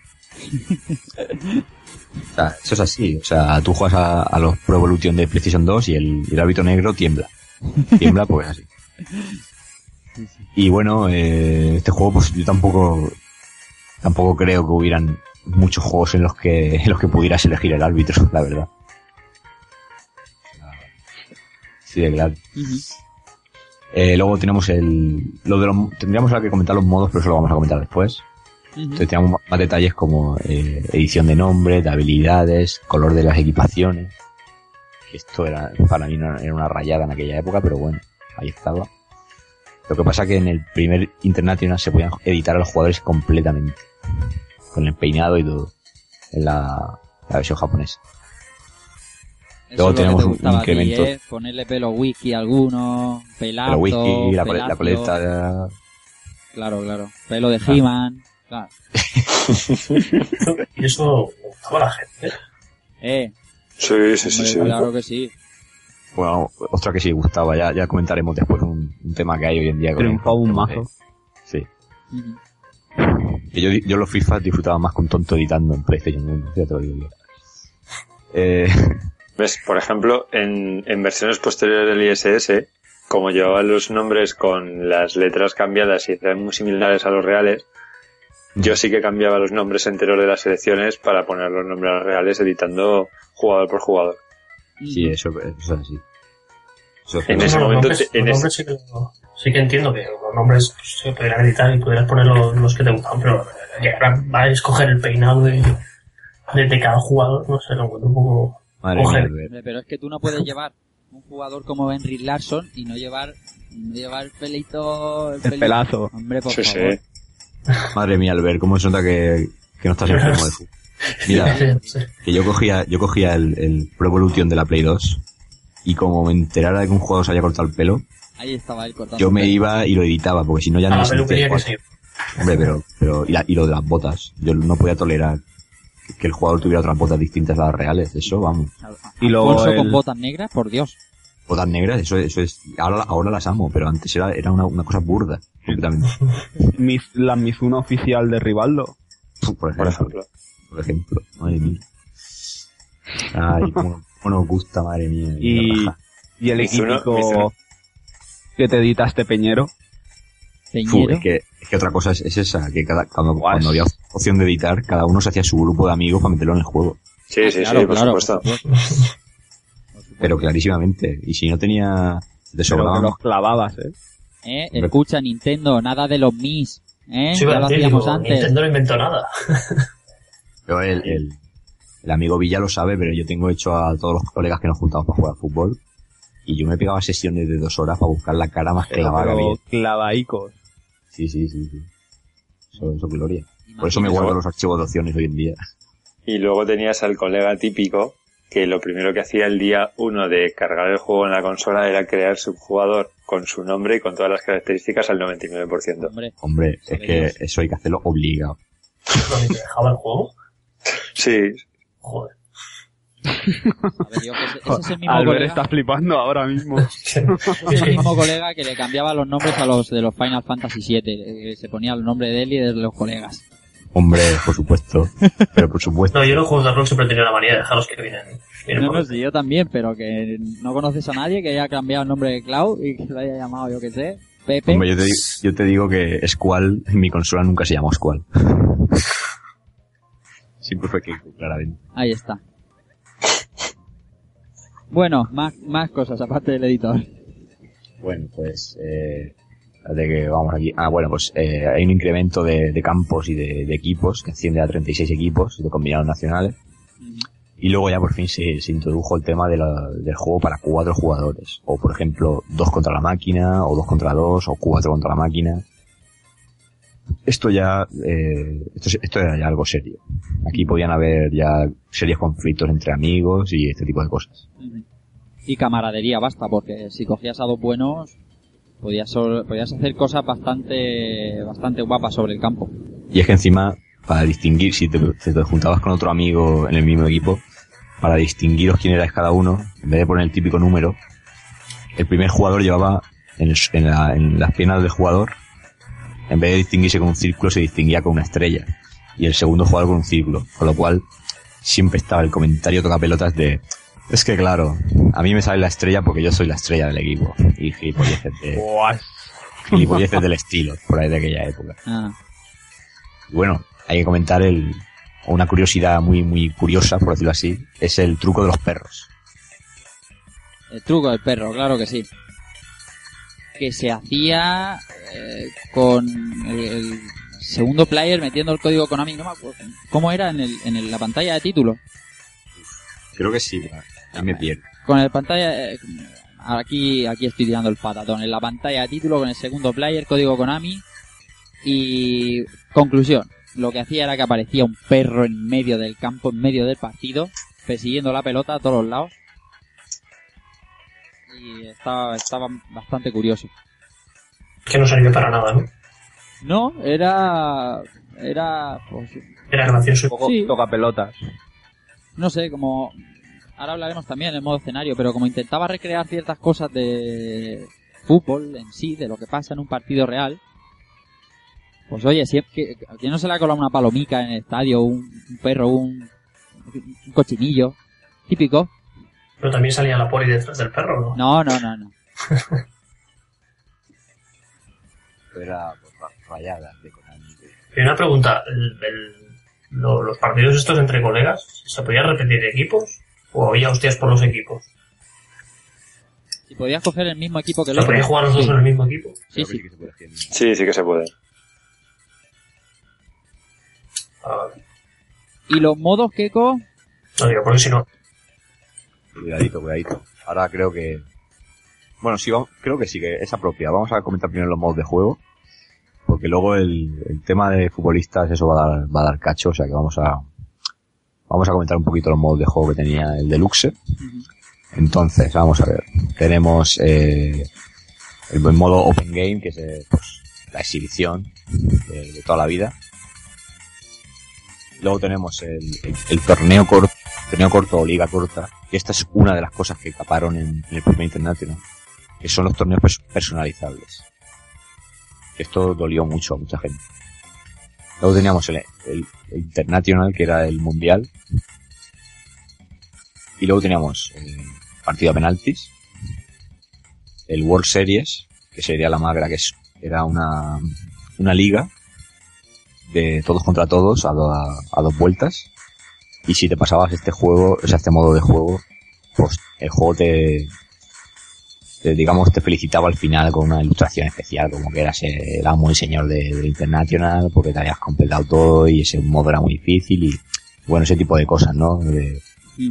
O sea, eso es así. O sea, tú juegas a, a los Pro Evolution de PlayStation 2 y el, el árbitro negro tiembla. Tiembla pues así. <laughs> Y bueno, eh, este juego pues yo tampoco tampoco creo que hubieran muchos juegos en los que <laughs> en los que pudieras elegir el árbitro, la verdad. Sí, de claro. Eh, luego tenemos el lo de los, tendríamos que comentar los modos, pero eso lo vamos a comentar después. Entonces tenemos más detalles como eh, edición de nombre, de habilidades, color de las equipaciones. Que esto era, para mí no era una rayada en aquella época, pero bueno, ahí estaba. Lo que pasa que en el primer International se podían editar a los jugadores completamente. Con el peinado y todo. En la, la versión japonesa. Eso Luego tenemos te un ti, incremento. ¿eh? Ponerle pelo wiki a alguno, pelazo, whisky, la, pelazo. paleta, Claro, claro. Pelo de He-Man. Claro. <laughs> Y eso gustaba a la gente. ¿eh? Sí, sí, sí, hombre, sí. claro que sí. bueno, otra que sí gustaba, ya, ya comentaremos después un, un tema que hay hoy en día. Triunfaba un mazo. Sí. Ujú. Que yo, yo los FIFA disfrutaba más con tonto editando en PlayStation 1, ya te lo digo yo. Eh, <laughs> ¿Ves? Por ejemplo, en, en versiones posteriores del ISS, como llevaban los nombres con las letras cambiadas y eran muy similares a los reales, yo sí que cambiaba los nombres enteros de las selecciones para poner los nombres reales editando jugador por jugador. sí, eso, eso es así. En ese momento nombres, en ese- sí, que, lo- sí que entiendo que los nombres pues, se podrían editar y pudieras poner los, los que te gustan, pero ahora va a escoger el peinado de, de, de cada jugador, no sé, lo encuentro un poco... Madre mía, Pero es que tú no puedes <laughs> llevar un jugador como Henry Larson y no llevar, no llevar pelito, el El pelito. pelazo. Hombre, por Sí, favor. sí. Madre mía, Albert, cómo se nota que, que no estás enfermo de fútbol. Mira, <laughs> Sí. que yo cogía, yo cogía el, el Pro Evolution de la Play 2 y como me enterara de que un jugador se haya cortado el pelo, Ahí estaba él cortando. yo me iba y lo editaba, porque si no ya A no se me que sí. Hombre, pero, pero, y, la- y lo de las botas. Yo no podía tolerar que, que el jugador tuviera otras botas distintas a las reales. Eso, vamos. Y luego el- con botas negras, por Dios. Botas negras, eso, eso es, ahora, ahora las amo, pero antes era, era una, una cosa burda, completamente. <laughs> Mis, la Mizuno oficial de Rivaldo. Por Por ejemplo. ejemplo. Por ejemplo. Madre mía. Ay, <laughs> cómo, nos gusta, madre mía. Y, y el equipo que te editaste Peñero. Fu, Peñero. es, que, es que otra cosa es, es esa, que cada, cuando, cuando había opción de editar, cada uno se hacía su grupo de amigos para meterlo en el juego. Sí, sí, Claro, sí, por claro, supuesto. por. Pero clarísimamente. Y si no tenía, te Pero sobraba que los clavabas, ¿eh? Eh, escucha, Nintendo, nada de los Mis. ¿Eh? Sí, ya lo hacíamos digo, antes. Nintendo no inventó nada. Pero el, el, el amigo Villa lo sabe, pero yo tengo hecho a todos los colegas que nos juntamos para jugar al fútbol. Y yo me pegaba sesiones de dos horas para buscar la cara más clavada. Pero clavaicos. Sí, sí, sí. sí. Eso, eso gloria. Por eso me guardo los archivos de opciones hoy en día. Y luego tenías al colega típico que lo primero que hacía el día uno de cargar el juego en la consola era crear su jugador con su nombre y con todas las características al 99%. Hombre, Hombre, es que eso hay que hacerlo obligado. ¿Dónde te dejaba el juego? Sí, Joder. a ver, yo que ese, ese es el mismo Albert colega. está flipando ahora mismo. <laughs> Es el mismo colega que le cambiaba los nombres a los de los Final Fantasy VII. eh, Se ponía el nombre de él y de los colegas. Hombre, por supuesto. Pero por supuesto. No, yo los juegos de rol siempre he tenido la manía de dejarlos que vienen. vienen No, no, sí, yo también, pero que no conoces a nadie que haya cambiado el nombre de Cloud y que lo haya llamado, yo que sé, Pepe. Hombre, yo te, digo, yo te digo que Squall en mi consola nunca se llamó Squall. Siempre fue claramente. Ahí está. Bueno, más, más cosas aparte del editor. Bueno, pues, eh, de que vamos aquí. Ah, bueno, pues eh, hay un incremento de, de campos y de, de equipos que asciende a 36 equipos de combinados nacionales. Y luego ya por fin se, se introdujo el tema de la- del juego para cuatro jugadores. O por ejemplo, dos contra la máquina, o dos contra dos, o cuatro contra la máquina. Esto ya, eh, esto, es- esto era ya algo serio. Aquí podían haber ya serios conflictos entre amigos y este tipo de cosas. Y camaradería, basta, porque si cogías a dos buenos, podías, podías hacer cosas bastante, bastante guapas sobre el campo. Y es que encima, para distinguir, si te, juntabas con otro amigo en el mismo equipo, para distinguiros quién erais cada uno, en vez de poner el típico número, el primer jugador llevaba en, el- en la- en las piernas del jugador, en vez de distinguirse con un círculo, se distinguía con una estrella. Y el segundo jugador con un círculo. Con lo cual, siempre estaba el comentario toca pelotas de, es que claro, a mí me sale la estrella porque yo soy la estrella del equipo. Y gilipolleces, de, gilipolleces del estilo, por ahí de aquella época. Ah, Y bueno, hay que comentar el, una curiosidad muy, muy curiosa, por decirlo así, es el truco de los perros. el truco del perro, claro que sí. Que se hacía eh, con el, el segundo player metiendo el código Konami, no me acuerdo. ¿Cómo era en, el, en el- la pantalla de título? Creo que sí, a mí me pierdo. Con el pantalla... eh, aquí, aquí estoy tirando el patatón. En la pantalla de título con el segundo player, código Konami. Y conclusión. Lo que hacía era que aparecía un perro en medio del campo, en medio del partido, persiguiendo la pelota a todos los lados. Y estaba, estaba bastante curioso. Que no sirvió para nada, ¿no? No, era... Era... Pues, Era gracioso. un poco Sí. toca pelotas. no sé, como... Ahora hablaremos también en el modo escenario, pero como intentaba recrear ciertas cosas de fútbol en sí, de lo que pasa en un partido real, pues oye, si es que, ¿a quién no se le ha colado una palomica en el estadio, un, un perro, un, un cochinillo? Típico. Pero también salía la poli detrás del perro, ¿no? No, no, no, no. <laughs> Era rayadas de Konami. Y una pregunta, el- el- lo- ¿los partidos estos entre colegas, se podían repetir equipos? ¿O había hostias por los equipos? Si podías coger el mismo equipo que el ¿Se otro. podían jugar los dos Sí, en el mismo equipo? sí, sí. que se puede hacer. sí, sí que se puede. Ah, vale. Y los modos Keko, No digo, porque si no, Cuidadito, cuidadito. Ahora creo que... Bueno, sí, vamos- creo que sí, que es apropiado. Vamos a comentar primero los modos de juego. Porque luego el, el tema de futbolistas, eso va a dar, va a dar cacho. O sea que vamos a... Vamos a comentar un poquito los modos de juego que tenía el Deluxe. Entonces, vamos a ver. Tenemos eh, el buen modo Open Game, que es eh, pues, la exhibición de, de toda la vida. Luego tenemos el, el- el torneo corto, torneo corto o liga corta, esta es una de las cosas que caparon en, el primer International, que son los torneos pers- personalizables. Esto dolió mucho a mucha gente. Luego teníamos el, el- International, que era el mundial. Y luego teníamos el partido a penaltis. El World Series, que sería la magra, que es, era una, una liga de todos contra todos a, do- a dos vueltas. Y si te pasabas este juego, o sea, este modo de juego, pues el juego te, te, digamos, te felicitaba al final con una ilustración especial, como que eras el amo y señor de, del International, porque te habías completado todo y ese modo era muy difícil y, bueno, ese tipo de cosas, ¿no? De-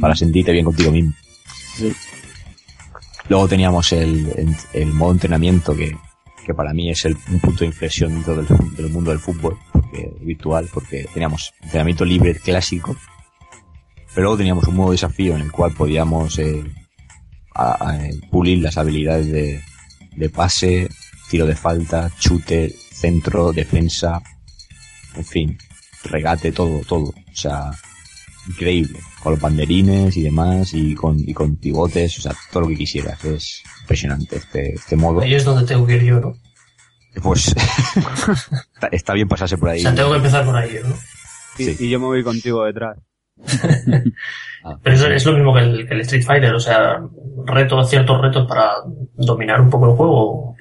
para sentirte bien contigo mismo. Luego teníamos el, el, el modo entrenamiento que, que para mí es el, un punto de inflexión dentro del, del mundo del fútbol, porque, virtual, porque teníamos entrenamiento libre clásico, pero luego teníamos un modo desafío en el cual podíamos eh, a- a- pulir las habilidades de, de pase, tiro de falta, chute, centro, defensa, en fin, regate, todo, todo. O sea, increíble. Con los banderines y demás, y con, y con pivotes, o sea, todo lo que quisieras. Es impresionante este, este modo. Ahí es donde tengo que ir yo, ¿no? Pues <laughs> está, está bien pasarse por O ahí. sea, tengo que empezar por ahí, ¿no? Y, Sí. y yo me voy contigo detrás. <laughs> Pero eso es lo mismo que el, que el Street Fighter, o sea, reto, ciertos retos para dominar un poco el juego.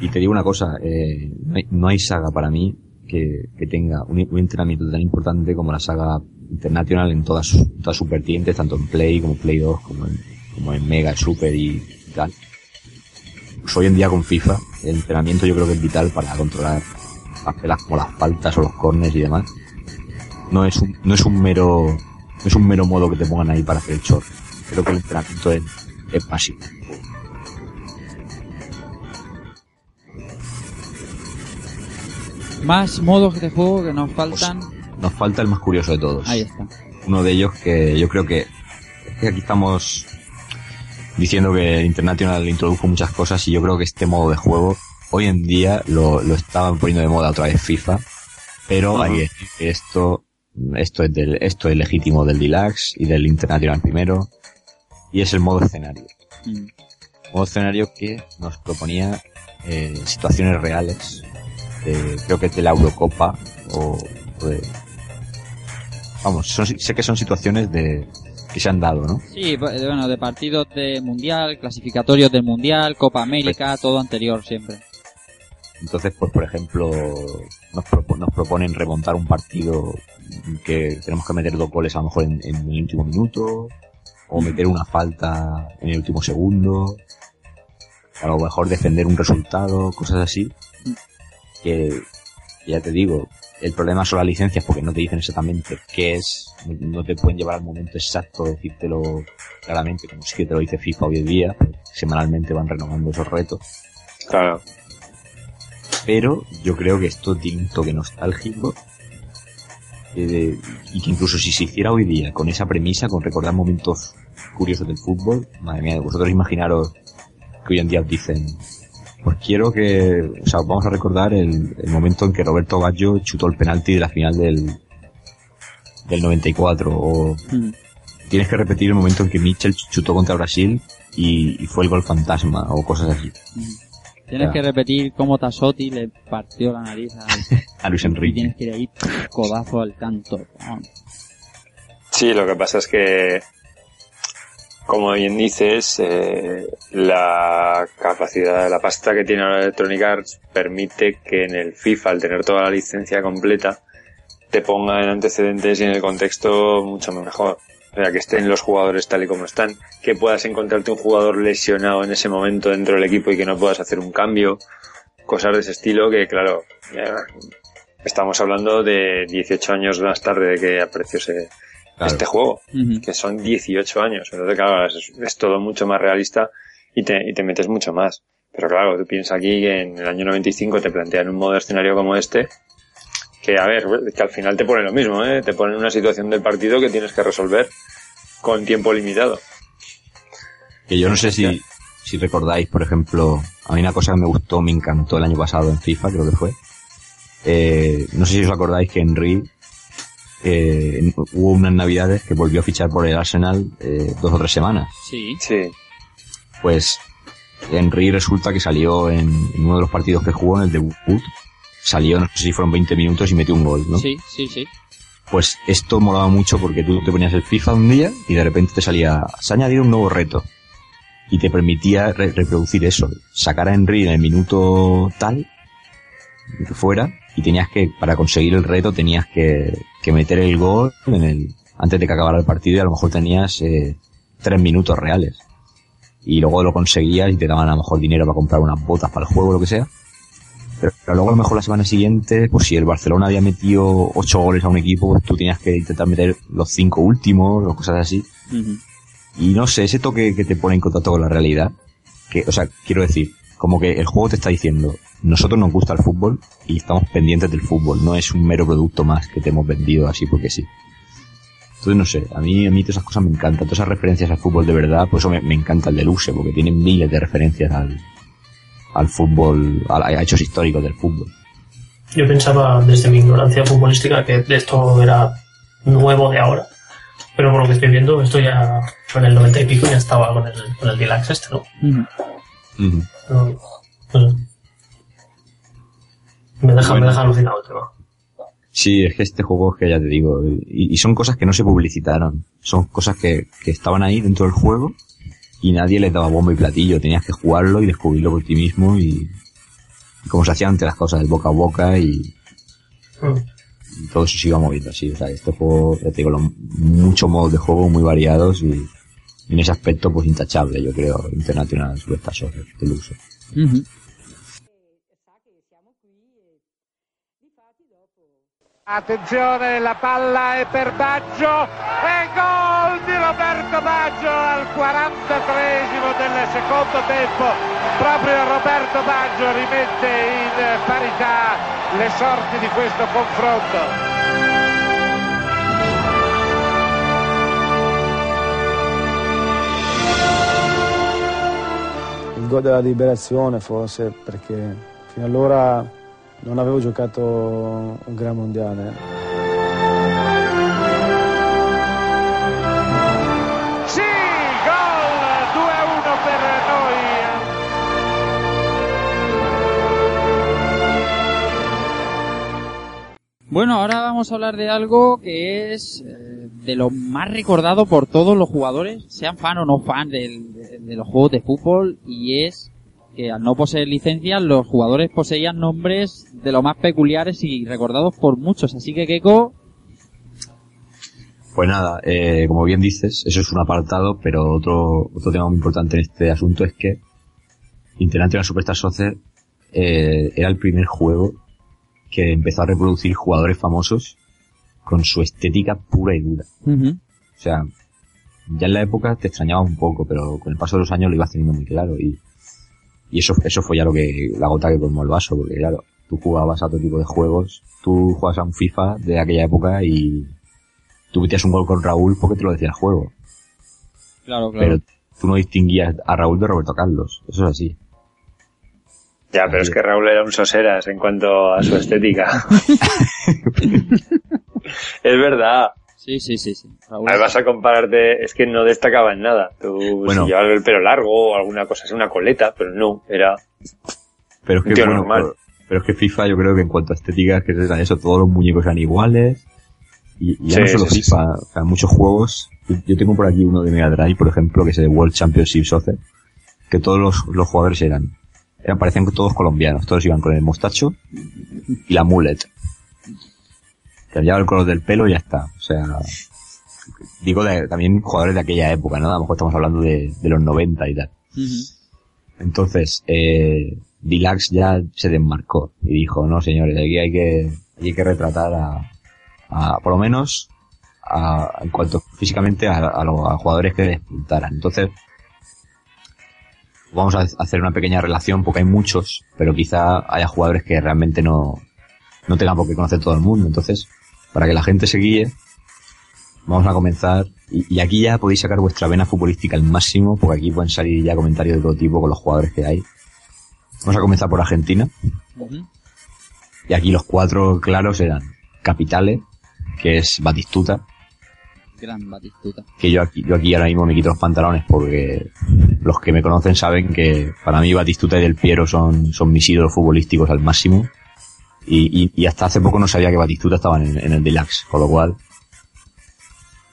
Y te digo una cosa, eh, no, hay, no hay saga para mí que, que tenga un, un entrenamiento tan importante como la saga International en todas sus, todas sus vertientes, tanto en Play como Play 2, como en, como en Mega, Super y tal. Pues hoy en día con FIFA, el entrenamiento yo creo que es vital para controlar las como las faltas o los corners y demás. No es un, no es un mero, no es un mero modo que te pongan ahí para hacer el short. Creo que el entrenamiento es, es básico. Más modos de juego que nos faltan. Nos falta el más curioso de todos. Ahí está. uno de ellos que yo creo que, es que aquí estamos diciendo que el International introdujo muchas cosas y yo creo que este modo de juego hoy en día lo, lo estaban poniendo de moda otra vez FIFA, pero hay que decir que esto, esto es del, esto es legítimo del Deluxe y del International primero y es el modo escenario. Mm. Modo escenario que nos proponía eh, situaciones reales, de- creo que es de la Eurocopa o, o de, vamos, son- sé que son situaciones de que se han dado, ¿no? Sí, bu- bueno, de partidos de mundial, clasificatorios del mundial, Copa América, todo anterior siempre. Entonces, pues por ejemplo, nos, propo- nos proponen remontar un partido que tenemos que meter dos goles a lo mejor en, en el último minuto, o meter una falta en el último segundo, a lo mejor defender un resultado, cosas así. Que, ya te digo, el problema son las licencias porque no te dicen exactamente qué es, no- te pueden llevar al momento exacto de decírtelo claramente, como sí que te lo dice FIFA hoy en día, semanalmente van renovando esos retos Claro. pero yo creo que esto tiene un toque nostálgico eh, y que incluso si se hiciera hoy día con esa premisa, con recordar momentos curiosos del fútbol, madre mía, vosotros imaginaros que hoy en día os dicen, pues quiero que, o sea, vamos a recordar el, el momento en que Roberto Baggio chutó el penalti de la final del, del 94 o Mm. tienes que repetir el momento en que Mitchell chutó contra Brasil y, y fue el gol fantasma o cosas así Tienes que repetir cómo Tasotti le partió la nariz a, <laughs> a Luis y Enrique. tienes que ir ahí codazo al canto. Sí, lo que pasa es que, como bien dices, eh, la capacidad, la pasta que tiene ahora Electronic Arts permite que en el FIFA, al tener toda la licencia completa, te ponga en antecedentes y en el contexto mucho mejor. O sea, que estén los jugadores tal y como están, que puedas encontrarte un jugador lesionado en ese momento dentro del equipo y que no puedas hacer un cambio, cosas de ese estilo que, claro, estamos hablando de 18 años más tarde de que apareció ese, Claro. este juego, que son 18 años. Entonces, claro, es, es todo mucho más realista y te, y te metes mucho más. Pero claro, tú piensas aquí que en el año 95 te plantean un modo de escenario como este, que a ver, que al final te pone lo mismo, ¿eh? Te ponen una situación del partido que tienes que resolver con tiempo limitado. Que yo no sé si, si recordáis, por ejemplo, a mí una cosa que me gustó, me encantó el año pasado en FIFA, creo que fue. Eh, no sé si os acordáis que Henry eh, hubo unas navidades que volvió a fichar por el Arsenal eh, dos o tres semanas. Sí. Sí, Pues Henry resulta que salió en, en uno de los partidos que jugó, en el debut, salió, no sé si fueron 20 minutos y metió un gol, ¿no? Sí, sí, sí. Pues esto molaba mucho porque tú te ponías el FIFA un día y de repente te salía, se ha añadido un nuevo reto. Y te permitía re- reproducir eso. Sacar a Henry en el minuto tal, que fuera, y tenías que, para conseguir el reto tenías que, que meter el gol en el, antes de que acabara el partido y a lo mejor tenías, eh, tres minutos reales. y luego lo conseguías y te daban a lo mejor dinero para comprar unas botas para el juego o lo que sea. Pero, pero luego a lo mejor la semana siguiente, pues si el Barcelona había metido ocho goles a un equipo, pues tú tenías que intentar meter los cinco últimos o cosas así. Ujú. Y no sé, ese toque que te pone en contacto con la realidad, que, o sea, quiero decir, como que el juego te está diciendo, nosotros nos gusta el fútbol y estamos pendientes del fútbol, no es un mero producto más que te hemos vendido así porque sí. Entonces no sé, a mí, a mí todas esas cosas me encantan, todas esas referencias al fútbol de verdad, por eso me, me encanta el deluxe, porque tiene miles de referencias al, al fútbol, a, a hechos históricos del fútbol. Yo pensaba desde mi ignorancia futbolística que esto era nuevo de ahora. Pero por lo que estoy viendo, esto ya en el 90 y pico ya estaba con el, con el Deluxe este, ¿no? Sé. Me deja, Bueno. me deja alucinado el tema. Sí, es que este juego es que ya te digo, y, y son cosas que no se publicitaron, son cosas que, que estaban ahí dentro del juego y nadie les daba bombo y platillo, tenías que jugarlo y descubrirlo por ti mismo y, y como se hacían antes las cosas, de boca a boca y, Mm. y todo eso se iba moviendo así, o sea, este juego, ya te digo, lo- muchos modos de juego muy variados y, y en ese aspecto pues intachable, yo creo, International Superstar Soccer Deluxe. Ujú. Attenzione, la palla è per Baggio e gol di Roberto Baggio al 43esimo del secondo tempo. Proprio Roberto Baggio rimette in parità le sorti di questo confronto. il gol della liberazione forse perché fino allora non avevo giocato un gran mondiale. Sì, gol 2-1 per noi. Bueno, ahora vamos a hablar de algo que es eh, de lo más recordado por todos los jugadores, sean fan o no fan del- de, de los juegos de fútbol, y es que al no poseer licencias, los jugadores poseían nombres de lo más peculiares y recordados por muchos. Así que, Keiko, Pues nada, eh, como bien dices, eso es un apartado, pero otro, otro tema muy importante en este asunto es que International Superstar Soccer eh, era el primer juego que empezó a reproducir jugadores famosos con su estética pura y dura. O sea, ya en la época te extrañaba un poco, pero con el paso de los años lo ibas teniendo muy claro y, y eso, eso fue ya lo que, la gota que colmó el vaso, porque claro, tú jugabas a otro tipo de juegos, tú jugabas a un FIFA de aquella época y tú metías un gol con Raúl porque te lo decía el juego, claro, claro. pero tú no distinguías a Raúl de Roberto Carlos, eso es así. Ya, pero es que Raúl era un soseras en cuanto a su estética. <laughs> <laughs> es verdad. Sí, sí, sí, sí. Raúl- A ver, vas a compararte, es que no destacaba en nada. Tú Bueno. si llevabas el pelo largo o alguna cosa así, una coleta, pero no, era... Pero es Un que, tío bueno, normal. pero, pero es que FIFA yo creo que en cuanto a estética es que era eso, todos los muñecos eran iguales. Y, y ya Sí, no solo sí, sí, FIFA, o sea, muchos juegos. Yo, yo tengo por aquí uno de Mega Drive, por ejemplo, que es el World Championship Soccer, que todos los, los jugadores eran, eran, parecían todos colombianos, todos iban con el mostacho y la mullet. Cambiaba el color del pelo y ya está. O sea, digo de- también jugadores de aquella época, ¿no? A lo mejor estamos hablando de, de los 90 y tal. Entonces, eh, Dilax ya se desmarcó y dijo, no señores, aquí hay que, aquí hay que retratar a, a- por lo menos, a, en cuanto físicamente a, a los jugadores que despuntaran. Entonces, vamos a hacer una pequeña relación porque hay muchos, pero quizá haya jugadores que realmente no, no tengan por qué conocer todo el mundo. Entonces, para que la gente se guíe, vamos a comenzar. Y, y aquí ya podéis sacar vuestra vena futbolística al máximo, porque aquí pueden salir ya comentarios de todo tipo con los jugadores que hay. Vamos a comenzar por Argentina. Y aquí los cuatro claros eran Capitale, que es Batistuta, Gran Batistuta. que yo aquí, yo aquí ahora mismo me quito los pantalones porque los que me conocen saben que para mí Batistuta y Del Piero son, son mis ídolos futbolísticos al máximo. Y, y, y hasta hace poco no sabía que Batistuta estaba en, en el Deluxe, con lo cual,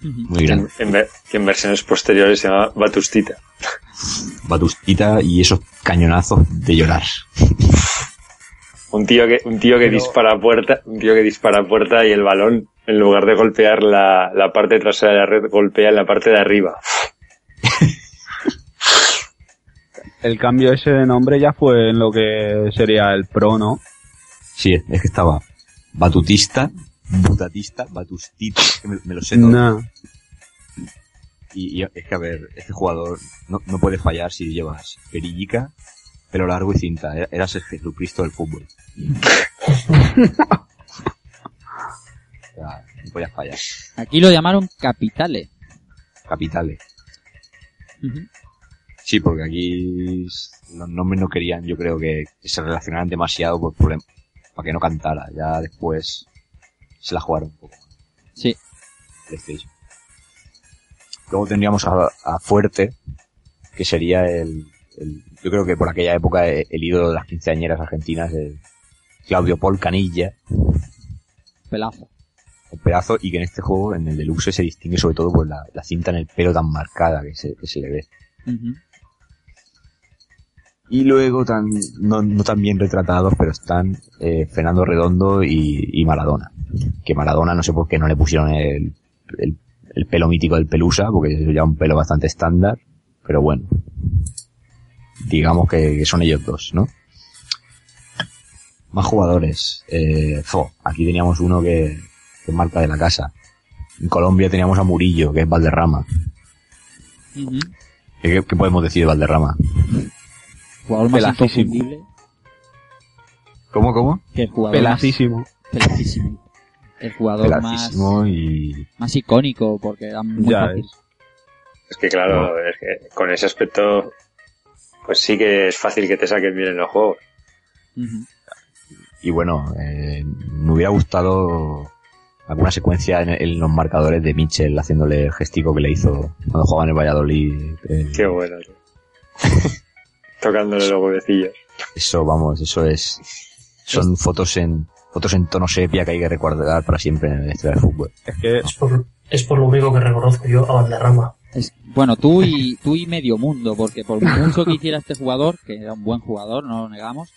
muy grande. En que en versiones posteriores se llama Batustita. Batustita y esos cañonazos de llorar. <laughs> Un tío que, un tío que dispara a puerta, un tío que dispara a puerta y el balón, en lugar de golpear la, la parte trasera de la red, golpea en la parte de arriba. <laughs> el cambio ese de nombre ya fue en lo que sería el Pro, ¿no? Sí, es que estaba Batutista, Butatista, Batustita, que me, me lo sé todo. Nah. Y, y es que, a ver, este jugador no, no puede fallar si llevas perillica, pelo largo y cinta. Era- Eras el Jesucristo del fútbol. <laughs> O sea, no podías fallar. Aquí lo llamaron Capitale. Capitales. Ujú. Sí, porque aquí los nombres no querían, yo creo que, se relacionaran demasiado por problem- para que no cantara. Ya después se la jugaron un poco. Sí. PlayStation. Luego tendríamos a, a Fuerte, que sería el, el- yo creo que por aquella época el, el ídolo de las quinceañeras argentinas, el Claudio Paul Canilla, Pelazo. un pedazo, y que en este juego, en el deluxe, se distingue sobre todo por la, la cinta en el pelo tan marcada que se, que se le ve. Y luego, tan, no, no tan bien retratados, pero están eh, Fernando Redondo y, y Maradona. Que Maradona no sé por qué no le pusieron el, el, el pelo mítico del Pelusa, porque es ya un pelo bastante estándar, pero bueno. Digamos que, que son ellos dos, ¿no? Más jugadores. Eh, fo, aquí teníamos uno que, que es marca de la casa. En Colombia teníamos a Murillo, que es Valderrama. ¿Qué, qué podemos decir de Valderrama? Jugador más Pelacísimo. inconfundible ¿Cómo, cómo? que el jugador más... Pelacísimo. Pelacísimo. El jugador más, y más icónico, porque era muy Ya fácil. Es que claro, es que con ese aspecto, pues sí que es fácil que te saquen bien en los juegos. Y bueno, eh, me hubiera gustado alguna secuencia en, en los marcadores de Mitchell haciéndole el gestico que le hizo cuando jugaba en el Valladolid. Eh, Qué bueno. <laughs> Tocándole los huevecillos. eso, vamos, eso es... Son fotos en fotos en tono sepia que hay que recordar para siempre en la historia del fútbol. Es que Es por, es por lo único que reconozco yo a Valderrama. Es- bueno, tú y, tú y medio mundo, porque por mucho que hiciera este jugador, que era un buen jugador, no lo negamos,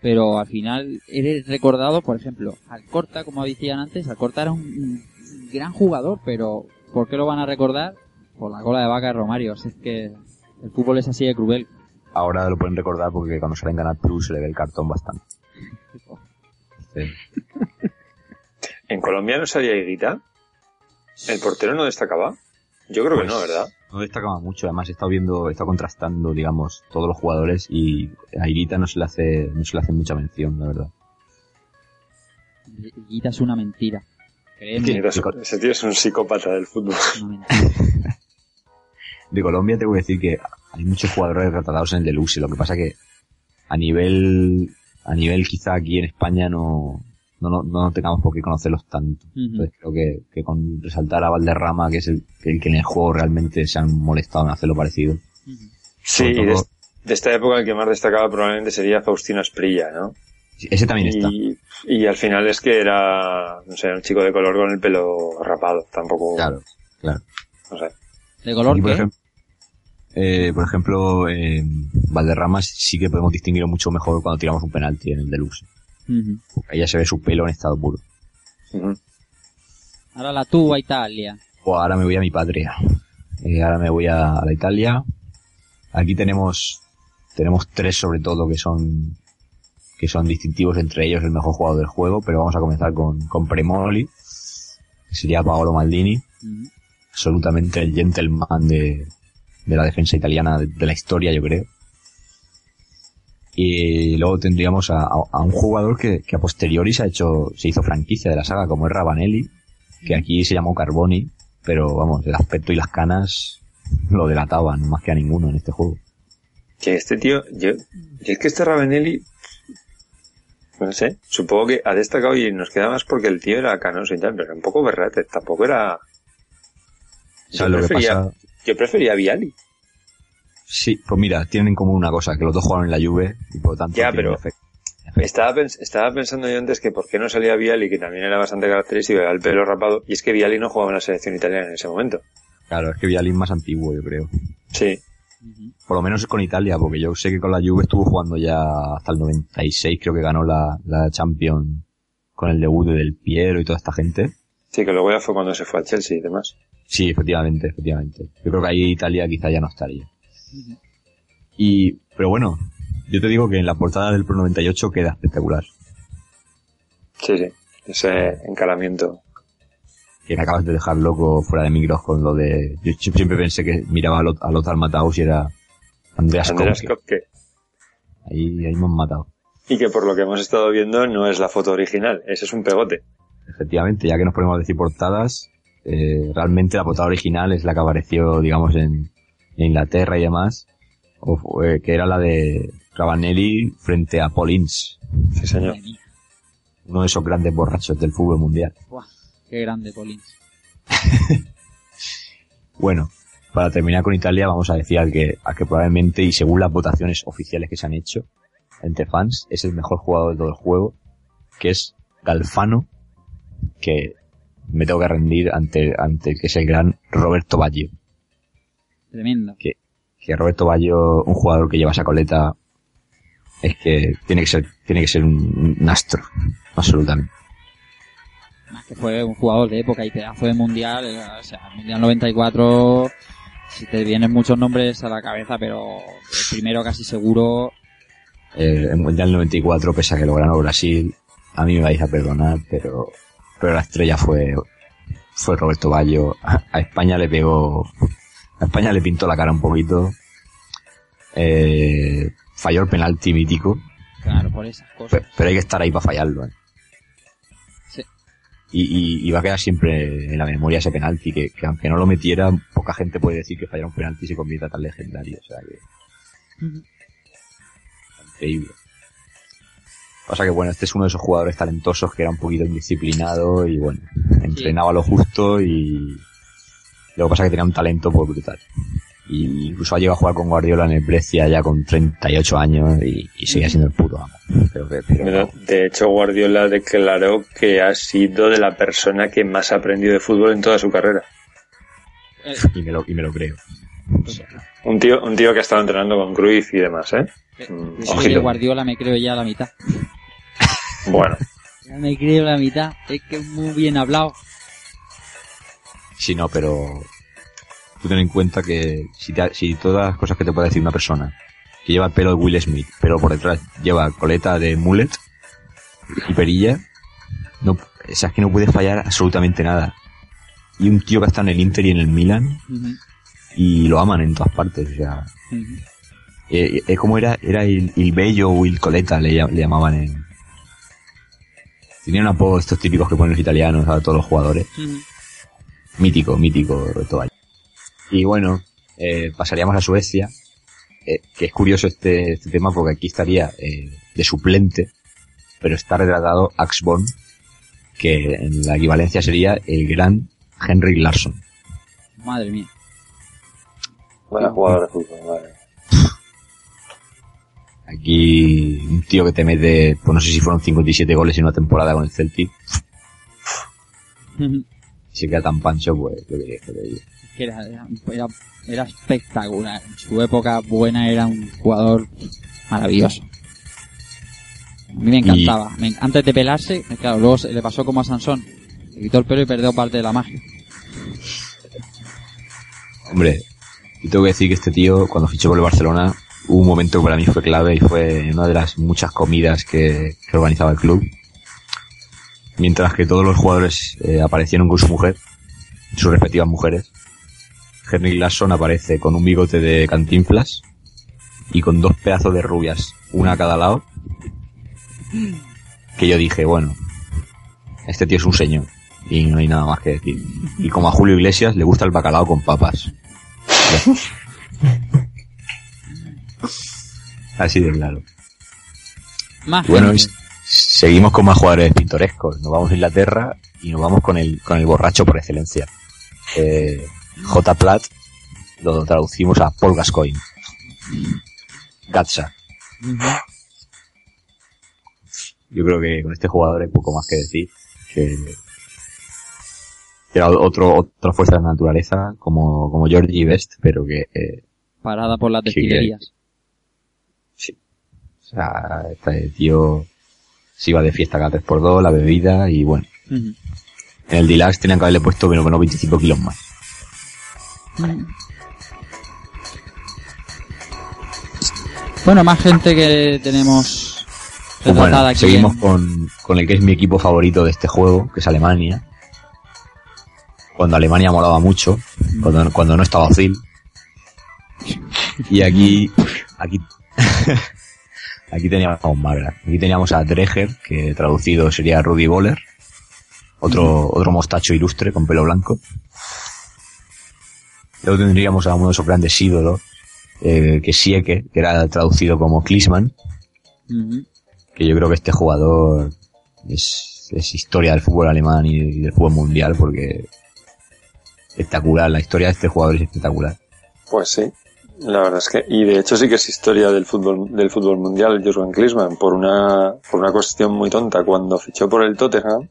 pero al final eres recordado, por ejemplo, Alcorta, como decían antes, Alcorta era un, un gran jugador, pero ¿por qué lo van a recordar? Por la cola de vaca de Romario. Así es que el fútbol es así de cruel. Ahora lo pueden recordar porque cuando sale en Canal Plus se le ve el cartón bastante. Sí. <laughs> ¿En Colombia no salía Higuita? ¿El portero no destacaba? Yo creo que Pues, no, ¿verdad? No destacaba mucho, además he estado viendo, he estado contrastando, digamos, todos los jugadores y a Irita no se le hace, no se le hace mucha mención, la verdad. Guita es una mentira. Créeme, Ese tío es un psicópata del fútbol. <laughs> De Colombia te voy a decir que hay muchos jugadores retratados en el deluxe, lo que pasa que a nivel, a nivel quizá aquí en España no, no, no, no tengamos por qué conocerlos tanto. Entonces creo que, que con resaltar a Valderrama, que es el, el que en el juego realmente se han molestado en hacerlo parecido. Sí, Sobre y de, todo- de esta época el que más destacaba probablemente sería Faustino Esprilla, ¿no? Ese también está. Y, y al final es que era, no sé, un chico de color con el pelo rapado, tampoco, Claro, claro. no sé. ¿De color qué? ejemplo, eh, por ejemplo, eh, Valderrama sí que podemos distinguirlo mucho mejor cuando tiramos un penalti en el deluxe. Ujú. Porque ahí ya se ve su pelo en estado puro. Ahora la tuba Italia. O ahora me voy a mi patria. Eh, ahora me voy a la Italia. Aquí tenemos, tenemos tres sobre todo que son, que son distintivos entre ellos el mejor jugador del juego, pero vamos a comenzar con, con Premoli, que sería Paolo Maldini, absolutamente el gentleman de, de la defensa italiana de, de la historia, yo creo. Y luego tendríamos a, a- a un jugador que, que a posteriori se ha hecho, se hizo franquicia de la saga, como es Rabanelli, que aquí se llamó Carboni, pero vamos, el aspecto y las canas lo delataban más que a ninguno en este juego. Que este tío, yo, yo es que este Ravenelli, no sé, supongo que ha destacado y nos queda más porque el tío era canoso y tal, pero era un poco berrate, tampoco era... ¿Sabes lo que pasa? Yo prefería a Viali. Sí, pues mira, tienen en común una cosa, que los dos jugaron en la Juve y por lo tanto Ya, pero- efecto. Estaba, pens- estaba pensando yo antes que por qué no salía Viali, que también era bastante característico, era el pelo rapado, y es que Viali no jugaba en la selección italiana en ese momento. Claro, es que Vialin más antiguo, yo creo. Sí. Por lo menos con Italia, porque yo sé que con la Juve estuvo jugando ya hasta el 96, creo que ganó la, la Champions con el debut de Del Piero y toda esta gente. sí, que luego ya fue cuando se fue al Chelsea y demás. Sí, efectivamente, efectivamente. Yo creo que ahí Italia quizá ya no estaría. Y, pero bueno, yo te digo que en la portada del Pro 98 queda espectacular. Sí, sí. Ese encaramiento. Que me acabas de dejar loco fuera de micros con lo de... Yo siempre pensé que miraba a Lot- a Lothar Matthaus y era Andreas Andreas. Kopke. Ahí, ahí me han matado. Y que por lo que hemos estado viendo no es la foto original, ese es un pegote. Efectivamente, ya que nos ponemos a decir portadas, eh, realmente la portada original es la que apareció, digamos, en, en Inglaterra y demás, o fue- que era la de Ravanelli frente a Paul Ince, Sí, señor. Uno de esos grandes borrachos del fútbol mundial. buah, qué grande, Polins. <laughs> Bueno, para terminar con Italia, vamos a decir al que, al que probablemente, y según las votaciones oficiales que se han hecho entre fans, es el mejor jugador de todo el juego, que es Galfano, que me tengo que rendir ante, ante el que es el gran Roberto Baggio. Tremendo. que Roberto Baggio, un jugador que lleva esa coleta, es que tiene que ser, tiene que ser un, un astro, absolutamente. Más que fue un jugador de época y pedazo de mundial, eh, o sea, el mundial 94, si te vienen muchos nombres a la cabeza, pero el primero casi seguro, Eh, el Mundial 94, pese a que lo ganó Brasil, a mí me vais a perdonar, pero, pero la estrella fue, fue Roberto Baggio. A, España le pegó, a España le pintó la cara un poquito. Eh, falló el penalti mítico, claro, por esas cosas. pe- pero hay que estar ahí para fallarlo. ¿eh? Sí. Y, y, y va a quedar siempre en la memoria ese penalti, que, que aunque no lo metiera, poca gente puede decir que fallar un penalti se convierta tan legendario. O sea que, increíble. Pasa que bueno, este es uno de esos jugadores talentosos que era un poquito indisciplinado y bueno, entrenaba lo justo y luego pasa que tenía un talento pues brutal. Y incluso ha llegado a jugar con Guardiola en el Brescia ya con 38 años y, y seguía siendo el puto amo. Pero que- pero Pero, de hecho, Guardiola declaró que ha sido de la persona que más ha aprendido de fútbol en toda su carrera. <laughs> Y me lo, y me lo creo. Un tío, un tío que ha estado entrenando con Cruyff y demás, ¿eh? eh, Mm, de Guardiola me creo ya la mitad. Bueno, Ya me creo la mitad, es que es muy bien hablado. Sí, no, pero tú ten en cuenta que si, te- si todas las cosas que te puede decir una persona que lleva el pelo de Will Smith, pero por detrás lleva coleta de mullet y perilla, no, o sea, es que no puede fallar absolutamente nada. Y un tío que está en el Inter y en el Milan y lo aman en todas partes, o sea, ujú. eh, eh, como era, era el, el bello o el coleta, le, le llamaban en... Tenía un apodo de estos típicos que ponen los italianos a todos los jugadores. Ujú. Mítico, mítico Roberto Baggio. Y bueno, eh, pasaríamos a Suecia, eh, que es curioso este, este tema porque aquí estaría eh, de suplente, pero está retratado Axbon, que en la equivalencia sería el gran Henrik Larsson. Madre mía. buena jugador de fútbol, vale. Aquí un tío que te mete, pues no sé si fueron 57 goles en una temporada con el Celtic, <laughs> y se queda tan pancho, pues lo que, lo que que era, era, espectacular. En su época buena era un jugador maravilloso. A mí me encantaba. Antes de pelarse, claro, luego se le pasó como a Sansón. Le quitó el pelo y perdió parte de la magia. Hombre, yo tengo que decir que este tío, cuando fichó por el Barcelona, un momento que para mí fue clave y fue una de las muchas comidas que, que organizaba el club. Mientras que todos los jugadores eh, aparecieron con su mujer, sus respectivas mujeres, Henry Larsson aparece con un bigote de cantinflas y con dos pedazos de rubias, una a cada lado, que yo dije, bueno, este tío es un señor y no hay nada más que decir. Y como a Julio Iglesias le gusta el bacalao con papas. <laughs> Así de claro. Más bueno, gente. seguimos con más jugadores pintorescos. Nos vamos a Inglaterra y nos vamos con el, con el borracho por excelencia. Eh, J. Platt lo traducimos a Paul Gascoigne. Gatsa. Yo creo que con este jugador hay poco más que decir. Que era otro, otra fuerza de la naturaleza como, como Georgie Best, pero que, eh, Parada por las destilerías. O sea, este tío se iba de fiesta cada 3x2, la bebida y bueno. En el Deluxe tenían que haberle puesto menos menos 25 kilos más. Ujú. Bueno, más gente que tenemos Pues bueno, aquí. seguimos en- con, con el que es mi equipo favorito de este juego, que es Alemania. Cuando Alemania molaba mucho, cuando, cuando no estaba Ozil. Y aquí, aquí, aquí teníamos más crack. Aquí teníamos a Dreger, que traducido sería Rudy Boller. Otro, otro mostacho ilustre con pelo blanco. Luego tendríamos a uno de esos grandes ídolos, eh, que Sieke, que era traducido como Klinsmann Ujú. que yo creo que este jugador es, es historia del fútbol alemán y, y del fútbol mundial porque espectacular, la historia de este jugador es espectacular. Pues sí, la verdad es que, y de hecho sí que es historia del fútbol, del fútbol mundial, Jurgen Klinsmann, por una, por una cuestión muy tonta, cuando fichó por el Tottenham,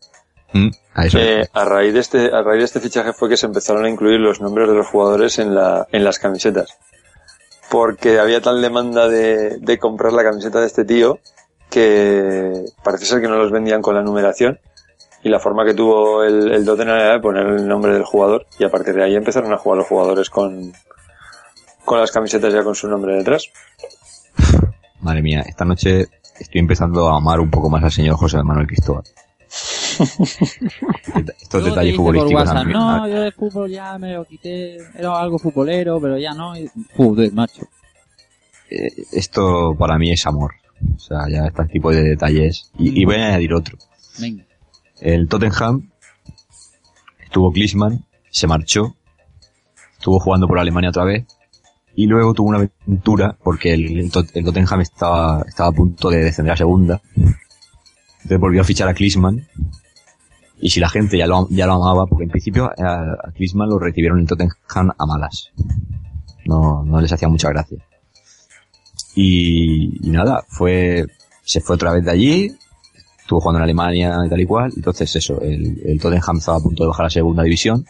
Mm, eh, a raíz de este, a raíz de este fichaje fue que se empezaron a incluir los nombres de los jugadores en la, en las camisetas. Porque había tal demanda de, de comprar la camiseta de este tío que parece ser que no los vendían con la numeración y la forma que tuvo el, el Tottenham era de poner el nombre del jugador y a partir de ahí empezaron a jugar los jugadores con, con las camisetas ya con su nombre detrás. Madre mía, esta noche estoy empezando a amar un poco más al señor José Manuel Cristóbal. <laughs> Estos detalles futbolísticos WhatsApp, mí- no, a- yo de fútbol ya me lo quité, era algo futbolero, pero ya no. y- Joder, macho. eh, esto para mí es amor. O sea, ya este tipo de detalles. Y, y voy a añadir otro. Venga. El Tottenham estuvo Klinsmann, se marchó, estuvo jugando por Alemania otra vez y luego tuvo una aventura porque el, el Tot- el Tottenham estaba, estaba a punto de descender a segunda. Entonces volvió a fichar a Klinsmann y si la gente ya lo, ya lo amaba, porque en principio a, Klinsmann lo recibieron en Tottenham a malas. No, no les hacía mucha gracia. Y, nada, fue, se fue otra vez de allí, estuvo jugando en Alemania y tal y cual, entonces eso, el, el Tottenham estaba a punto de bajar a segunda división,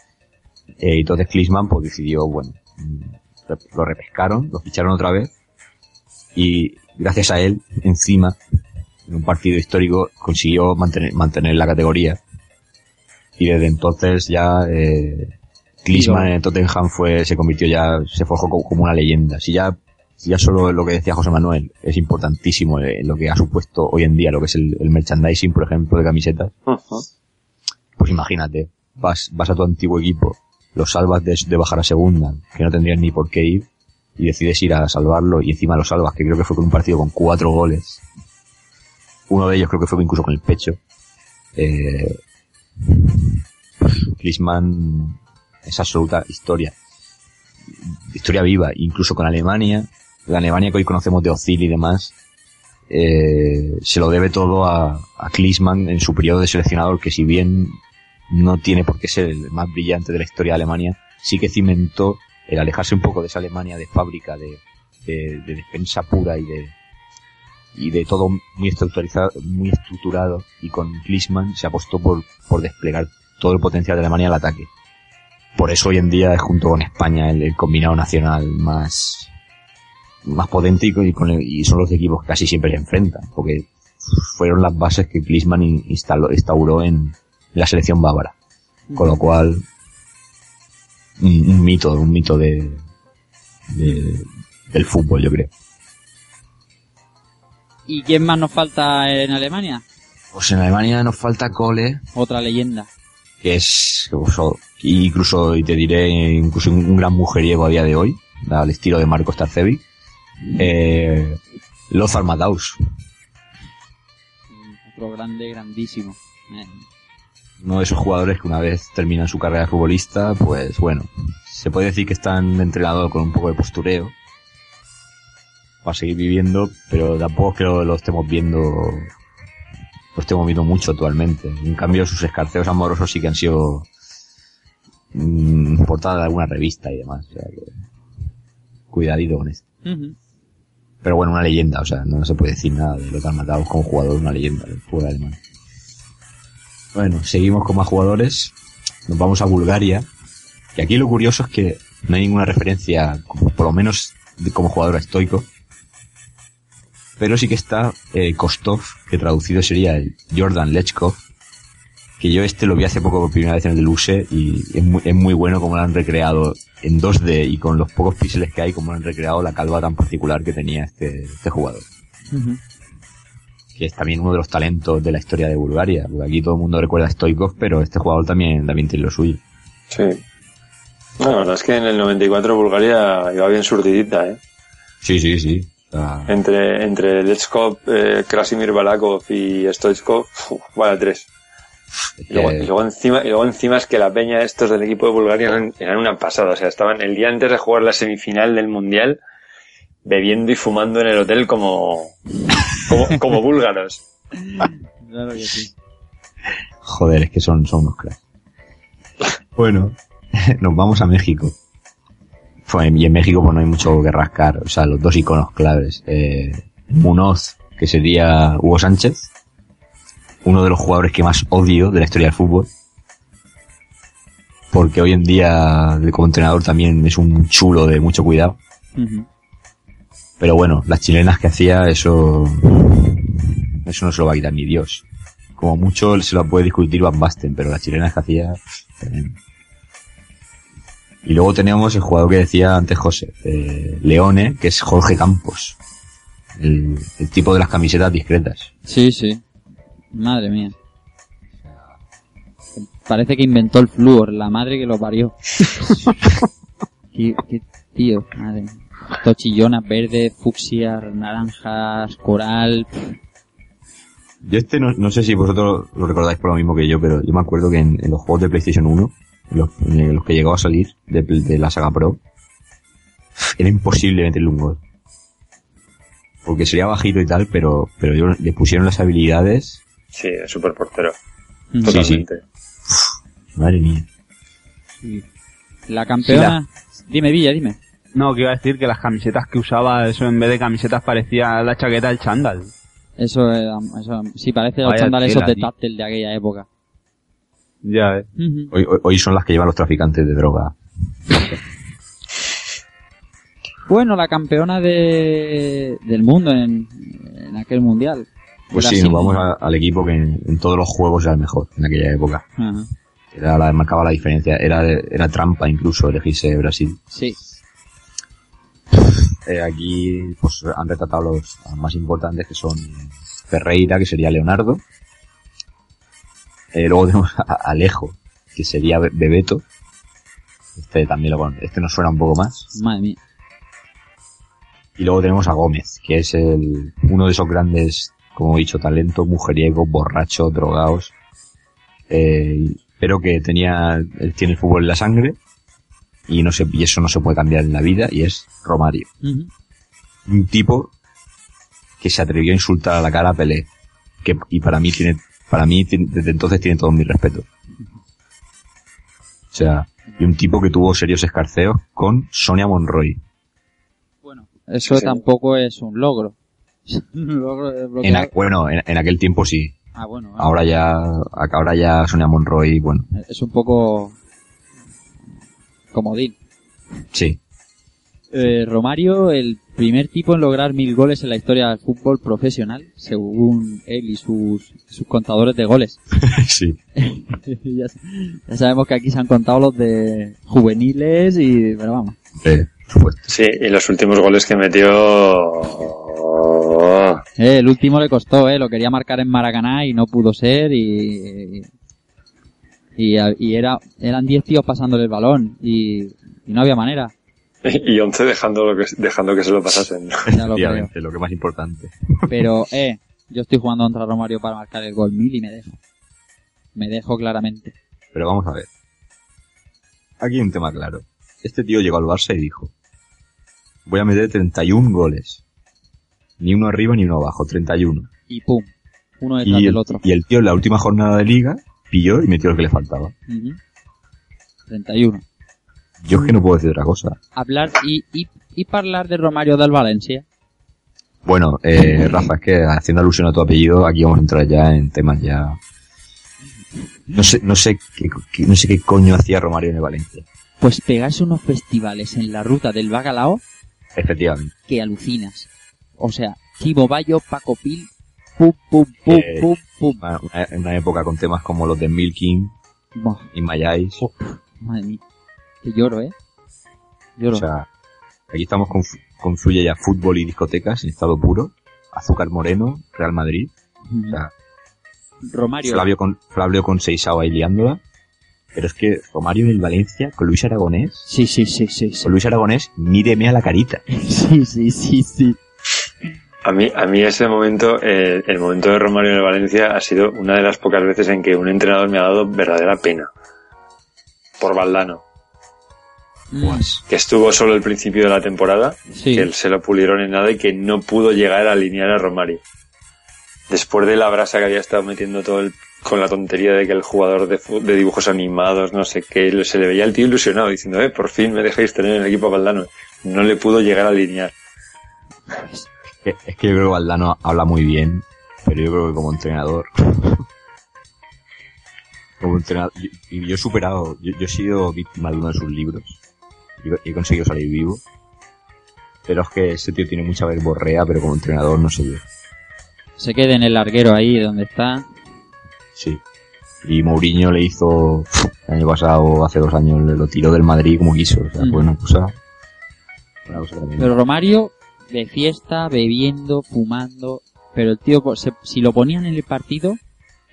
eh, entonces Klinsmann pues decidió, bueno, lo repescaron, lo ficharon otra vez, y gracias a él, encima, en un partido histórico, consiguió mantener, mantener la categoría, y desde entonces ya, eh, Klinsmann en Tottenham fue, se convirtió ya, se forjó co- como una leyenda. Si ya, si ya solo lo que decía José Manuel es importantísimo eh, lo que ha supuesto hoy en día, lo que es el, el merchandising, por ejemplo, de camisetas, pues imagínate, vas, vas a tu antiguo equipo, lo salvas de, de bajar a segunda, que no tendrías ni por qué ir, y decides ir a salvarlo, y encima lo salvas, que creo que fue con un partido con cuatro goles. Uno de ellos creo que fue incluso con el pecho. Eh, Klinsmann es absoluta historia. Historia viva, incluso con Alemania, la Alemania que hoy conocemos de Ozil y demás, eh, se lo debe todo a, a en su periodo de seleccionador, que si bien no tiene por qué ser el más brillante de la historia de Alemania, sí que cimentó el alejarse un poco de esa Alemania de fábrica, de, de, de defensa pura y de, y de todo muy estructurado, muy estructurado, y con Klinsmann se apostó por, por desplegar todo el potencial de Alemania al ataque. Por eso hoy en día es junto con España el, combinado nacional más, más potente y, con- el- y son los equipos que casi siempre se enfrentan, porque fueron las bases que Klinsmann in- instaló, instauró en la selección bávara. Con lo cual, un, un mito, un mito de, de- del fútbol, yo creo. ¿Y quién más nos falta en Alemania? Pues en Alemania nos falta Cole, Otra leyenda. que es incluso, y te diré, incluso un, gran mujeriego a día de hoy, al estilo de Marcos Tarcevi. Eh, Lothar Matthaus, Otro grande, grandísimo. Eh, uno de esos jugadores que una vez terminan su carrera de futbolista, pues bueno, se puede decir que están entrenados con un poco de postureo para seguir viviendo, pero tampoco creo que lo estemos viendo, lo estemos viendo mucho actualmente. En cambio, sus escarceos amorosos sí que han sido mm, portada de alguna revista y demás. O sea que, cuidadito con esto. Pero bueno, una leyenda, o sea, no se puede decir nada de Lothar Matthaus como jugador, una leyenda del fútbol alemán. Bueno, seguimos con más jugadores. Nos vamos a Bulgaria. Y aquí lo curioso es que no hay ninguna referencia, por lo menos como jugador estoico. Pero sí que está eh, Kostov, que traducido sería el Jordan Lechkov, que yo este lo vi hace poco por primera vez en el Deluxe y es muy, es muy bueno como lo han recreado en 2D y con los pocos píxeles que hay, como lo han recreado la calva tan particular que tenía este, este jugador. Que es también uno de los talentos de la historia de Bulgaria. Porque aquí todo el mundo recuerda a Stoikov, pero este jugador también, también tiene lo suyo. Sí. No, la verdad es que en el 94 Bulgaria iba bien surtidita, ¿eh? Sí, sí, sí. Entre, entre Lechkov, eh, Krasimir Balakov y Stoichkov, vaya tres. es Y luego, que- y luego encima, y luego encima es que la peña estos del equipo de Bulgaria eran, eran una pasada. O sea, estaban el día antes de jugar la semifinal del Mundial bebiendo y fumando en el hotel como, como, como búlgaros. Claro que sí. Joder, es que son, son unos cracks. Bueno, <laughs> nos vamos a México. Fue- Y en México pues no hay mucho que rascar. O sea, los dos iconos claves. Eh, Munoz, que sería Hugo Sánchez. Uno de los jugadores que más odio de la historia del fútbol. Porque hoy en día, como entrenador, también es un chulo de mucho cuidado. Pero bueno, las chilenas que hacía, eso. Eso no se lo va a quitar ni Dios. Como mucho se lo puede discutir Van Basten, pero las chilenas que hacía. tremendo. Y luego tenemos el jugador que decía antes José, eh, Leone, que es Jorge Campos. El, el tipo de las camisetas discretas. Sí, sí. Madre mía. Parece que inventó el flúor, la madre que lo parió. <laughs> qué, qué tío, madre mía. Tochillonas verdes, fucsias, naranjas, coral. Yo este no, no sé si vosotros lo recordáis por lo mismo que yo, pero yo me acuerdo que en, en los juegos de PlayStation 1, los, en los que llegó a salir de, de la saga Pro, era imposible meterle un gol. Porque sería bajito y tal, pero, pero yo- le pusieron las habilidades, Sí, es súper portero. Mm. Sí, sí. Totalmente. madre mía. La campeona... Dime, Villa, dime. No, que iba a decir que las camisetas que usaba, eso en vez de camisetas parecía la chaqueta del chándal. Eso, eh, eso sí, parece los Vaya chándales tela, esos de táctil de aquella época. Ya, eh. Hoy, hoy, hoy son las que llevan los traficantes de droga. Bueno, la campeona de, del mundo en, en aquel mundial. Pues sí, nos vamos a- al equipo que en, en todos los juegos era el mejor en aquella época. Ajá. Era la marcaba la diferencia. Era, era trampa incluso elegirse Brasil. Sí. Eh, aquí pues han retratado los más importantes que son Ferreira, que sería Leonardo. Eh, luego tenemos a Alejo, que sería Be- Bebeto. Este también lo este nos suena un poco más. Madre mía. Y luego tenemos a Gómez, que es el, uno de esos grandes, como he dicho, talento, mujeriego, borracho, drogados. Eh, pero que tenía, él tiene el fútbol en la sangre. Y no se, y eso no se puede cambiar en la vida, y es Romario. Un tipo que se atrevió a insultar a la cara a Pelé. Que, y para mí tiene, para mí desde entonces tiene todo mi respeto. O sea, y un tipo que tuvo serios escarceos con Sonia Monroy. Bueno, eso Sí, tampoco es un logro. <laughs> un logro de En, a- bueno, en, en aquel tiempo sí. Ah, bueno. Ahora ya, ahora ya Sonia Monroy, bueno, Es un poco comodín. sí. Eh, Romario, el primer tipo en lograr mil goles en la historia del fútbol profesional, según él y sus, sus contadores de goles. <laughs> sí. <laughs> ya, ya sabemos que aquí se han contado los de juveniles y, pero vamos. Eh, por supuesto. Sí, y los últimos goles que metió... Eh, el último le costó, eh, lo quería marcar en Maracaná y no pudo ser y, y, y era, eran 10 tíos pasándole el balón y, y no había manera. <laughs> Y 11 dejando, lo que, dejando que se lo pasasen. Ya lo lo que más importante. Pero, <laughs> eh, yo estoy jugando contra Romario para marcar el gol mil y me dejo. Me dejo claramente. Pero vamos a ver. Aquí hay un tema claro. Este tío llegó al Barça y dijo, voy a meter 31 goles. Ni uno arriba ni uno abajo, 31. Y pum. Uno detrás Y del el, otro. y el tío en la última jornada de liga pilló y metió lo que le faltaba. Ujú. 31. Yo es que no puedo decir otra cosa. Hablar y, y, y hablar de Romario del Valencia. Bueno, eh, Rafa, es que haciendo alusión a tu apellido, aquí vamos a entrar ya en temas ya... No sé, no sé qué, qué- no sé qué coño hacía Romario en el Valencia. Pues pegarse unos festivales en la ruta del Bacalao Efectivamente. que alucinas. O sea, Timo Bayo, Paco Pil, pum, pum, pum, Eh, pum, pum. Una, época con temas como los de Milking Buah, y My Eyes. madre mía. Que lloro, ¿eh? Lloro. O sea, aquí estamos con, confluye ya fútbol y discotecas en estado puro. Azúcar Moreno, Real Madrid. O sea, Romario. Flavio con, Flavio con Seisao ahí liándola. Pero es que Romario en el Valencia, con Luis Aragonés, Sí, sí, sí, sí, sí. con Luis Aragonés, míreme a la carita. <laughs> Sí, sí, sí, sí. A mí, a mí ese momento, eh, el momento de Romario en el Valencia ha sido una de las pocas veces en que un entrenador me ha dado verdadera pena. Por Valdano. Pues, Que estuvo solo el principio de la temporada, Sí. que se lo pulieron en nada y que no pudo llegar a alinear a Romario. Después de la brasa que había estado metiendo todo el, con la tontería de que el jugador de, de dibujos animados, no sé qué, se le veía el tío ilusionado diciendo, eh, por fin me dejáis tener en el equipo a Valdano. No le pudo llegar a alinear. Es es que yo creo que Valdano habla muy bien, pero yo creo que como entrenador, <laughs> como entrenador, yo- y yo, he superado, yo, yo he sido víctima de uno de sus libros, y he conseguido salir vivo, pero es que ese tío tiene mucha verborrea, pero como entrenador no sé yo. Se quede en el larguero ahí donde está. Sí. Y Mourinho le hizo, el año pasado, hace dos años, le lo tiró del Madrid como quiso. O sea, Mm. fue una cosa, una cosa tremenda. Pero Romario de fiesta, bebiendo, fumando. Pero el tío, se- si lo ponían en el partido,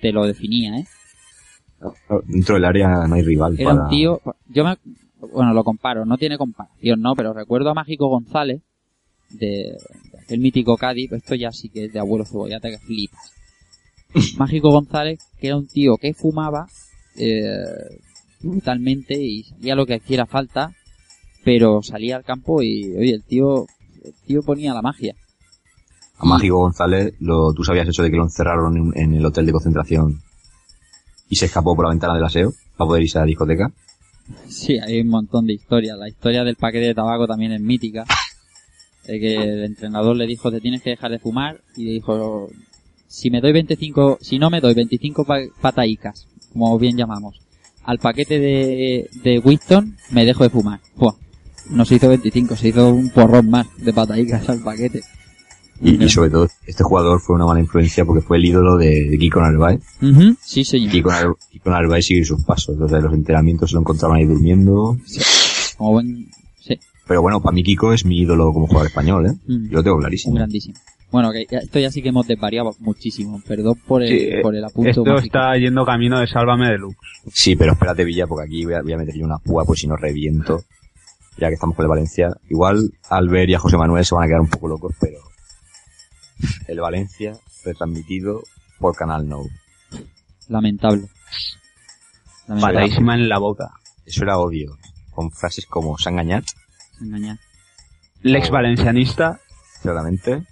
te lo definía, ¿eh? Dentro del área no hay rival. Era para- un tío, yo me, bueno, lo comparo, no tiene comparación, no, pero recuerdo a Mágico González, de, de aquel mítico Cádiz, esto ya sí que es de abuelo cebollata que flipas. <laughs> Mágico González, que era un tío que fumaba, eh, brutalmente y salía lo que hiciera falta, pero salía al campo y, oye, el tío, el tío ponía la magia. A Mágico González, lo, tú sabías eso de que lo encerraron en, en el hotel de concentración y se escapó por la ventana del aseo para poder irse a la discoteca. Sí, hay un montón de historias. La historia del paquete de tabaco también es mítica. <laughs> De que el entrenador le dijo, te tienes que dejar de fumar. Y le dijo, si me doy 25, si no me doy 25 pa- pataicas, como bien llamamos, al paquete de, de Winston, me dejo de fumar. Buah, no se hizo 25, se hizo un porrón más de pataicas al paquete. Y, y sobre todo, este jugador fue una mala influencia porque fue el ídolo de, de Kiko Narváez. Ujú, Sí, señor. Kiko, Nar- Kiko Narváez sigue sus pasos. O sea, en los entrenamientos se lo encontraban ahí durmiendo. Como buen, sí, Pero bueno, para mí Kiko es mi ídolo como jugador español, ¿eh? Mm. Yo lo tengo un clarísimo. grandísimo. Bueno, que esto ya sí que hemos desvariado muchísimo. Perdón por el, Sí, por el apunto. Esto mágico. está yendo camino de Sálvame Deluxe. Sí, pero espérate, Villa, porque aquí voy a, voy a meter yo una púa, pues si no reviento. Ya que estamos con el Valencia. Igual Albert y a José Manuel se van a quedar un poco locos, pero el Valencia retransmitido por Canal No. Lamentable. Patadísima en la boca. Eso era obvio. Con frases como se ha engañado, Engañar. Lex valencianista. claramente.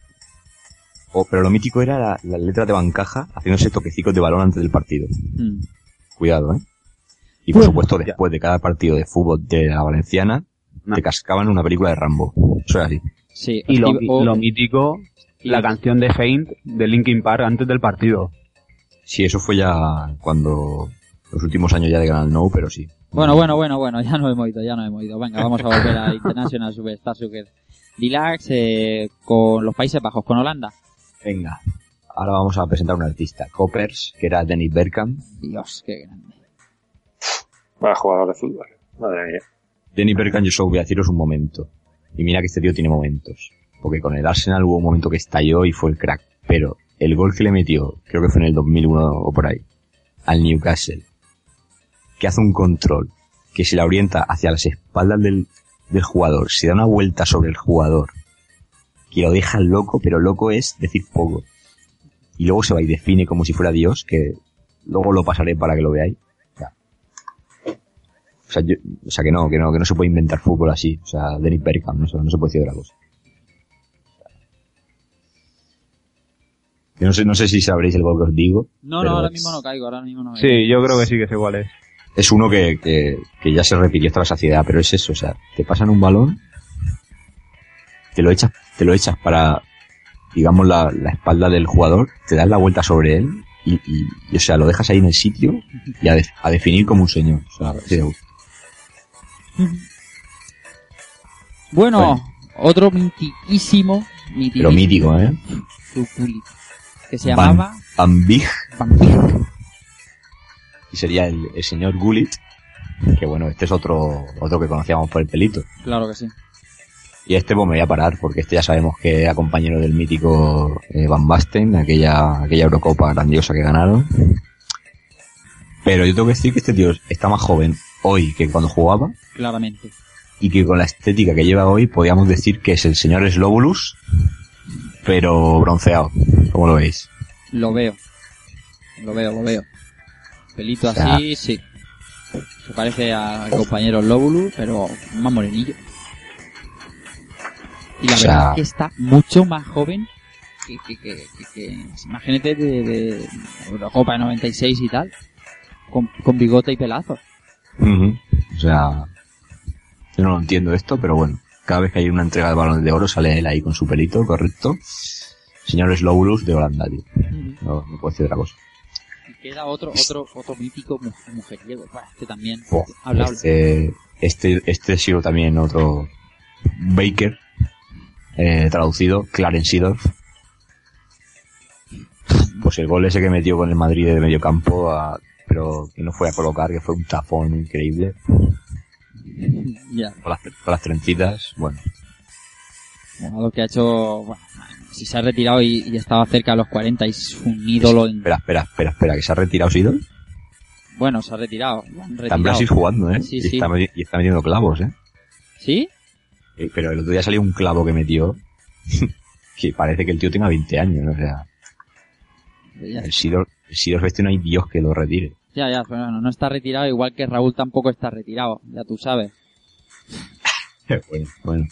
O, pero lo mítico era la, la letra de bancaja haciéndose toquecicos de balón antes del partido. Mm. Cuidado, ¿eh? Y por Bueno, supuesto, ya. después de cada partido de fútbol de la Valenciana, Te cascaban una película de Rambo. Eso era así. Sí. Y lo, o- lo mítico, la canción de Feint de Linkin Park antes del partido. Sí, eso fue ya cuando los últimos años ya de Canal No, pero sí. Bueno, bueno, bueno, bueno, ya no hemos ido, ya no hemos ido. Venga, vamos a volver a International Superstar Soccer. Relax eh, con los Países Bajos, con Holanda. Venga. Ahora vamos a presentar a un artista, Coppers, que era Dennis Bergkamp. Dios, qué grande. Para jugador de fútbol. Madre mía. Dennis Bergkamp, yo solo voy a deciros un momento. Y mira que este tío tiene momentos. Porque con el Arsenal hubo un momento que estalló y fue el crack. Pero el gol que le metió, creo que fue en el 2001 o por ahí, al Newcastle, que hace un control, que se la orienta hacia las espaldas del, del jugador, se da una vuelta sobre el jugador, que lo deja loco, pero loco es decir poco. Y luego se va y define como si fuera Dios, que luego lo pasaré para que lo veáis. O sea, yo- o sea, que no, que no, que no se puede inventar fútbol así. O sea, Dennis Bergkamp, no, se- no se puede decir otra cosa. Yo no sé, no sé si sabréis el gol que os digo. No, no, ahora es- mismo no caigo, ahora mismo no caigo. Sí, yo creo que sí que sé cuál es. Es uno que, que, que ya se repitió hasta la saciedad, pero es eso, o sea, te pasan un balón, te lo echas, te lo echas para, digamos, la, la espalda del jugador, te das la vuelta sobre él y, y, y, o sea, lo dejas ahí en el sitio y a, de- a definir como un señor. O sea. <laughs> Bueno, Bueno. otro mitiquísimo, Pero mítico, ¿eh? Que se llamaba Van Big, Van Beek. y sería el, el señor Gullit, que bueno, este es otro, otro que conocíamos por el pelito. Claro que sí. Y este pues me voy a parar, porque este ya sabemos que era compañero del mítico eh, Van Basten, aquella, aquella Eurocopa grandiosa que ganaron. Pero yo tengo que decir que este tío está más joven hoy que cuando jugaba, Claramente. y que con la estética que lleva hoy podríamos decir que es el señor Slobulus, pero bronceado, como lo veis. Lo veo. Lo veo, lo veo. Pelito O sea- así, sí. Se parece al compañero Lóbulo, pero más morenillo. Y la O sea- verdad es que está mucho más joven que, que, que, que- imagínate de, de Eurocopa de 96 y tal. Con, con bigote y O sea, yo no lo entiendo esto, pero bueno, cada vez que hay una entrega de balones de oro sale él ahí con su pelito, correcto. Señor Slowulus de Holanda, tío. No, no puedo decir otra cosa. Y queda otro, otro, otro mítico mu- mujeriego. Este también. Este, este, este ha sido también otro Baker, eh, traducido, Clarence Seedorf. Pues el gol ese que metió con el Madrid de medio campo, a- pero que no fue a colocar, que fue un tapón increíble, Ya. con las, con las trencitas, bueno. Bueno, lo que ha hecho, bueno, si se ha retirado y, y estaba cerca de los 40 y es un ídolo en... Espera, espera, espera, espera, que se ha retirado Seedorf. Bueno, se ha retirado. Está en retirado. Brasil jugando, ¿eh? Sí, y, sí. Está, y está metiendo clavos, ¿eh? ¿Sí? Eh, Pero el otro día salió un clavo que metió, <laughs> que parece que el tío tenga 20 años, o sea, el Seedorf, el Seedorf este no hay Dios que lo retire. Ya, ya, pero no, no está retirado, igual que Raúl tampoco está retirado, ya tú sabes. <laughs> Bueno, bueno.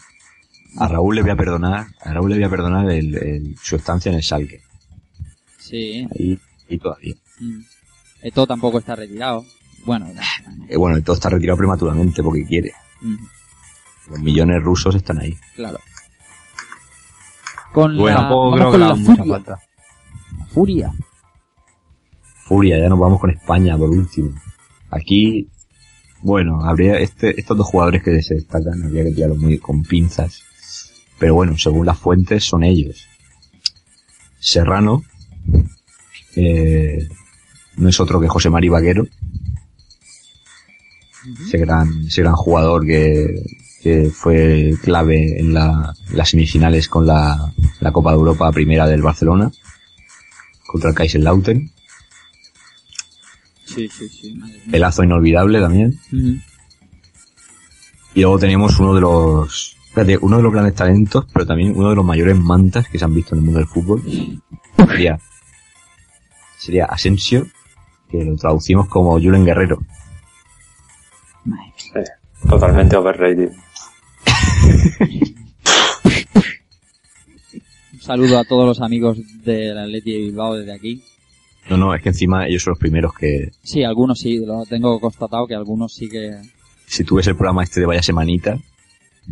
A Raúl le voy a perdonar, a Raúl le voy a perdonar el, el- su estancia en el Salque. Sí. Ahí, y todavía. Mm. Eto tampoco está retirado. Bueno, Eh, bueno, todo está retirado prematuramente porque quiere. mm, Los millones rusos están ahí. claro. Con Bueno, la, Tampoco creo que la mucha furia. falta. furia. Ya nos vamos con España por último. Aquí, bueno, habría este, estos dos jugadores que se destacan, habría que tirarlos muy con pinzas. Pero bueno, según las fuentes son ellos. Serrano, eh, no es otro que José Mari Vaquero, ese gran, ese gran jugador que, que fue clave en la, en las semifinales con la, la Copa de Europa primera del Barcelona, contra el Kaiserslautern. Sí, sí, sí. madre mía. Pelazo inolvidable también. Y luego teníamos uno de los, fíjate, uno de los grandes talentos, pero también uno de los mayores mantas que se han visto en el mundo del fútbol. Sería, sería Asensio, que lo traducimos como Julen Guerrero. Totalmente overrated. Un saludo a todos los amigos del Atleti de Bilbao desde aquí. No, no, es que encima ellos son los primeros que, Sí, algunos sí, lo tengo constatado que algunos sí que si tú ves el programa este de Vaya Semanita,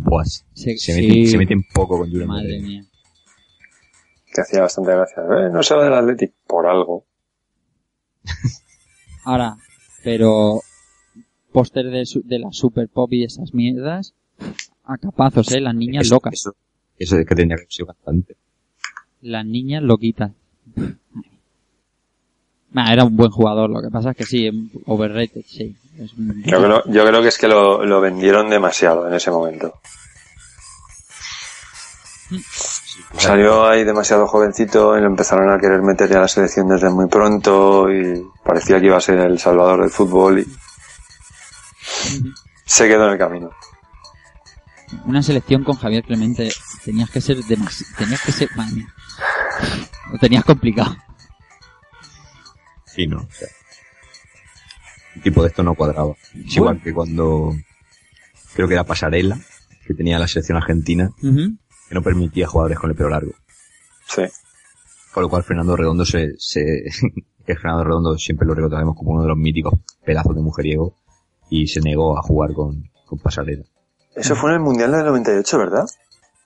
pues se, se, sí, meten, se meten poco con Julen Madre Guerrero. mía. Que hacía bastante gracia. Eh, no se va del Athletic por algo. <laughs> Ahora, pero póster de, su- de la Super Pop y esas mierdas, a capazos, eh, las niñas Eso- locas. Eso, eso es que tendría que haber sido bastante. Las niñas loquitas. Nah, era un buen jugador, lo que pasa es que sí, overrated, sí. Es un- Yo creo, yo creo que es que lo, lo vendieron demasiado en ese momento. Salió ahí demasiado jovencito y lo empezaron a querer meter ya a la selección desde muy pronto y parecía que iba a ser el salvador del fútbol y se quedó en el camino. Una selección con Javier Clemente, tenías que ser demasiado, tenías que ser. Lo tenías complicado. Sí, no. O sea, el tipo de esto no cuadraba. Es igual que cuando creo que era Pasarela, que tenía la selección argentina, que no permitía jugadores con el pelo largo. Sí. Con lo cual Fernando Redondo se, se <laughs> que Fernando Redondo siempre lo recordamos como uno de los míticos pedazos de mujeriego y se negó a jugar con, con Pasarela. Eso fue en el Mundial del 98, ¿verdad?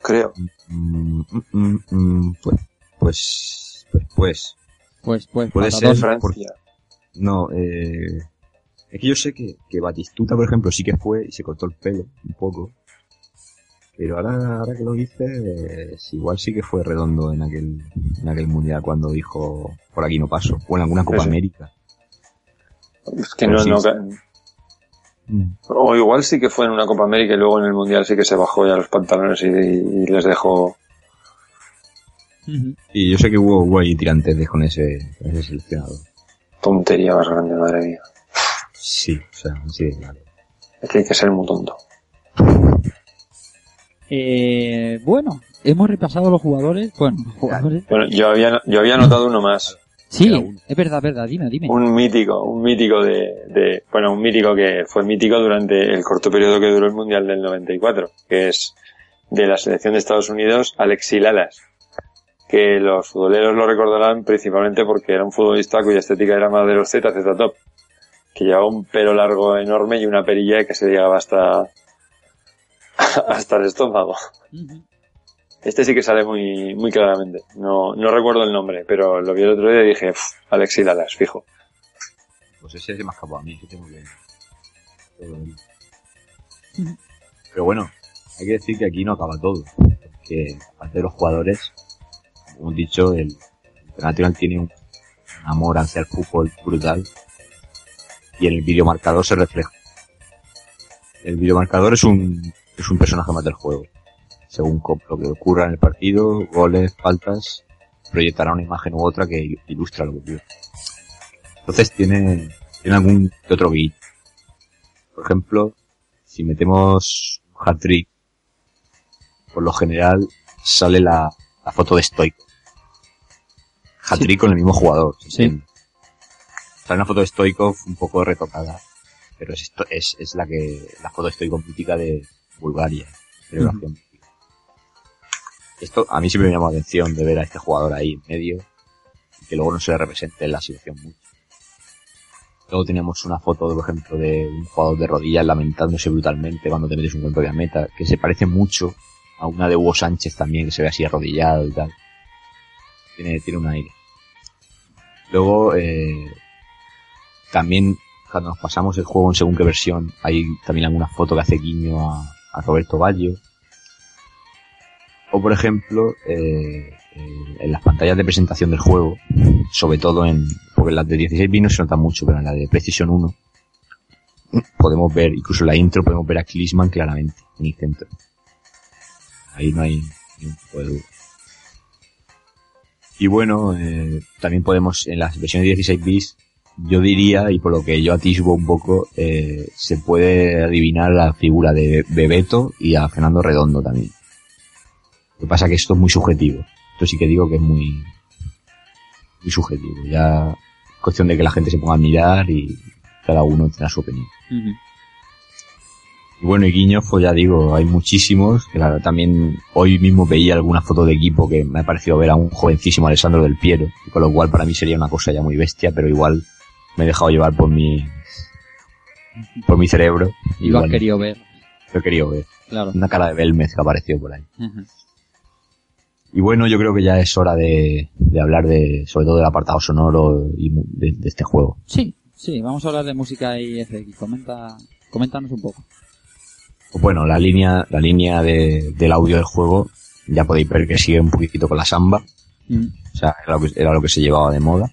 Creo. Mm, mm, mm, pues, pues, pues, pues, Pues, pues, Puede ser. dos. Francia. no, eh, es que yo sé que, que Batistuta, por ejemplo, sí que fue y se cortó el pelo un poco. Pero ahora, ahora que lo dices, igual sí que fue redondo en aquel, en aquel mundial cuando dijo por aquí no paso. O en alguna Copa Sí. América. Es que Pero no, sí, no sí. ca- O igual sí que fue en una Copa América y luego en el Mundial sí que se bajó ya los pantalones y, y les dejó. Y yo sé que hubo, hubo ahí tirantes con ese, con ese seleccionador. Tontería más grande, madre mía. Sí, o sea, sí, claro. Es que hay que ser muy tonto. Eh, bueno, hemos repasado los jugadores. Bueno, los jugadores. Bueno, yo había, yo había notado uno más. Sí, es verdad, verdad. Dime, dime. Un mítico, un mítico de, de, bueno, un mítico que fue mítico durante el corto periodo que duró el Mundial del 94, que es de la selección de Estados Unidos, Alexi Lalas. Que los futboleros lo recordarán principalmente porque era un futbolista cuya estética era más de los ZZ Top. Que llevaba un pelo largo enorme y una perilla que se llegaba hasta, <laughs> hasta el estómago. Este sí que sale muy, muy claramente. No, no recuerdo el nombre, pero lo vi el otro día y dije, "Uf, Alexi Lalas, fijo. Pues ese se me ha escapado a mí, que tengo que... todo bien. Pero bueno, hay que decir que aquí no acaba todo. Que aparte de los jugadores, como hemos dicho, el Internacional tiene un amor hacia el fútbol brutal. Y en el videomarcador se refleja. El videomarcador es un, es un personaje más del juego. Según lo que ocurra en el partido, goles, faltas, proyectará una imagen u otra que il- ilustra lo que ocurre. Entonces tiene, tiene algún otro beat. Por ejemplo, si metemos un hat-trick, por lo general sale la, la foto de Stoico. Hat-trick con el mismo jugador. ¿se Sí. una foto de Stoikov un poco retocada, pero es, esto, es, es la que, la foto de Stoikov mítica de Bulgaria. celebración mítica. Esto a mí siempre me llamó la atención de ver a este jugador ahí en medio y que luego no se le represente en la situación mucho. Luego tenemos una foto, por ejemplo, de un jugador de rodillas lamentándose brutalmente cuando te metes un gol en propia meta, que se parece mucho a una de Hugo Sánchez también, que se ve así arrodillado y tal. Tiene, tiene un aire. Luego, eh, también cuando nos pasamos el juego en según qué versión, hay también alguna foto que hace guiño a, a Roberto Ballo. O por ejemplo, eh, eh, en las pantallas de presentación del juego, sobre todo en, porque en las de 16 bits no se nota mucho, pero en la de Precision 1, podemos ver, incluso en la intro podemos ver a Klinsmann claramente, en el centro. Ahí no hay ni un tipo de duda. Y bueno, eh, también podemos, en las versiones de 16 bits, yo diría, y por lo que yo atisbo un poco, eh, se puede adivinar la figura de Bebeto y a Fernando Redondo también. Lo que pasa es que esto es muy subjetivo. Esto sí que digo que es muy, muy subjetivo. Ya es cuestión de que la gente se ponga a mirar y cada uno tenga su opinión. Bueno, y guiños, pues ya digo, hay muchísimos. Claro, también hoy mismo veía alguna foto de equipo que me ha parecido ver a un jovencísimo Alessandro del Piero, con lo cual para mí sería una cosa ya muy bestia, pero igual me he dejado llevar por mi, por mi cerebro. Y lo has querido ver. Lo he querido ver. Claro. Una cara de Belmez que apareció por ahí. Y bueno, yo creo que ya es hora de, de hablar de, sobre todo del apartado sonoro y de, de este juego. Sí, sí, vamos a hablar de música y FX. Comenta, coméntanos un poco. Pues bueno, la línea, la línea de- del audio del juego, ya podéis ver que sigue un poquitito con la samba. Mm. O sea, era lo que, era lo que se llevaba de moda.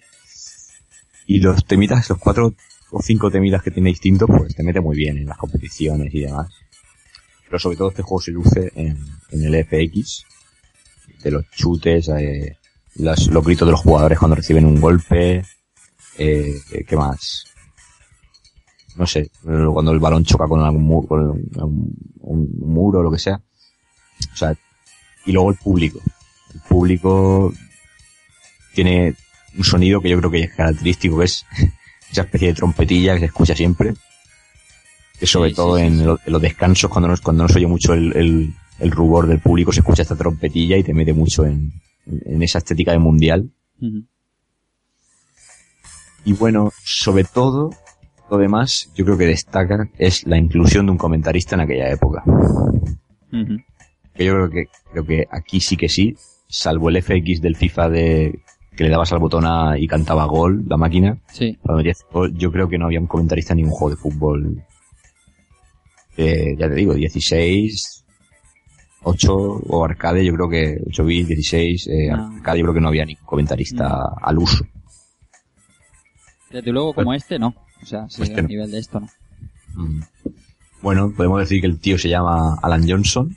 Y los temitas, los cuatro o cinco temitas que tiene distintos, pues te mete muy bien en las competiciones y demás. Pero sobre todo este juego se luce en, en el FX, de los chutes, eh, las- los gritos de los jugadores cuando reciben un golpe, eh, ¿qué más? No sé, cuando el balón choca con algún muro, con un, un muro o lo que sea. O sea, y luego el público. El público tiene un sonido que yo creo que es característico, que es <laughs> esa especie de trompetilla que se escucha siempre. Que sobre Sí, todo sí, en, sí. lo- en los descansos, cuando no, cuando no se oye mucho el, el, el rubor del público, se escucha esta trompetilla y te mete mucho en, en esa estética de mundial. Y bueno, sobre todo, lo demás, yo creo que destaca es la inclusión de un comentarista en aquella época. Que yo creo que, creo que aquí sí que sí, salvo el FX del FIFA de que le dabas al botón A y cantaba gol, la máquina, Sí. yo creo que no había un comentarista en ningún juego de fútbol. Eh, ya te digo, 16, 8 o arcade, yo creo que 8 bits, 16, eh, No. arcade yo creo que no había ningún comentarista No. al uso. Desde luego, como este, no. O sea, sí, Este a nivel de esto, no. Mm. Bueno, podemos decir que el tío se llama Alan Johnson.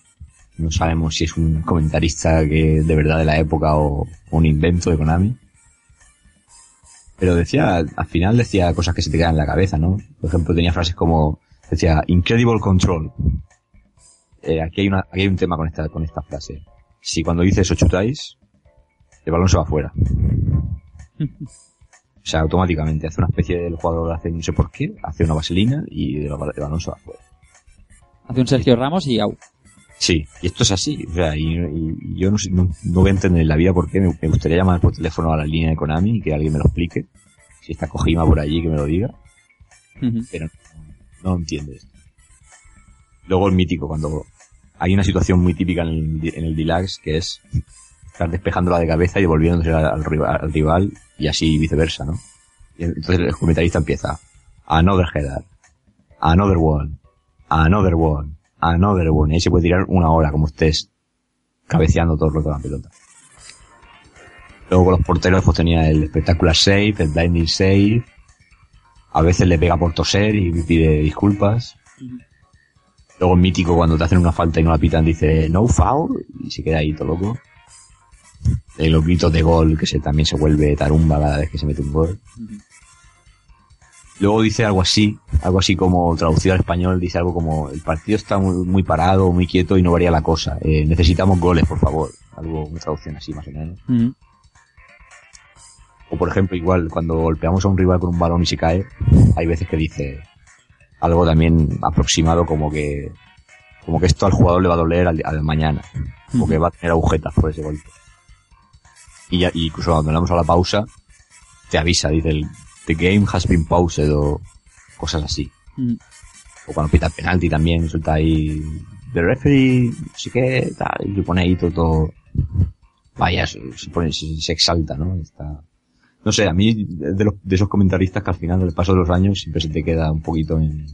No sabemos si es un comentarista que de verdad de la época o un invento de Konami. Pero decía, al final decía cosas que se te quedan en la cabeza, ¿no? Por ejemplo, tenía frases como, decía, Incredible Control. Eh, aquí hay una, aquí hay un tema con esta, con esta frase. Si cuando dices o chutáis, el balón se va afuera. <laughs> O sea, automáticamente hace una especie del jugador hace no sé por qué, hace una vaselina y el, bal- el balón se va afuera. Hace un Sergio Ramos y au. Sí, y esto es así. O sea, y, y- yo no, no, no voy a entender en la vida por qué. Me, me gustaría llamar por teléfono a la línea de Konami y que alguien me lo explique. Si está Kojima por allí, que me lo diga. Pero no, no entiendo esto. Luego el mítico, cuando hay una situación muy típica en el, en el Deluxe, que es estar despejándola de cabeza y devolviéndose al, al rival, al rival y así viceversa, ¿no? Y entonces el comentarista empieza, another header, another one, another one, another one, y ahí se puede tirar una hora como estés cabeceando todo el rato la pelota. Luego con los porteros pues tenía el espectacular save, el blinding save, a veces le pega por toser y pide disculpas. Luego el mítico cuando te hacen una falta y no la pitan dice no foul y se queda ahí todo loco. Eh, los gritos de gol que se, también se vuelve tarumba cada vez que se mete un gol. Luego dice algo así, algo así como traducido al español, dice algo como el partido está muy, muy parado, muy quieto y no varía la cosa. Eh, necesitamos goles, por favor. Algo, una traducción así más o menos. Ujú. O por ejemplo, igual cuando golpeamos a un rival con un balón y se cae, hay veces que dice algo también aproximado como que como que esto al jugador le va a doler al, al mañana, como que va a tener agujetas por ese golpe. Y ya, y incluso cuando vamos a la pausa, te avisa, dice el The game has been paused o cosas así. Ujú. O cuando pita penalti también, suelta ahí The referee, sé qué, tal, y le pone ahí todo, todo- vaya, se, pone, se, se exalta, ¿no? Está, no sé, a mí, de, los, de esos comentaristas que al final, del paso de los años, siempre se te queda un poquito en,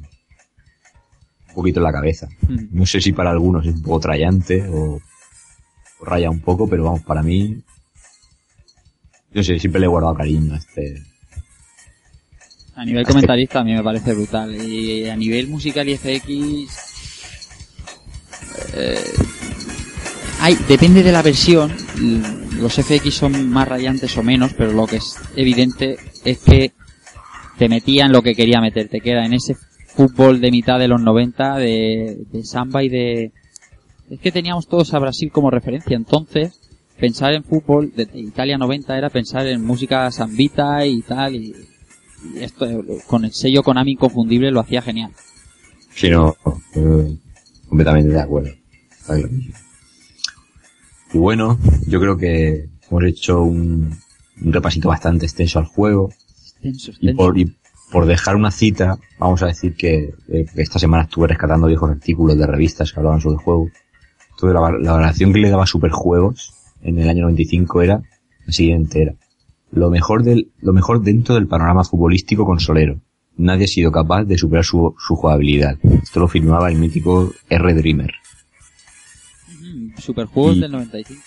un poquito en la cabeza. Ujú. No sé si para algunos es un poco trayante o, o raya un poco, pero vamos, para mí, yo sé, siempre le he guardado cariño a este, A nivel comentarista a mí me parece brutal. Y a nivel musical y FX... eh, hay, depende de la versión. Los FX son más rayantes o menos, pero lo que es evidente es que te metía en lo que quería meterte, que era en ese fútbol de mitad de los 90 de, de samba y de... Es que teníamos todos a Brasil como referencia, entonces pensar en fútbol de Italia 90 era pensar en música sambita y tal, y, y esto con el sello Konami inconfundible lo hacía genial. Sí, no, eh, completamente de acuerdo. Y bueno, yo creo que hemos hecho un, un repasito bastante extenso al juego. Extenso, Y extenso. por, y por dejar una cita, vamos a decir que, eh, que esta semana estuve rescatando viejos artículos de revistas que hablaban sobre el juego. Entonces la, la valoración que le daba a Superjuegos en el año 95 era la siguiente, era lo mejor del, lo mejor dentro del panorama futbolístico consolero. Nadie ha sido capaz de superar su, su jugabilidad. Esto lo firmaba el mítico R. Dreamer. Ujú, Superjuegos Y- del 95.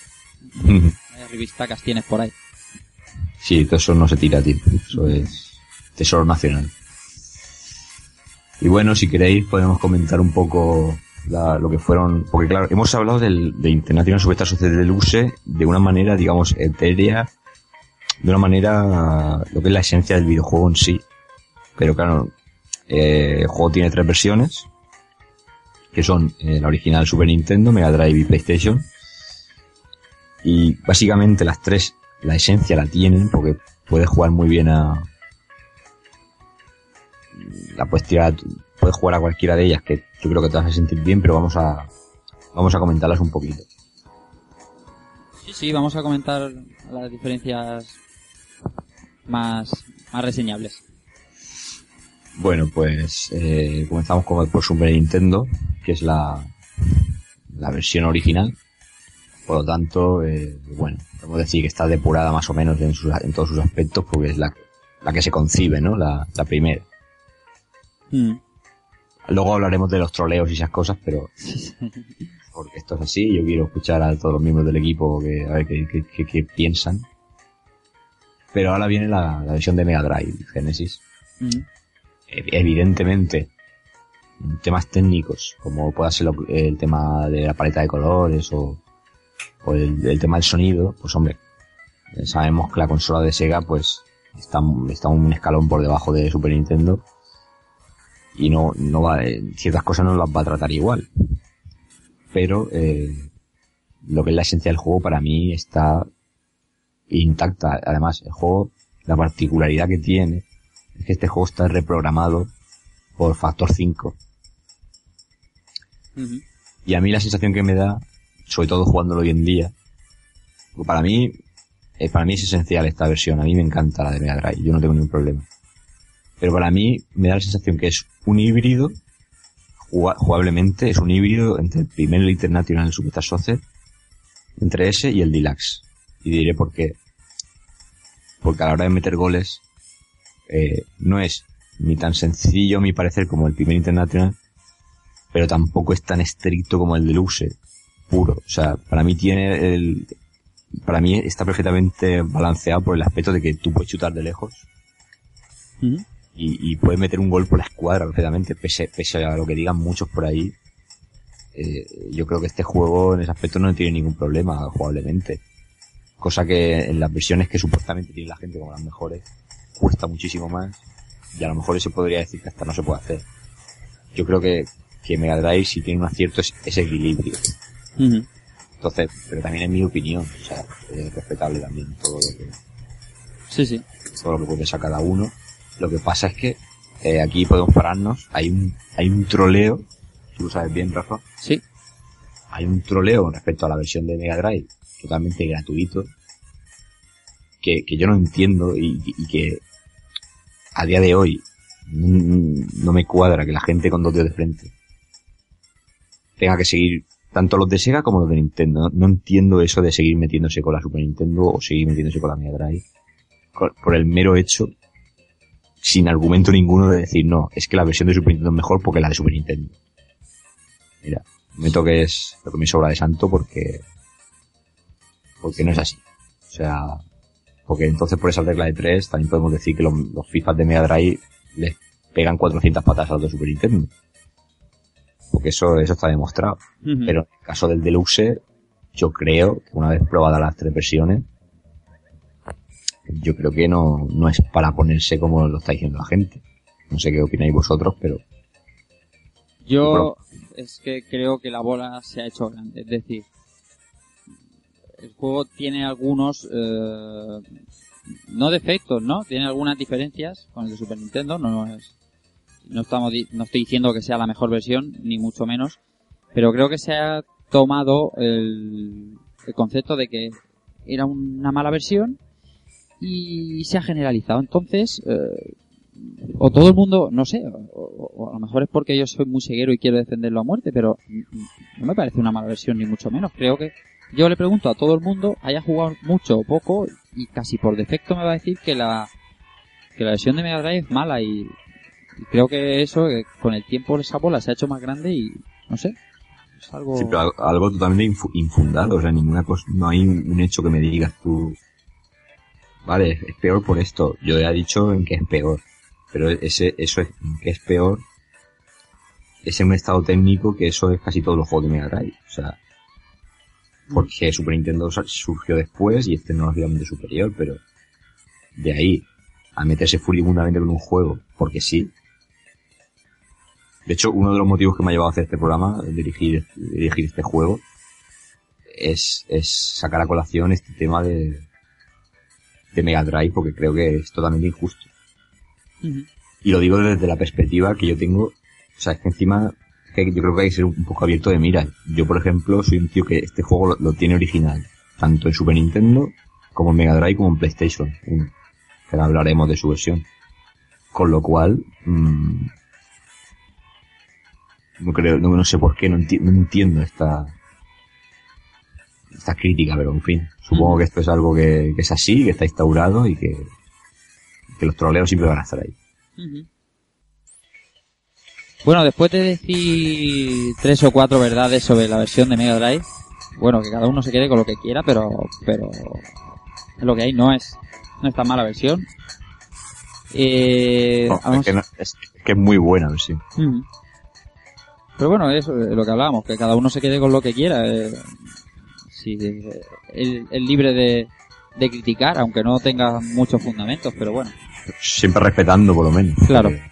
Vaya revistacas tienes por ahí. Sí, todo eso no se tira, tío. Eso es tesoro nacional. Y bueno, si queréis podemos comentar un poco la- lo que fueron, porque claro, hemos hablado del, de International Superstar Society Deluxe de una manera, digamos, etérea, de una manera, lo que es la esencia del videojuego en sí. Pero claro, eh, el juego tiene tres versiones, que son eh, la original Super Nintendo, Mega Drive y PlayStation. Y básicamente las tres, la esencia la tienen, porque puedes jugar muy bien a... La puedes tirar, puedes jugar a cualquiera de ellas, que yo creo que te vas a sentir bien, pero vamos a, vamos a comentarlas un poquito. Sí, sí, vamos a comentar las diferencias más, más reseñables. Bueno, pues eh, comenzamos con, por Super Nintendo, que es la, la versión original. Por lo tanto, eh, bueno, podemos decir que está depurada más o menos en, sus, en todos sus aspectos, porque es la, la que se concibe, ¿no? La, la primera. Mm. Luego hablaremos de los troleos y esas cosas, pero porque esto es así, yo quiero escuchar a todos los miembros del equipo que, a ver qué, piensan. Pero ahora viene la, la versión de Mega Drive, Genesis. Mm. Ev- Evidentemente, temas técnicos, como pueda ser lo- el tema de la paleta de colores o, o el, el tema del sonido, pues hombre, sabemos que la consola de Sega pues está, está un escalón por debajo de Super Nintendo y no, no va, eh, ciertas cosas no las va a tratar igual. Pero eh, lo que es la esencia del juego para mí está intacta. Además, el juego, la particularidad que tiene es que este juego está reprogramado por factor 5. Ujú. Y a mí la sensación que me da, sobre todo jugándolo hoy en día, para mí, eh, para mí es esencial esta versión. A mí me encanta la de Mega Drive, yo no tengo ningún problema. Pero para mí me da la sensación que es un híbrido, jugablemente, es un híbrido entre el primer Elite el Superstar Soccer, entre ese y el Deluxe. Y diré por qué. Porque a la hora de meter goles, eh, no es ni tan sencillo a mi parecer como el primer International, pero tampoco es tan estricto como el Deluxe, puro. O sea, para mí tiene el, para mí está perfectamente balanceado por el aspecto de que tú puedes chutar de lejos. Y, y puedes meter un gol por la escuadra perfectamente, pese, pese a lo que digan muchos por ahí. Eh, yo creo que este juego en ese aspecto no tiene ningún problema jugablemente. Cosa que en las versiones que supuestamente tiene la gente como las mejores, cuesta muchísimo más. Y a lo mejor eso podría decir que hasta no se puede hacer. Yo creo que, que Mega Drive si tiene un acierto es ese equilibrio. Ujú. Entonces, pero también es mi opinión, o sea, es respetable también todo lo que, Sí, sí. todo lo que puede sacar cada uno. Lo que pasa es que eh, aquí podemos pararnos, hay un, hay un troleo, tú lo sabes bien, Rafa, Sí. hay un troleo con respecto a la versión de Mega Drive, totalmente gratuito, que, que yo no entiendo y, y que a día de hoy no me cuadra que la gente con dos dedos de frente tenga que seguir tanto los de Sega como los de Nintendo. No, entiendo eso de seguir metiéndose con la Super Nintendo o seguir metiéndose con la Mega Drive por el mero hecho sin argumento ninguno de decir no, es que la versión de Super Nintendo es mejor porque la de Super Nintendo. Mira, me toques lo que me sobra de santo porque porque no es así. O sea, porque entonces por esa regla de tres también podemos decir que los, los FIFAs de Mega Drive les pegan 400 patas a los de Super Nintendo. Porque eso, eso está demostrado. Pero en el caso del Deluxe, yo creo que una vez probadas las tres versiones, yo creo que no, no es para ponerse como lo está diciendo la gente. No sé qué opináis vosotros, pero Yo es que creo que la bola se ha hecho grande. Es decir, el juego tiene algunos, eh, no defectos, ¿no? Tiene algunas diferencias con el de Super Nintendo. No es, no estamos, no estoy diciendo que sea la mejor versión, ni mucho menos. Pero creo que se ha tomado el, el concepto de que era una mala versión y se ha generalizado. Entonces, eh, o todo el mundo, no sé, o, a lo mejor es porque yo soy muy ceguero y quiero defenderlo a muerte, pero no me parece una mala versión ni mucho menos. Creo que yo le pregunto a todo el mundo, haya jugado mucho o poco, y casi por defecto me va a decir que la que la versión de Mega Drive es mala y, y creo que eso, que con el tiempo esa bola se ha hecho más grande y no sé, es algo... Sí, pero algo, totalmente infu- infundado, o sea, ninguna cosa, no hay un hecho que me digas tú, vale, es, peor por esto, yo ya he dicho en que es peor, pero ese, eso es, que es peor, es en un estado técnico que eso es casi todos los juegos de Mega Drive, o sea, porque Super Nintendo surgió después y es obviamente superior, pero de ahí a meterse furibundamente con un juego, porque sí, de hecho, uno de los motivos que me ha llevado a hacer este programa, dirigir, dirigir este juego, es, es sacar a colación este tema de, de Mega Drive, porque creo que es totalmente injusto. Y lo digo desde la perspectiva que yo tengo, o sea, es que encima, que yo creo que hay que ser un poco abierto de mira. Yo, por ejemplo, soy un tío que este juego lo, lo tiene original, tanto en Super Nintendo, como en Mega Drive, como en PlayStation 1, que ahora hablaremos de su versión. Con lo cual, mm, no creo, no, no sé por qué, no, enti- no entiendo esta, esta crítica, pero en fin, supongo que esto es algo que, que es así, que está instaurado y que, que los troleos siempre van a estar ahí. Bueno, después de decir tres o cuatro verdades sobre la versión de Mega Drive, bueno, que cada uno se quede con lo que quiera, pero, pero lo que hay, no es, no es tan mala versión. Eh, No, vamos- es, que no- es- es que es muy buena versión. Pero bueno, eso es lo que hablábamos, que cada uno se quede con lo que quiera. eh, sí, es libre de, de criticar, aunque no tenga muchos fundamentos, pero bueno, Siempre respetando, por lo menos. claro, Esto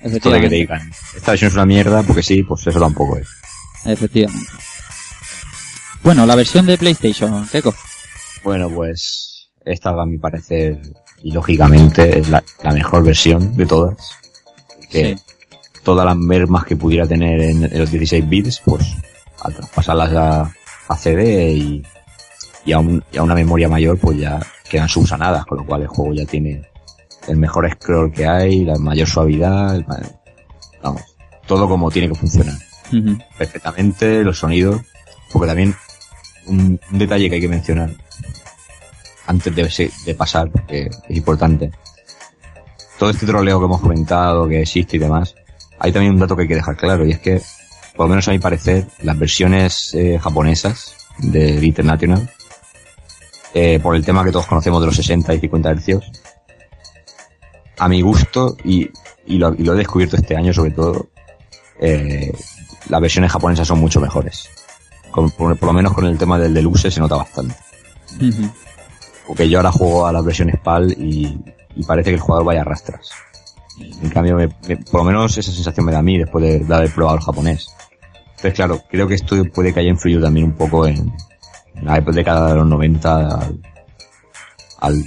de que te efectivamente. digan, esta versión es una mierda, porque sí, pues eso tampoco es. efectivamente. Bueno, la versión de PlayStation, Keiko. Bueno, pues esta a mi parecer, y lógicamente, es la, la mejor versión de todas. Que Sí. todas las mermas que pudiera tener en, en los 16 bits, pues al traspasarlas a, a CD y, y, a un- y a una memoria mayor, pues ya quedan subsanadas, con lo cual el juego ya tiene el mejor scroll que hay, la mayor suavidad, el vamos, todo como tiene que funcionar perfectamente los sonidos, porque también un, un detalle que hay que mencionar antes de, de pasar, porque es importante. Todo este troleo que hemos comentado, que existe y demás, hay también un dato que hay que dejar claro, y es que, por lo menos a mi parecer, las versiones eh, japonesas del International, eh, por el tema que todos conocemos de los 60 y 50 hercios, a mi gusto, y, y, lo, y lo he descubierto este año sobre todo, eh, las versiones japonesas son mucho mejores. Con- por, por lo menos con el tema del deluxe se nota bastante. Porque yo ahora juego a las versiones PAL y, y parece que el jugador vaya a rastras. En cambio, me- me- por lo menos esa sensación me da a mí después de, de haber probado el japonés. Entonces, claro, creo que esto puede que haya influido también un poco en, en la década de los 90 al, al,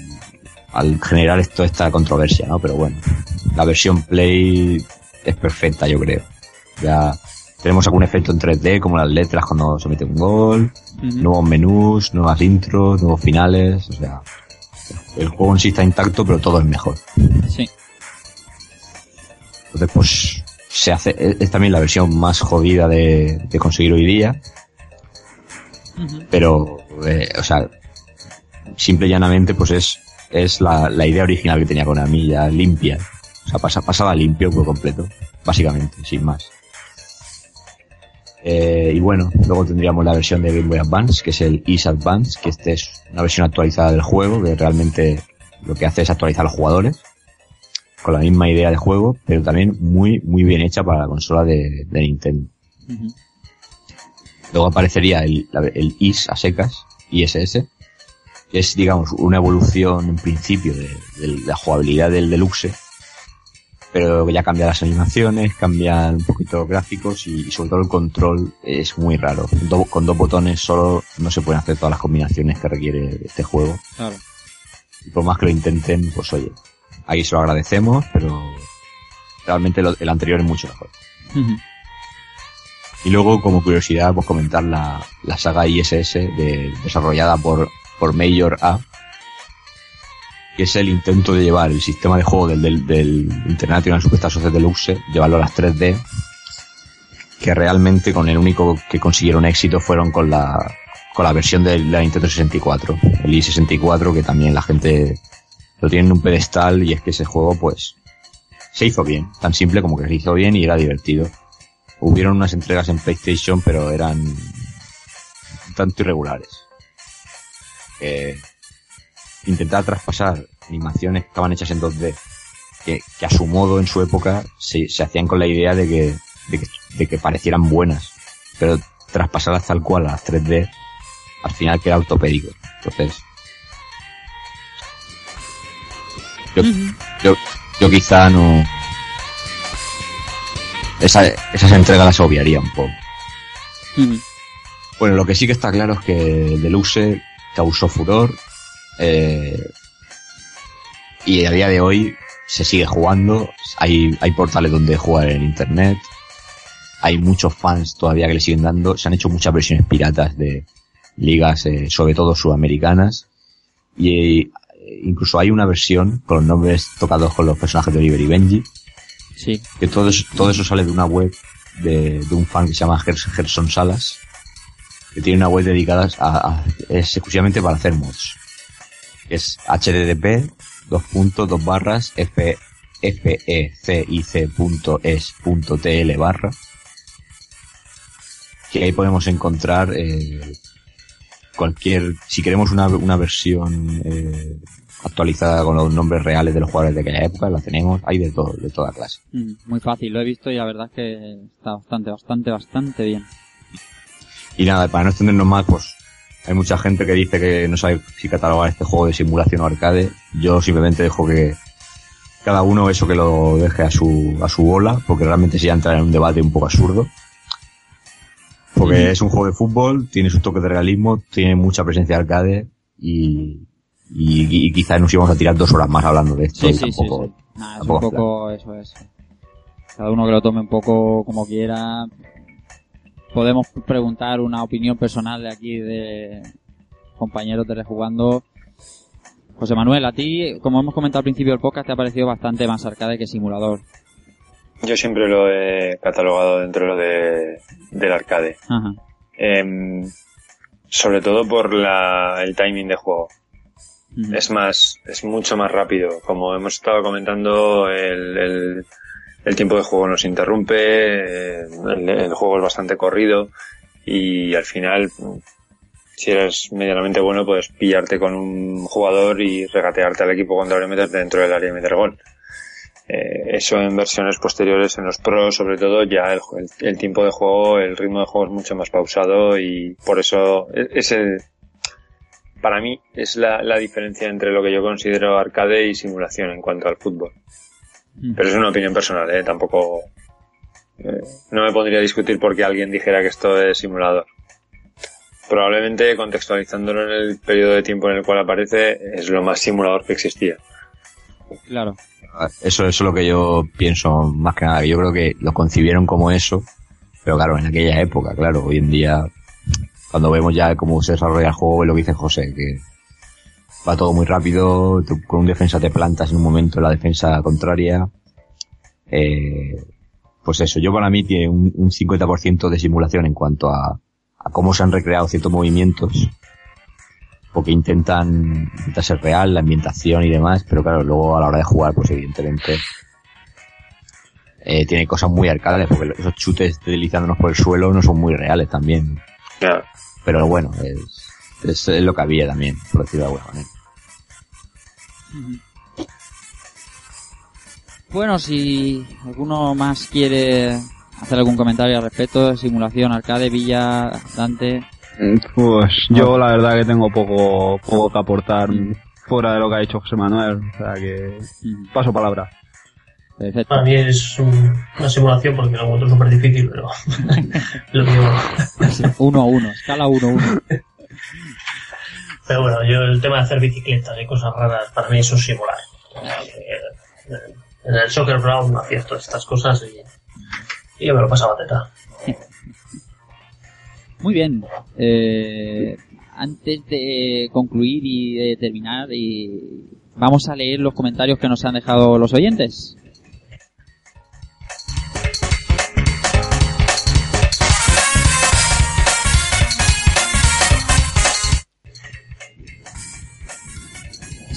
al generar esto, esta controversia, ¿no? Pero bueno, la versión Play es perfecta, yo creo. Ya tenemos algún efecto en 3D, como las letras cuando se mete un gol, nuevos menús, nuevas intros, nuevos finales, o sea, el juego en sí está intacto, pero todo es mejor. Sí. Entonces, pues, se hace, es también la versión más jodida de, de conseguir hoy día, pero, eh, o sea, simple y llanamente, pues es, es la, la idea original que tenía Konami, ya limpia. O sea, pasa, pasaba limpio por completo, básicamente, sin más. Eh, y bueno, luego tendríamos la versión de Game Boy Advance, que es el East Advance, que este es una versión actualizada del juego, que realmente lo que hace es actualizar a los jugadores, con la misma idea de juego, pero también muy, muy bien hecha para la consola de, de Nintendo. Luego aparecería el, el IS a secas, ISS, que es, digamos, una evolución en principio de, de la jugabilidad del Deluxe, pero ya cambia las animaciones, cambian un poquito los gráficos y, y sobre todo el control es muy raro. Do- con dos botones solo no se pueden hacer todas las combinaciones que requiere este juego. Claro. Y por más que lo intenten, pues oye, ahí se lo agradecemos, pero realmente lo- el anterior es mucho mejor. Y luego, como curiosidad, pues comentar la, la saga ISS de, desarrollada por, por Major A, que es el intento de llevar el sistema de juego del, del, del International Superstar Soccer Deluxe, llevarlo a las 3D, que realmente con el único que consiguieron éxito fueron con la, con la versión de la Nintendo 64, el i64, que también la gente lo tiene en un pedestal y es que ese juego pues se hizo bien, tan simple como que se hizo bien y era divertido. Hubieron unas entregas en PlayStation, pero eran un tanto irregulares. Eh, intentar traspasar animaciones que estaban hechas en 2D, que, que a su modo en su época se, se hacían con la idea de que, de que, de que parecieran buenas, pero traspasarlas tal cual a las 3D, al final queda ortopédico. Entonces, yo, yo, yo quizá no, esa, esas entregas las obviaría un poco. Ujú. Bueno, lo que sí que está claro es que el Deluxe causó furor eh, y a día de hoy se sigue jugando. Hay, hay portales donde jugar en internet. Hay muchos fans todavía que le siguen dando. Se han hecho muchas versiones piratas de ligas, eh, sobre todo sudamericanas. Y incluso hay una versión con los nombres tocados con los personajes de Oliver y Benji. Sí. Que todo eso, todo eso sale de una web de, de un fan que se llama Gers- Gerson Salas, que tiene una web dedicada a, a- es exclusivamente para hacer mods. Es http dos puntos dos barras fecic.es.tl barra que ahí podemos encontrar eh, cualquier, si queremos una, una versión eh, actualizada con los nombres reales de los jugadores de aquella época, la tenemos, hay de todo, de toda clase. Mm, Muy fácil, lo he visto y la verdad es que está bastante, bastante, bastante bien. Y nada, para no extendernos más, pues hay mucha gente que dice que no sabe si catalogar este juego de simulación o arcade. Yo simplemente dejo que cada uno eso que lo deje a su, a su bola, porque realmente sí entra en un debate un poco absurdo. Porque es un juego de fútbol, tiene su toque de realismo, tiene mucha presencia arcade y, y, y quizás nos íbamos a tirar dos horas más hablando de esto. Sí, y sí, sí, tampoco, sí. Nada, es un tampoco poco, eso es. Cada uno que lo tome un poco como quiera. Podemos preguntar una opinión personal de aquí de compañeros de Rejugando. José Manuel, a ti, como hemos comentado al principio del podcast, te ha parecido bastante más arcade que simulador. Yo siempre lo he catalogado dentro de, del arcade. Ajá. Em, sobre todo por la, el timing de juego. Es más, es mucho más rápido. Como hemos estado comentando, el, el, tiempo de juego nos interrumpe, el, el juego es bastante corrido y al final, si eres medianamente bueno, puedes pillarte con un jugador y regatearte al equipo contrario y meterte dentro del área y meter gol. Eh, eso en versiones posteriores, en los pros sobre todo, ya el, el- el tiempo de juego, el ritmo de juego es mucho más pausado y por eso e- ese, para mí es la, la diferencia entre lo que yo considero arcade y simulación en cuanto al fútbol. Pero es una opinión personal, ¿eh? Tampoco... eh, no me pondría a discutir porque alguien dijera que esto es simulador. Probablemente contextualizándolo en el periodo de tiempo en el cual aparece es lo más simulador que existía. Claro. Eso, eso es lo que yo pienso más que nada, que yo creo que lo concibieron como eso, pero claro, en aquella época, claro, hoy en día, cuando vemos ya cómo se desarrolla el juego, lo que dice José, que va todo muy rápido, tú con un defensa te plantas en un momento en la defensa contraria, eh, pues eso, yo para mí tiene un, un 50% de simulación en cuanto a, a cómo se han recreado ciertos movimientos, porque intentan, intentan ser real, la ambientación y demás, pero claro, luego a la hora de jugar, pues evidentemente eh, tiene cosas muy arcades, porque esos chutes deslizándonos por el suelo no son muy reales también. Claro. Pero bueno, es, es, es lo que había también, por decirlo de alguna manera. Bueno, si alguno más quiere hacer algún comentario al respecto, simulación, arcade, Villa, Dante. Pues yo la verdad que tengo poco, poco que aportar fuera de lo que ha dicho José Manuel, o sea que paso palabra. Perfecto. Para mí es un- una simulación porque lo encuentro súper difícil, pero <laughs> lo digo. Uno a uno, escala uno a uno. Pero bueno, yo el tema de hacer bicicletas y cosas raras, para mí eso es simular. Eh, En el Soccer Brown no hacías todas estas cosas y, y yo me lo pasaba teta. Muy bien. Eh, antes de concluir y de terminar, y vamos a leer los comentarios que nos han dejado los oyentes.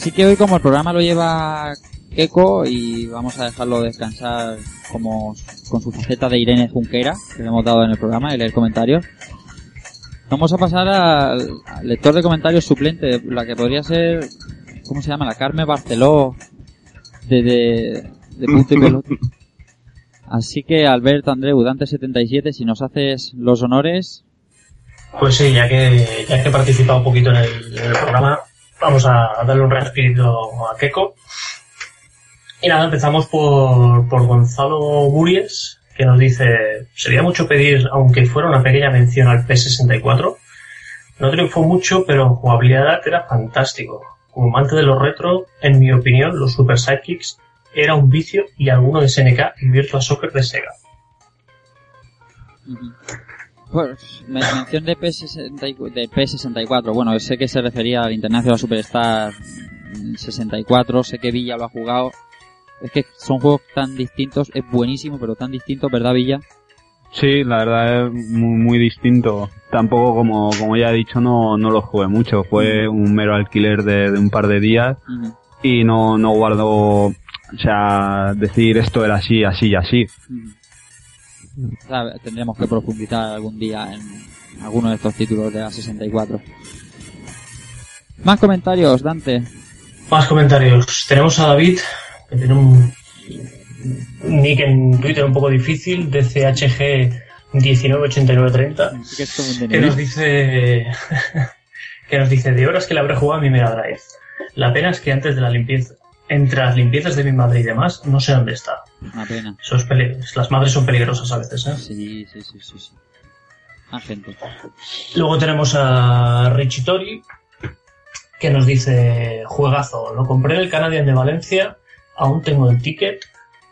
Así que hoy como el programa lo lleva Keiko y vamos a dejarlo descansar como con su faceta de Irene Junquera que le hemos dado en el programa y leer comentarios. Vamos a pasar al, al lector de comentarios suplente, la que podría ser, ¿cómo se llama? La Carmen Barceló de, de, de punto y <laughs> pelota. Así que Alberto Andreu, Dante77, si nos haces los honores, Pues sí, ya que, ya que he participado un poquito en el, en el programa, vamos a darle un respiro a Keiko. Y nada, empezamos por, por Gonzalo Muries, que nos dice, sería mucho pedir, aunque fuera una pequeña mención al P64. No triunfó mucho, pero en jugabilidad era fantástico. Como amante de los retro, en mi opinión, los Super Sidekicks era un vicio y alguno de SNK y Virtua Soccer de Sega. Pues, men- mención de, P60 de P64. Bueno, sé que se refería al International Superstar 64, sé que Villa lo ha jugado. Es que son juegos tan distintos, es buenísimo, pero tan distintos, ¿verdad, Villa? Sí, la verdad es muy, muy distinto. Tampoco, como, como ya he dicho, no, no lo jugué mucho. Fue un mero alquiler de, de un par de días y no, no guardo O sea, decir esto era así, así y así. Sea, tendremos que profundizar algún día en alguno de estos títulos de la 64. Más comentarios, Dante. Más comentarios. Tenemos a David, que tiene un, nick en Twitter un poco difícil, DCHG 198930, Que nos dice <laughs> que nos dice de horas que le habré jugado a mi Mega Drive. La pena es que antes de la limpieza, entre las limpiezas de mi madre y demás, no sé dónde está. Una pena. Eso es peli- las madres son peligrosas a veces, ¿eh? Sí, sí, sí, sí. sí. Ah, gente. Luego tenemos a Richie Tori, que nos dice, juegazo, lo compré en el Canadian de Valencia, aún tengo el ticket,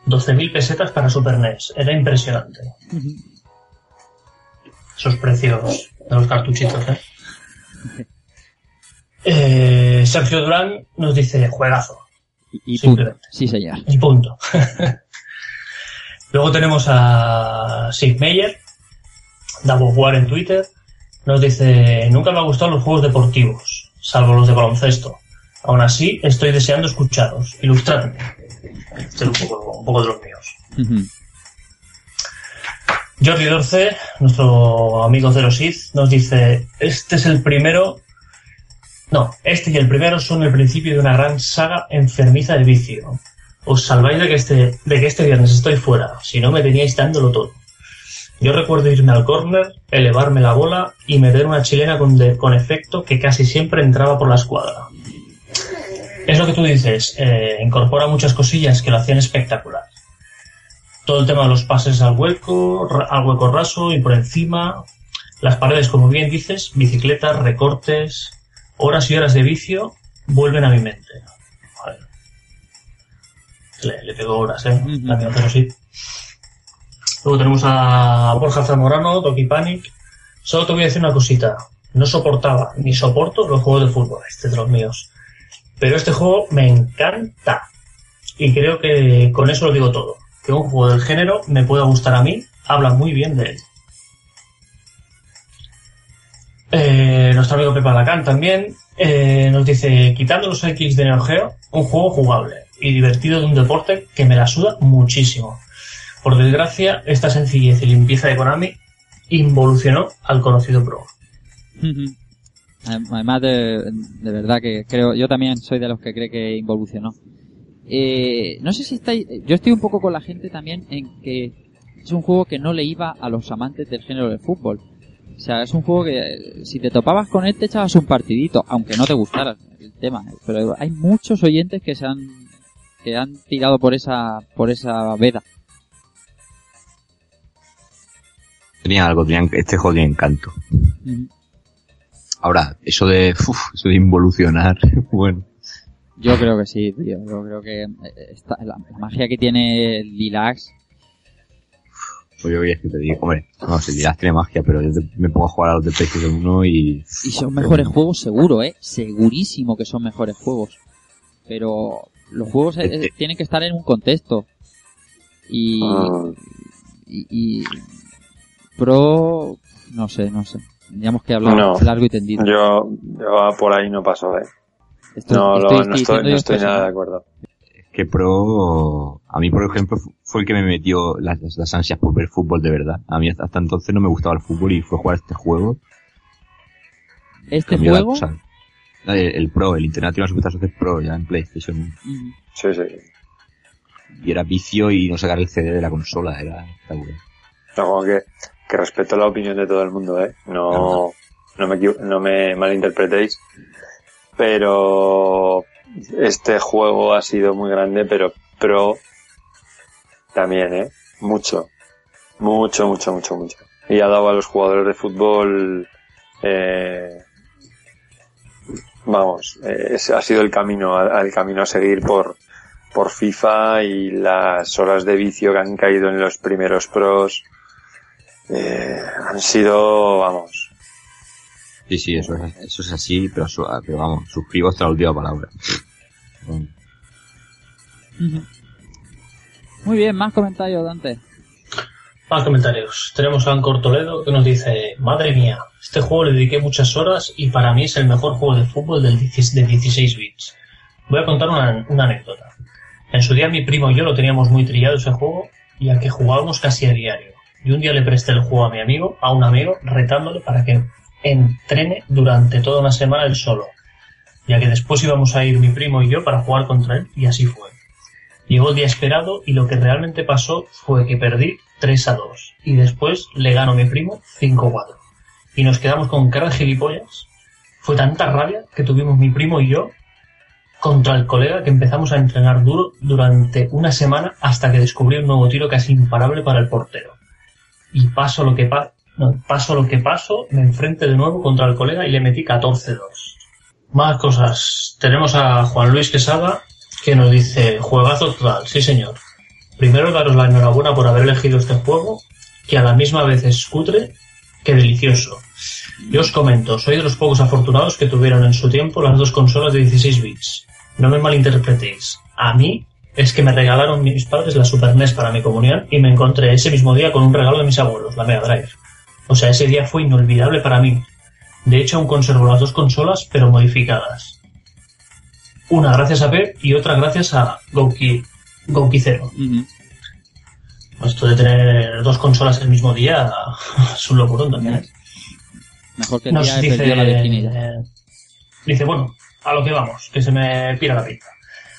12.000 pesetas para Super NES, era impresionante. Esos precios de los cartuchitos, ¿eh? <laughs> Eh, Sergio Durán nos dice, juegazo, Y, punto. Simplemente. Sí, señor. y punto. <laughs> Luego tenemos a Sig Meyer, Double War en Twitter. Nos dice, nunca me han gustado los juegos deportivos, salvo los de baloncesto. Aún así, estoy deseando escucharos. Ilustradme. Este es un poco, un poco de los míos. Jordi Dorce, nuestro amigo Zero Sith, nos dice, este es el primero... No, este y el primero son el principio de una gran saga enfermiza de vicio. Os salváis de que este, de que este viernes estoy fuera, si no me teníais dándolo todo. Yo recuerdo irme al córner, elevarme la bola y meter una chilena con, de- con efecto que casi siempre entraba por la escuadra. Es lo que tú dices, eh, incorpora muchas cosillas que lo hacían espectacular todo el tema de los pases al hueco, al hueco raso y por encima, las paredes, como bien dices, bicicletas, recortes, horas y horas de vicio, vuelven a mi mente. Joder. Le, le pegó horas, ¿eh? Mía, pero sí. Luego tenemos a Borja Zamorano, Doki Panic. Solo te voy a decir una cosita. No soportaba ni soporto los juegos de fútbol, este es de los míos. Pero este juego me encanta. Y creo que con eso lo digo todo. Que un juego del género me pueda gustar a mí, habla muy bien de él. Eh, nuestro amigo Pepa Lacan también eh, nos dice, quitando los X de Neo Geo, un juego jugable y divertido de un deporte que me la suda muchísimo. Por desgracia, esta sencillez y limpieza de Konami involucionó al conocido Pro. Además de, de verdad que creo, yo también soy de los que cree que involucionó. Eh, no sé si estáis, yo estoy un poco con la gente también en que es un juego que no le iba a los amantes del género del fútbol. O sea, es un juego que eh, si te topabas con él te echabas un partidito, aunque no te gustara el tema. Pero hay muchos oyentes que se han, que han tirado por esa, por esa veda. Tenía algo, tenía, este juego tiene encanto. Ahora, eso de, uf, eso de involucionar, <laughs> bueno. Yo creo que sí, tío. Yo creo que eh, esta- la, la magia que tiene Lilax Pues yo es que te digo, hombre, no sé, dirás tiene magia, pero yo te- me pongo a jugar a los de PlayStation 1 y... Y son mejores juegos, seguro, ¿eh? Segurísimo que son mejores juegos. Pero los juegos eh, eh, tienen que estar en un contexto. Y, Ah. y, y Pro, no sé, no sé. Tendríamos que hablar No. largo y tendido. Yo, yo por ahí no paso, eh. No, estoy- lo- estoy no estoy, no nada de acuerdo. Que Pro, a mí por ejemplo, fu- fue el que me metió las, ansias por ver fútbol de verdad. A mí hasta, entonces no me gustaba el fútbol y fue a jugar este juego. Este cambió la juego. El, el Pro, el International Superstar Pro, ya en PlayStation. mm, Sí, sí. Y era vicio y no sacar el CD de la consola, era. No, como que, que respeto la opinión de todo el mundo, eh. No, no me, equivo- no me malinterpretéis. Pero este juego ha sido muy grande, pero Pro también, eh. Mucho. Mucho, mucho, mucho, mucho. Y ha dado a los jugadores de fútbol, eh, vamos, eh, ha sido el camino, el camino a seguir por, por FIFA y las horas de vicio que han caído en los primeros pros eh, han sido, vamos, Sí, sí, eso es, eso es así, pero, su- pero vamos, suscribo hasta la última palabra. Bueno. Muy bien, más comentarios, Dante. Más comentarios. Tenemos a Ancor Toledo que nos dice, madre mía, este juego le dediqué muchas horas y para mí es el mejor juego de fútbol del 16 de 16 bits. Voy a contar una, una anécdota. En su día mi primo y yo lo teníamos muy trillado ese juego, ya que jugábamos casi a diario. Y un día le presté el juego a mi amigo, a un amigo, retándole para que entrene durante toda una semana él solo, ya que después íbamos a ir mi primo y yo para jugar contra él, y así fue. Llegó el día esperado y lo que realmente pasó fue que perdí 3 a 2 y después le ganó mi primo 5 a 4. Y nos quedamos con cara de gilipollas. Fue tanta rabia que tuvimos mi primo y yo contra el colega que empezamos a entrenar duro durante una semana hasta que descubrí un nuevo tiro casi imparable para el portero. Y paso lo que pa no, paso lo que paso, me enfrenté de nuevo contra el colega y le metí 14-2. Más cosas. Tenemos a Juan Luis Quesada que nos dice, juegazo total, sí señor. Primero daros la enhorabuena por haber elegido este juego, que a la misma vez es cutre que delicioso. Yo os comento, soy de los pocos afortunados que tuvieron en su tiempo las dos consolas de 16 bits. No me malinterpretéis. A mí es que me regalaron mis padres la Super NES para mi comunión y me encontré ese mismo día con un regalo de mis abuelos, la Mega Drive. O sea, ese día fue inolvidable para mí. De hecho, aún conservo las dos consolas, pero modificadas. Una gracias a Pep y otra gracias a Gouki, Gouki Zero. Esto de tener dos consolas el mismo día <laughs> es un locurón también. ¿eh? Mejor que Nos dice, la eh, dice, bueno, a lo que vamos, que se me pira la pinta.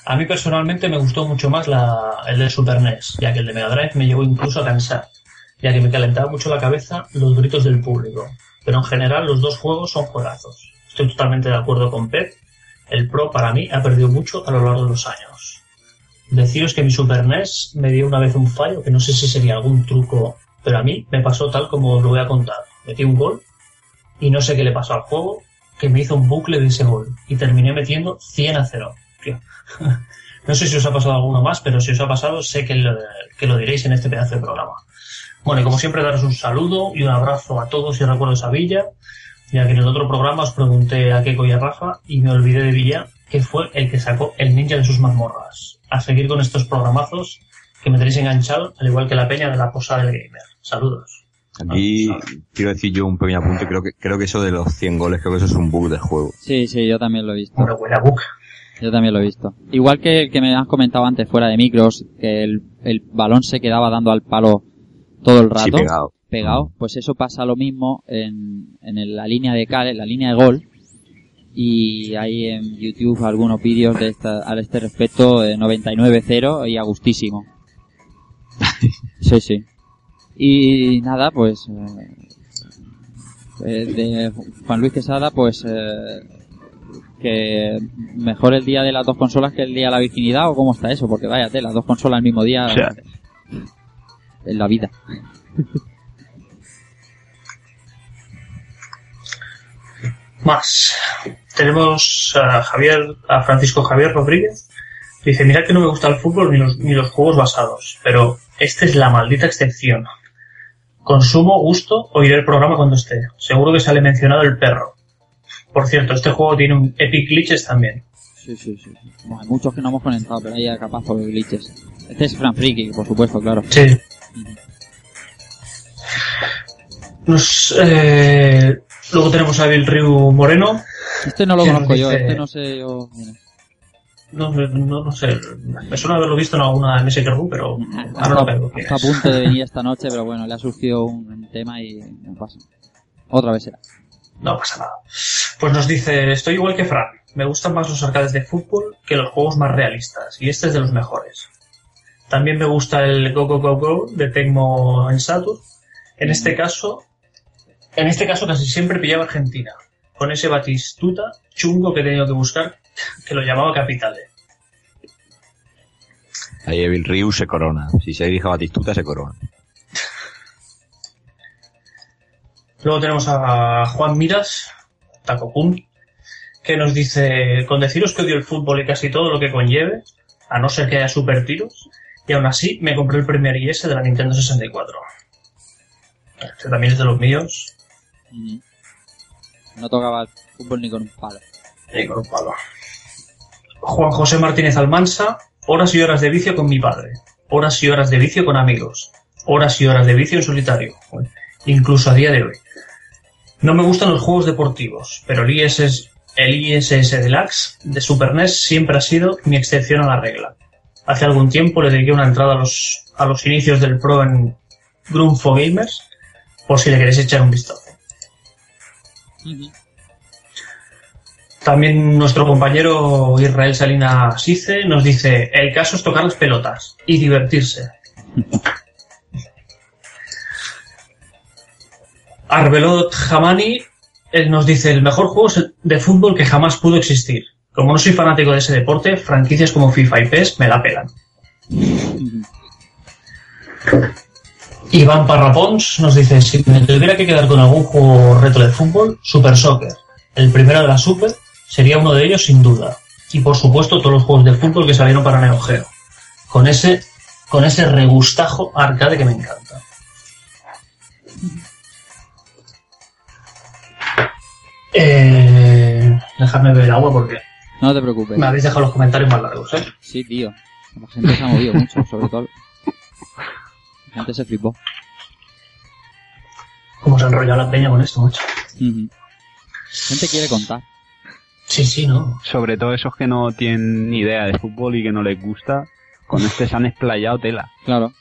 A mí personalmente me gustó mucho más la, el de Super NES, ya que el de Mega Drive me llegó incluso a cansar, ya que me calentaba mucho la cabeza los gritos del público. Pero en general los dos juegos son juegazos. Estoy totalmente de acuerdo con Pep. El Pro para mí ha perdido mucho a lo largo de los años. Deciros que mi Super NES me dio una vez un fallo, que no sé si sería algún truco, pero a mí me pasó tal como os lo voy a contar. Metí un gol y no sé qué le pasó al juego, que me hizo un bucle de ese gol y terminé metiendo 100 a 0. Tío. <laughs> No sé si os ha pasado alguno más, pero si os ha pasado sé que lo diréis en este pedazo de programa. Bueno, y como siempre daros un saludo y un abrazo a todos y recuerdos a Villa, ya que en el otro programa os pregunté a Keiko y a Rafa y me olvidé de Villa, que fue el que sacó el ninja de sus mazmorras. A seguir con estos programazos que me tenéis enganchado, al igual que la peña de la posada del gamer. Saludos. Aquí quiero decir yo un pequeño apunte, creo que, creo que eso de los 100 goles, creo que eso es un bug del juego. Sí, sí, yo también lo he visto. Bueno, buena book. Yo también lo he visto. Igual que el que me has comentado antes fuera de micros, que el, el balón se quedaba dando al palo todo el rato. Sí, pegado. pegado, pues eso pasa lo mismo en, en la línea de cal, en la línea de gol. Y hay en YouTube algunos vídeos de esta, a este respecto de 99-0 y a gustísimo. <laughs> Sí, sí. Y nada, pues eh, eh, de Juan Luis Quesada, pues eh, que mejor el día de las dos consolas que el día de la virginidad o cómo está eso, porque váyate, las dos consolas el mismo día O sea, en la vida. Más. Tenemos a Javier, a Francisco Javier Rodríguez. Dice, mira que no me gusta el fútbol ni los, ni los juegos basados, pero esta es la maldita excepción. Consumo, gusto, oiré el programa cuando esté. Seguro que sale mencionado el perro. Por cierto, este juego tiene un Epic Glitches también. Sí, sí, sí. Bueno, hay muchos que no hemos conectado, pero hay capaz de glitches. Este es Fran Friki, por supuesto, claro. Sí. Nos, eh, luego tenemos a Bill Ryu Moreno. Este no lo ¿Quién nos conozco yo, este no sé yo. No, no, no sé. Me suena haberlo visto en alguna MSK Review, pero ahora no veo Está a punto de venir <laughs> esta noche, pero bueno, le ha surgido un tema y no pasa. Otra vez será. No pasa nada. Pues nos dice, estoy igual que Fran. Me gustan más los arcades de fútbol que los juegos más realistas. Y este es de los mejores. También me gusta el Go Go Go Go de Tecmo en Saturn. En este caso, en este caso casi siempre pillaba Argentina. Con ese Batistuta chungo que he tenido que buscar, <laughs> que lo llamaba Capitale. Ahí Evil Ryu se corona. Si se dirige a Batistuta, se corona. <laughs> Luego tenemos a Juan Miras, Tacopun, que nos dice, con deciros que odio el fútbol y casi todo lo que conlleve, a no ser que haya super tiros, y aún así me compré el primer IS de la Nintendo 64. Este también es de los míos, Ujú. No tocaba el fútbol ni con un palo. y con un palo. Juan José Martínez Almansa, horas y horas de vicio con mi padre, horas y horas de vicio con amigos, horas y horas de vicio en solitario, incluso a día de hoy. No me gustan los juegos deportivos, pero el ISS, el ISS Deluxe de Super NES siempre ha sido mi excepción a la regla. Hace algún tiempo le dediqué una entrada a los, a los inicios del Pro en Grunfo Gamers, por si le queréis echar un vistazo. También nuestro compañero Israel Salina Sice nos dice, el caso es tocar las pelotas y divertirse. <laughs> Arbelot Hamani él nos dice, el mejor juego de fútbol que jamás pudo existir. Como no soy fanático de ese deporte, franquicias como FIFA y PES me la pelan. Iván Parrapons nos dice, si me tuviera que quedar con algún juego reto de fútbol, Super Soccer. El primero de la Super sería uno de ellos sin duda. Y por supuesto todos los juegos de fútbol que salieron para Neo Geo. Con ese, con ese regustajo arcade que me encanta. Eh, dejadme beber agua porque No te preocupes. me habéis dejado los comentarios más largos, ¿eh? Sí, tío. La gente se ha movido mucho, sobre todo. La gente se flipó. Cómo se ha enrollado la peña con esto, macho. Ujú. La gente quiere contar. Sí, sí, ¿no? Sobre todo esos que no tienen ni idea de fútbol y que no les gusta, con este se han explayado tela. Claro.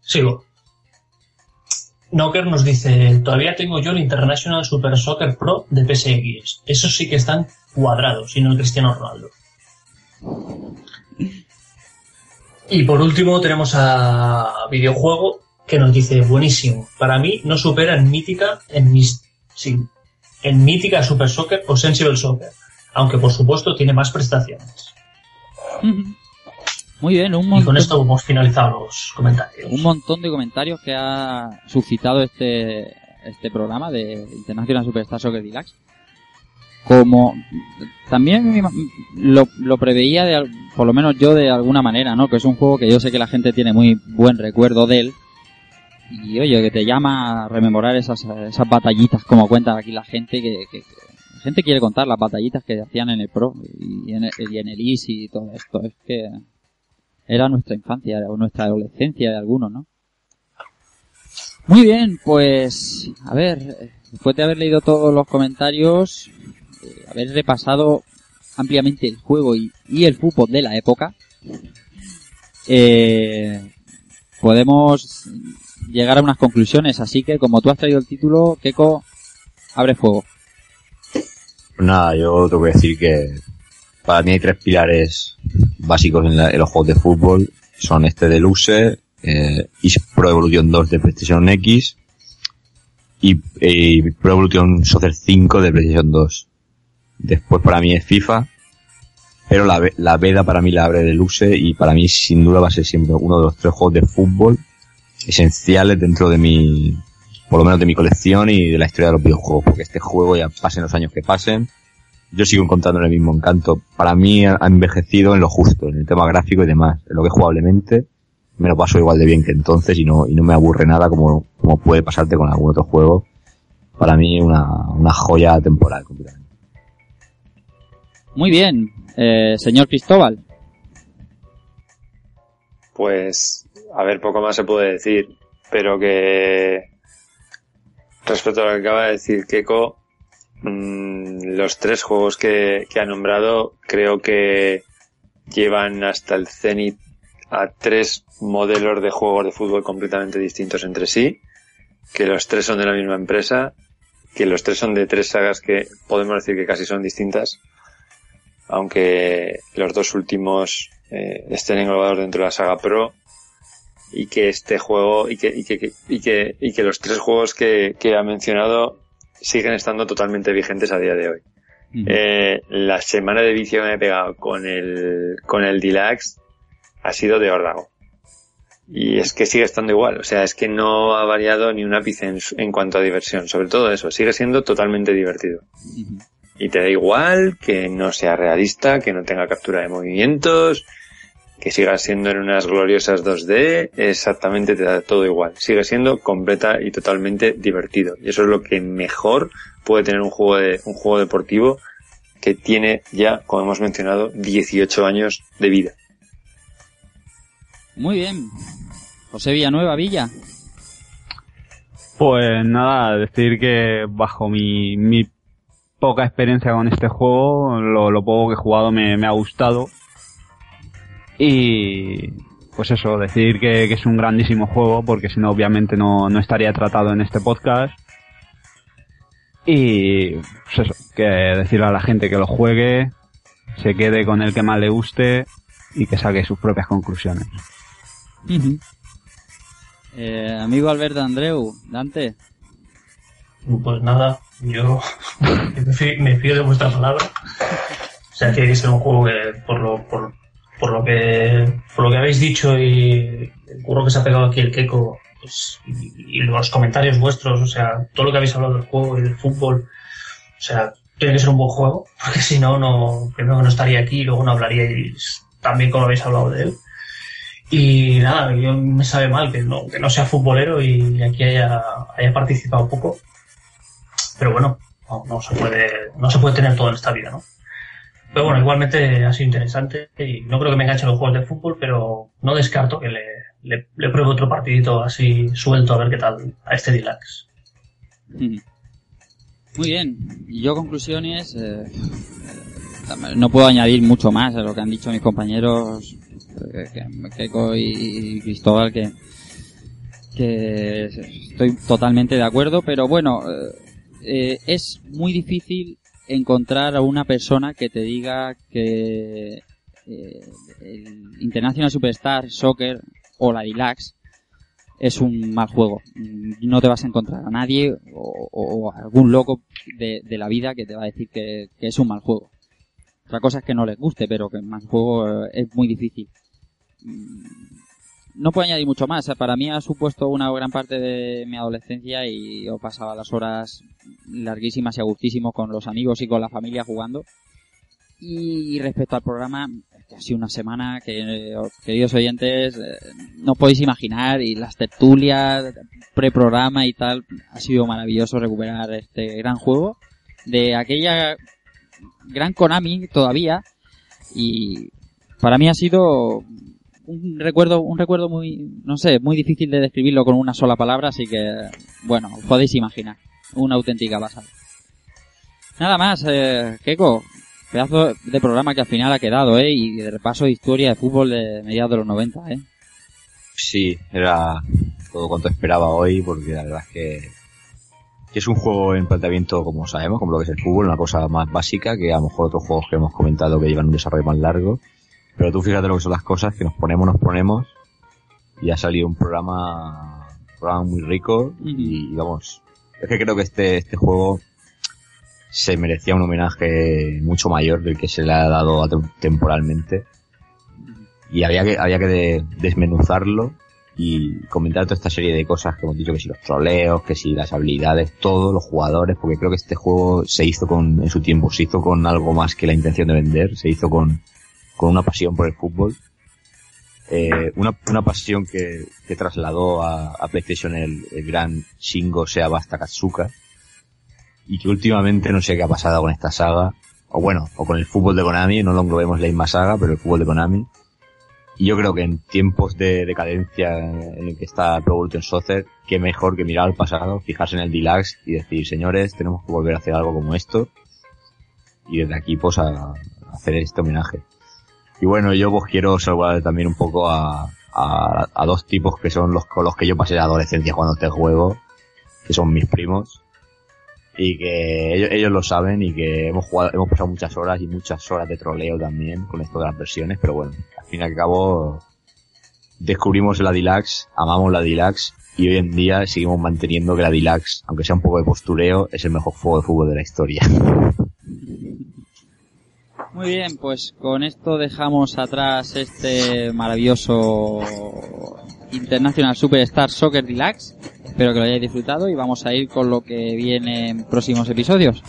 Sigo. Knocker nos dice, todavía tengo yo el International Super Soccer Pro de PSX. Esos sí que están cuadrados, y el Cristiano Ronaldo. Y por último tenemos a Videojuego que nos dice, buenísimo. Para mí no supera en mítica, en sí, en mítica Super Soccer o Sensible Soccer. Aunque por supuesto tiene más prestaciones. <laughs> Muy bien, un Y con montón, esto hemos finalizado los comentarios. un montón de comentarios que ha suscitado este, este programa de International Superstar Soccer Deluxe. Como también lo, lo preveía, de, por lo menos yo de alguna manera, ¿no? Que es un juego que yo sé que la gente tiene muy buen recuerdo de él. Y oye, que te llama a rememorar esas, esas batallitas, como cuenta aquí la gente, que, que- que la gente quiere contar las batallitas que hacían en el Pro y en el, y en el Easy y todo esto. Es que era nuestra infancia o nuestra adolescencia de algunos, ¿no? Muy bien, pues a ver, después de haber leído todos los comentarios, eh, haber repasado ampliamente el juego y, el fútbol de la época, eh, podemos llegar a unas conclusiones. Así que, como tú has traído el título, Keiko, abre fuego. Nada, yo tengo que decir que para mí hay tres pilares básicos en, la- en los juegos de fútbol. Son este Deluxe, eh, y Pro Evolution 2 de PlayStation X y, Pro Evolution Soccer 5 de PlayStation 2. Después para mí es FIFA, pero la, la veda para mí la abre Deluxe y para mí sin duda va a ser siempre uno de los tres juegos de fútbol esenciales dentro de mi, por lo menos de mi colección y de la historia de los videojuegos, porque este juego ya pasen los años que pasen, yo sigo encontrando el mismo encanto. Para mí ha envejecido en lo justo, en el tema gráfico y demás, en lo que jugablemente me lo paso igual de bien que entonces y no, y no me aburre nada como, como puede pasarte con algún otro juego. Para mí una, una joya temporal completamente. Muy bien, eh, señor Cristóbal. Pues, a ver, poco más se puede decir, pero que respecto a lo que acaba de decir Keiko, los tres juegos que, que ha nombrado creo que llevan hasta el cenit a tres modelos de juegos de fútbol completamente distintos entre sí, que los tres son de la misma empresa, que los tres son de tres sagas que podemos decir que casi son distintas, aunque los dos últimos eh, estén englobados dentro de la saga Pro y que este juego y que, y que, y que, y que los tres juegos que ha mencionado siguen estando totalmente vigentes a día de hoy. Eh, la semana de vicio que me he pegado con el, con el Deluxe ha sido de órdago. Y es que sigue estando igual, o sea, es que no ha variado ni un ápice en, en cuanto a diversión, sobre todo eso, sigue siendo totalmente divertido. Y te da igual que no sea realista, que no tenga captura de movimientos, que siga siendo en unas gloriosas 2D, exactamente te da todo igual. Sigue siendo completa y totalmente divertido. Y eso es lo que mejor puede tener un juego de, un juego deportivo que tiene ya, como hemos mencionado, 18 años de vida. Muy bien. José Villanueva, Villa. Pues nada, decir que bajo mi, mi poca experiencia con este juego, lo, lo poco que he jugado me, me ha gustado. Y pues eso, decir que, que es un grandísimo juego, porque si no, obviamente no, no estaría tratado en este podcast. Y pues eso, que decirle a la gente que lo juegue, se quede con el que más le guste y que saque sus propias conclusiones. Eh, amigo Alberto Andreu, Dante. Pues nada, yo me <laughs> fío, me fío de vuestra palabra. O sea, tiene que ser un juego que, por lo, por, por lo que, por lo que habéis dicho y el curro que se ha pegado aquí el Keiko, pues, y, y los comentarios vuestros, o sea, todo lo que habéis hablado del juego y del fútbol, o sea, tiene que ser un buen juego, <laughs> porque si no, no, primero no estaría aquí y luego no hablaríais tan bien como habéis hablado de él. Y nada, yo me sabe mal que no, que no sea futbolero y aquí haya, haya participado poco. Pero bueno, no, no se puede, no se puede tener todo en esta vida, ¿no? Pero bueno, igualmente ha sido interesante y no creo que me enganche en los juegos de fútbol, pero no descarto que le, le, pruebe otro partidito así suelto a ver qué tal a este. Mm. <laughs> Muy bien. Yo conclusiones, eh, no puedo añadir mucho más a lo que han dicho mis compañeros, eh, Keiko y Cristóbal, que, que estoy totalmente de acuerdo, pero bueno, eh, eh, es muy difícil encontrar a una persona que te diga que eh, el International Superstar Soccer o la Deluxe es un mal juego. No te vas a encontrar a nadie o, o algún loco de, la vida que te va a decir que, que es un mal juego. Otra cosa es que no les guste, pero que el mal juego eh, es muy difícil. Mm, No puedo añadir mucho más. Para mí ha supuesto una gran parte de mi adolescencia y yo pasaba las horas larguísimas y a con los amigos y con la familia jugando. Y respecto al programa, ha sido una semana que, queridos oyentes, eh, no podéis imaginar, y las tertulias, preprograma y tal, ha sido maravilloso recuperar este gran juego de aquella gran Konami todavía, y para mí ha sido un recuerdo, un recuerdo muy, no sé, muy difícil de describirlo con una sola palabra, así que, bueno, podéis imaginar, una auténtica pasada. Nada más, eh, Keiko, pedazo de programa que al final ha quedado, ¿eh? Y de repaso de historia de fútbol de mediados de los 90, ¿eh? Sí, era todo cuanto esperaba hoy, porque la verdad es que, que es un juego en planteamiento, como sabemos, como lo que es el fútbol, una cosa más básica que a lo mejor otros juegos que hemos comentado que llevan un desarrollo más largo. Pero tú fíjate lo que son las cosas, que nos ponemos, nos ponemos, y ha salido un programa, un programa muy rico, y vamos, es que creo que este, este juego se merecía un homenaje mucho mayor del que se le ha dado temporalmente. Y había que había que de- desmenuzarlo y comentar toda esta serie de cosas que hemos dicho que si los troleos que si las habilidades todos los jugadores porque creo que este juego se hizo con en su tiempo se hizo con algo más que la intención de vender se hizo con con una pasión por el fútbol eh, una, una pasión que, que trasladó a, a PlayStation el, el gran Shingo Seabasta Katsuka y que últimamente no sé qué ha pasado con esta saga, o bueno, o con el fútbol de Konami, no lo englobemos la misma saga, pero el fútbol de Konami. Y yo creo que en tiempos de decadencia en el que está Pro Evolution Soccer, qué mejor que mirar al pasado, fijarse en el Deluxe y decir, señores, tenemos que volver a hacer algo como esto. Y desde aquí, pues, a hacer este homenaje. Y bueno, yo pues quiero saludar también un poco a, a, a dos tipos que son los con los que yo pasé la adolescencia jugando este juego, que son mis primos y que ellos, ellos lo saben y que hemos jugado, hemos pasado muchas horas y muchas horas de troleo también con esto de las versiones, pero bueno, al fin y al cabo descubrimos la Deluxe, amamos la Deluxe y hoy en día seguimos manteniendo que la Deluxe, aunque sea un poco de postureo, es el mejor juego de fútbol de la historia. <laughs> Muy bien, pues con esto dejamos atrás este maravilloso International Superstar Soccer Deluxe. Espero que lo hayáis disfrutado y vamos a ir con lo que viene en próximos episodios.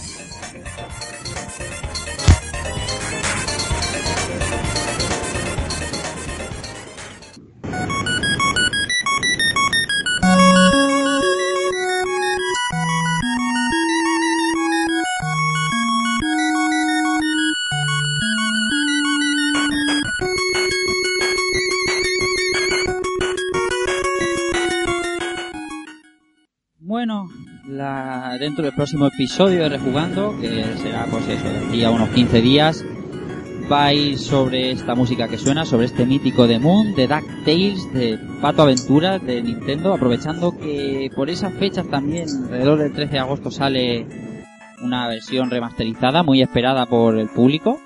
Dentro del próximo episodio de Rejugando, que será pues eso, de aquí a unos 15 días, va a ir sobre esta música que suena, sobre este mítico de Moon, de DuckTales, de Pato Aventuras, de Nintendo, aprovechando que por esas fechas también, alrededor del 13 de agosto, sale una versión remasterizada muy esperada por el público.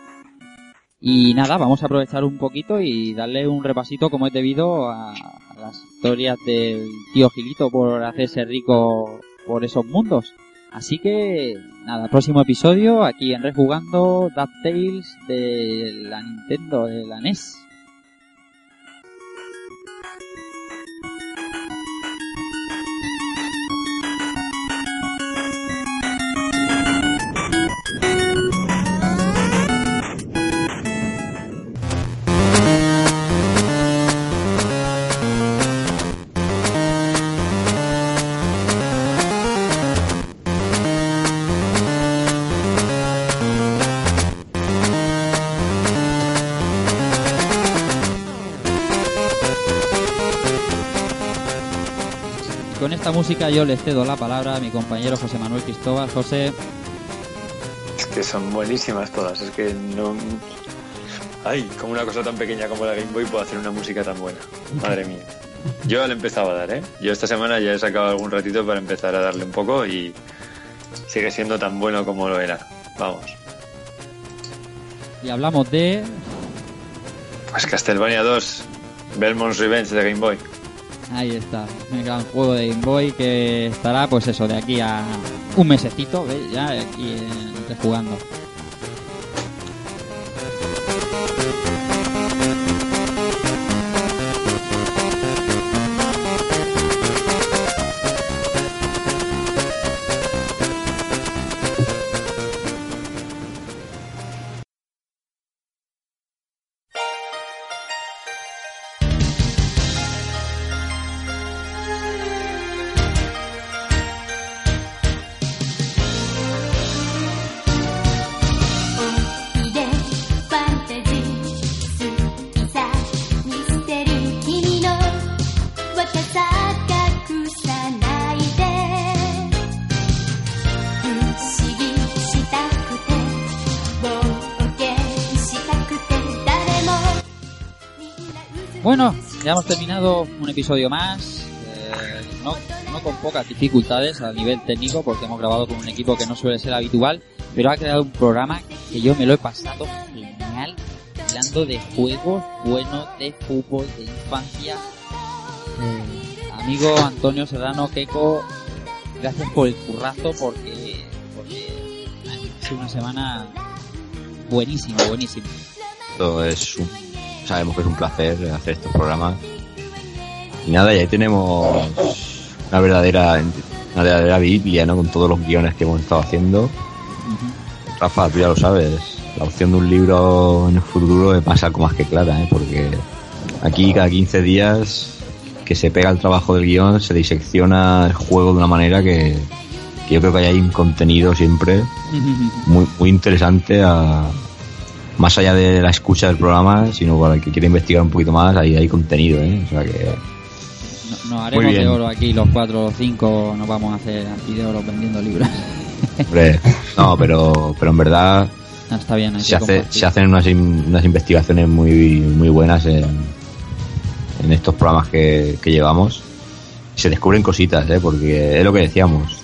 Y nada, vamos a aprovechar un poquito y darle un repasito como es debido a, a las historias del tío Gilito por hacerse rico por esos mundos. Así que, nada, próximo episodio aquí en Rejugando DuckTales de la Nintendo, de la NES. Música yo le cedo la palabra a mi compañero José Manuel Cristóbal. José, Es que son buenísimas todas, es que no... Ay, como una cosa tan pequeña como la Game Boy puedo hacer una música tan buena. Madre mía. Yo le empezaba a dar, ¿eh? Yo esta semana ya he sacado algún ratito para empezar a darle un poco y sigue siendo tan bueno como lo era. Vamos. y hablamos de... Pues Castlevania 2, Belmont's Revenge de Game Boy. Ahí está, un gran juego de Game Boy que estará pues eso, de aquí a un mesecito, ¿ves? Ya aquí en Rejugando. Episodio más. eh, no, con pocas dificultades a nivel técnico, porque hemos grabado con un equipo que no suele ser habitual, pero ha creado un programa que yo me lo he pasado genial, hablando de juegos buenos, de fútbol, de infancia. Eh, amigo Antonio Serrano Keco, gracias por el currazo, porque, porque ha sido una semana buenísima, buenísima. Esto es sabemos que es un placer hacer estos programas. Y nada, y ahí tenemos una verdadera, una verdadera Biblia, ¿no? Con todos los guiones que hemos estado haciendo. Rafa, tú ya lo sabes, la opción de un libro en el futuro me pasa algo más que clara, ¿eh? Porque aquí cada 15 días que se pega el trabajo del guion, se disecciona el juego de una manera que, yo creo que hay un contenido siempre muy, muy interesante más allá de la escucha del programa, sino para el que quiere investigar un poquito más, ahí hay contenido, ¿eh? O sea que No- Nos haremos bien. de oro aquí los cuatro o cinco, nos vamos a hacer aquí de oro vendiendo libros. <laughs> Hombre, no, pero, pero en verdad No, está bien, se, hace, se hacen unas, in- unas investigaciones muy, muy buenas en, en estos programas que, que llevamos. Se descubren cositas, ¿eh? porque es lo que decíamos.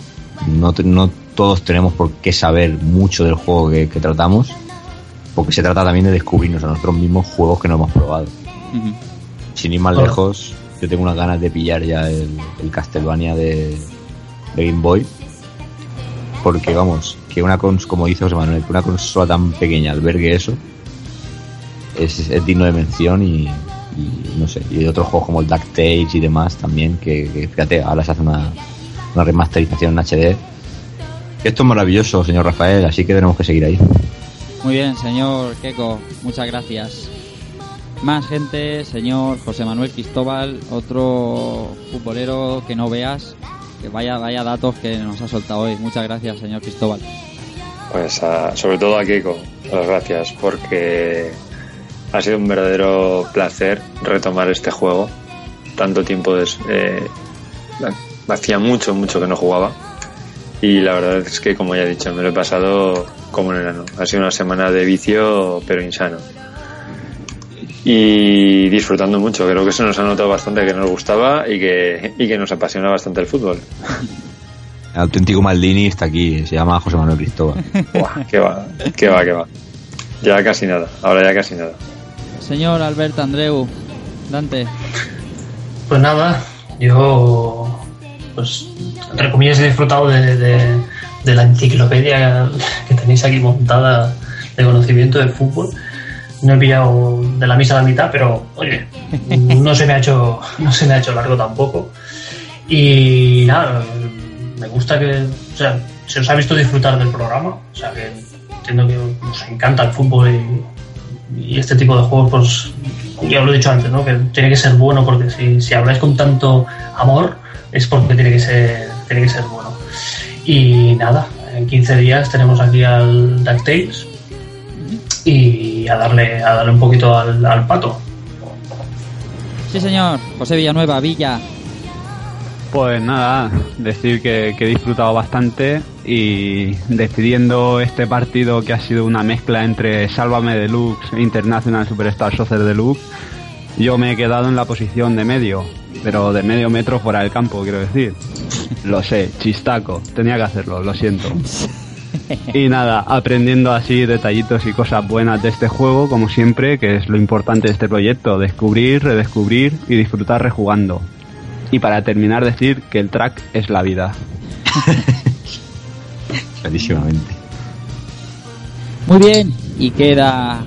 No, te- no todos tenemos por qué saber mucho del juego que, que tratamos, porque se trata también de descubrirnos a nosotros mismos juegos que no hemos probado. Sin ir más lejos, yo tengo unas ganas de pillar ya el, Castlevania de, Game Boy. Porque vamos, que una cons como dice José Manuel, que una consola tan pequeña albergue eso es, digno de mención y, no sé, y otros juegos como el DuckTales y demás también, que, fíjate, ahora se hace una, remasterización en HD. Esto es maravilloso, señor Rafael, así que tenemos que seguir ahí. Muy bien, señor Keco, muchas gracias. Más gente, señor José Manuel Cristóbal, otro futbolero que no veas, que vaya, vaya datos que nos ha soltado hoy. Muchas gracias, señor Cristóbal. Pues a- sobre todo a Keiko, las gracias, porque ha sido un verdadero placer retomar este juego tanto tiempo eh, hacía mucho, mucho que no jugaba. Y la verdad es que, como ya he dicho, me lo he pasado como un enano. Ha sido una semana de vicio, pero insano. Y disfrutando mucho. Creo que se nos ha notado bastante que nos gustaba y que, y que nos apasiona bastante el fútbol. El auténtico Maldini está aquí, se llama José Manuel Cristóbal. Buah, qué va, qué va, qué va. Ya casi nada, ahora ya casi nada. Señor Alberto Andreu, Dante. Pues nada, yo, pues, entre comillas, he disfrutado de, de- de la enciclopedia que tenéis aquí montada de conocimiento del fútbol. No he pillado de la misa la mitad, pero oye, no se me ha hecho, no se me ha hecho largo tampoco. Y nada, me gusta que, o sea, se os ha visto disfrutar del programa, o sea que entiendo que os encanta el fútbol y, y este tipo de juegos, pues ya lo he dicho antes, ¿no? Que tiene que ser bueno porque si, si habláis con tanto amor es porque tiene que ser, tiene que ser bueno. Y nada, en 15 días tenemos aquí al DuckTales y a darle, a darle un poquito al, al pato. Sí, señor. José Villanueva, Villa. Pues nada, decir que, que he disfrutado bastante y despidiendo este partido que ha sido una mezcla entre Sálvame Deluxe e International Superstar Soccer Deluxe, yo me he quedado en la posición de medio, pero de medio metro fuera del campo, quiero decir. Lo sé, chistaco, tenía que hacerlo, lo siento. <laughs> <laughs> Y nada, aprendiendo así detallitos y cosas buenas de este juego, como siempre, que es lo importante de este proyecto, descubrir, redescubrir y disfrutar rejugando. Y para terminar decir que el track es la vida. <laughs> Clarísimamente. Muy bien. Y queda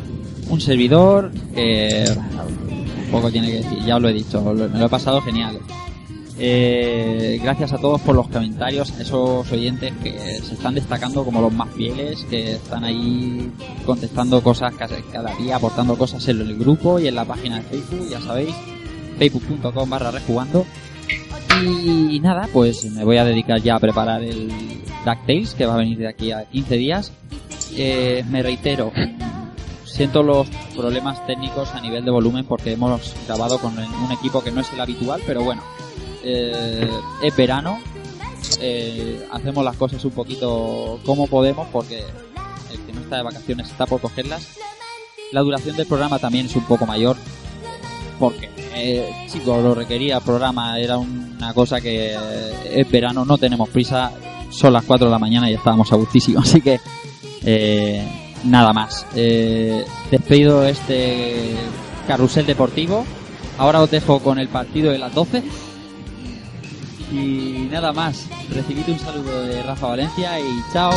un servidor que poco tiene que decir, ya os lo he dicho, me lo he pasado genial. Eh, gracias a todos por los comentarios, a esos oyentes que se están destacando como los más fieles, que están ahí contestando cosas cada, día, aportando cosas en el grupo y en la página de Facebook, ya sabéis, facebook.com barra rejugando. Y nada, pues me voy a dedicar ya a preparar el DuckTales, que va a venir de aquí a 15 días. Eh, me reitero, siento los problemas técnicos a nivel de volumen porque hemos grabado con un equipo que no es el habitual, pero bueno, eh, es verano, eh, hacemos las cosas un poquito como podemos porque el que no está de vacaciones está por cogerlas. La duración del programa también es un poco mayor porque, eh, chicos, lo requería el programa, era una cosa que es verano, no tenemos prisa, son las 4 de la mañana y estábamos a gustísimo, <laughs> así que eh, nada más. Despido este carrusel deportivo. Ahora os dejo con el partido de las 12. Y nada más. Recibid un saludo de Rafa Valencia y chao.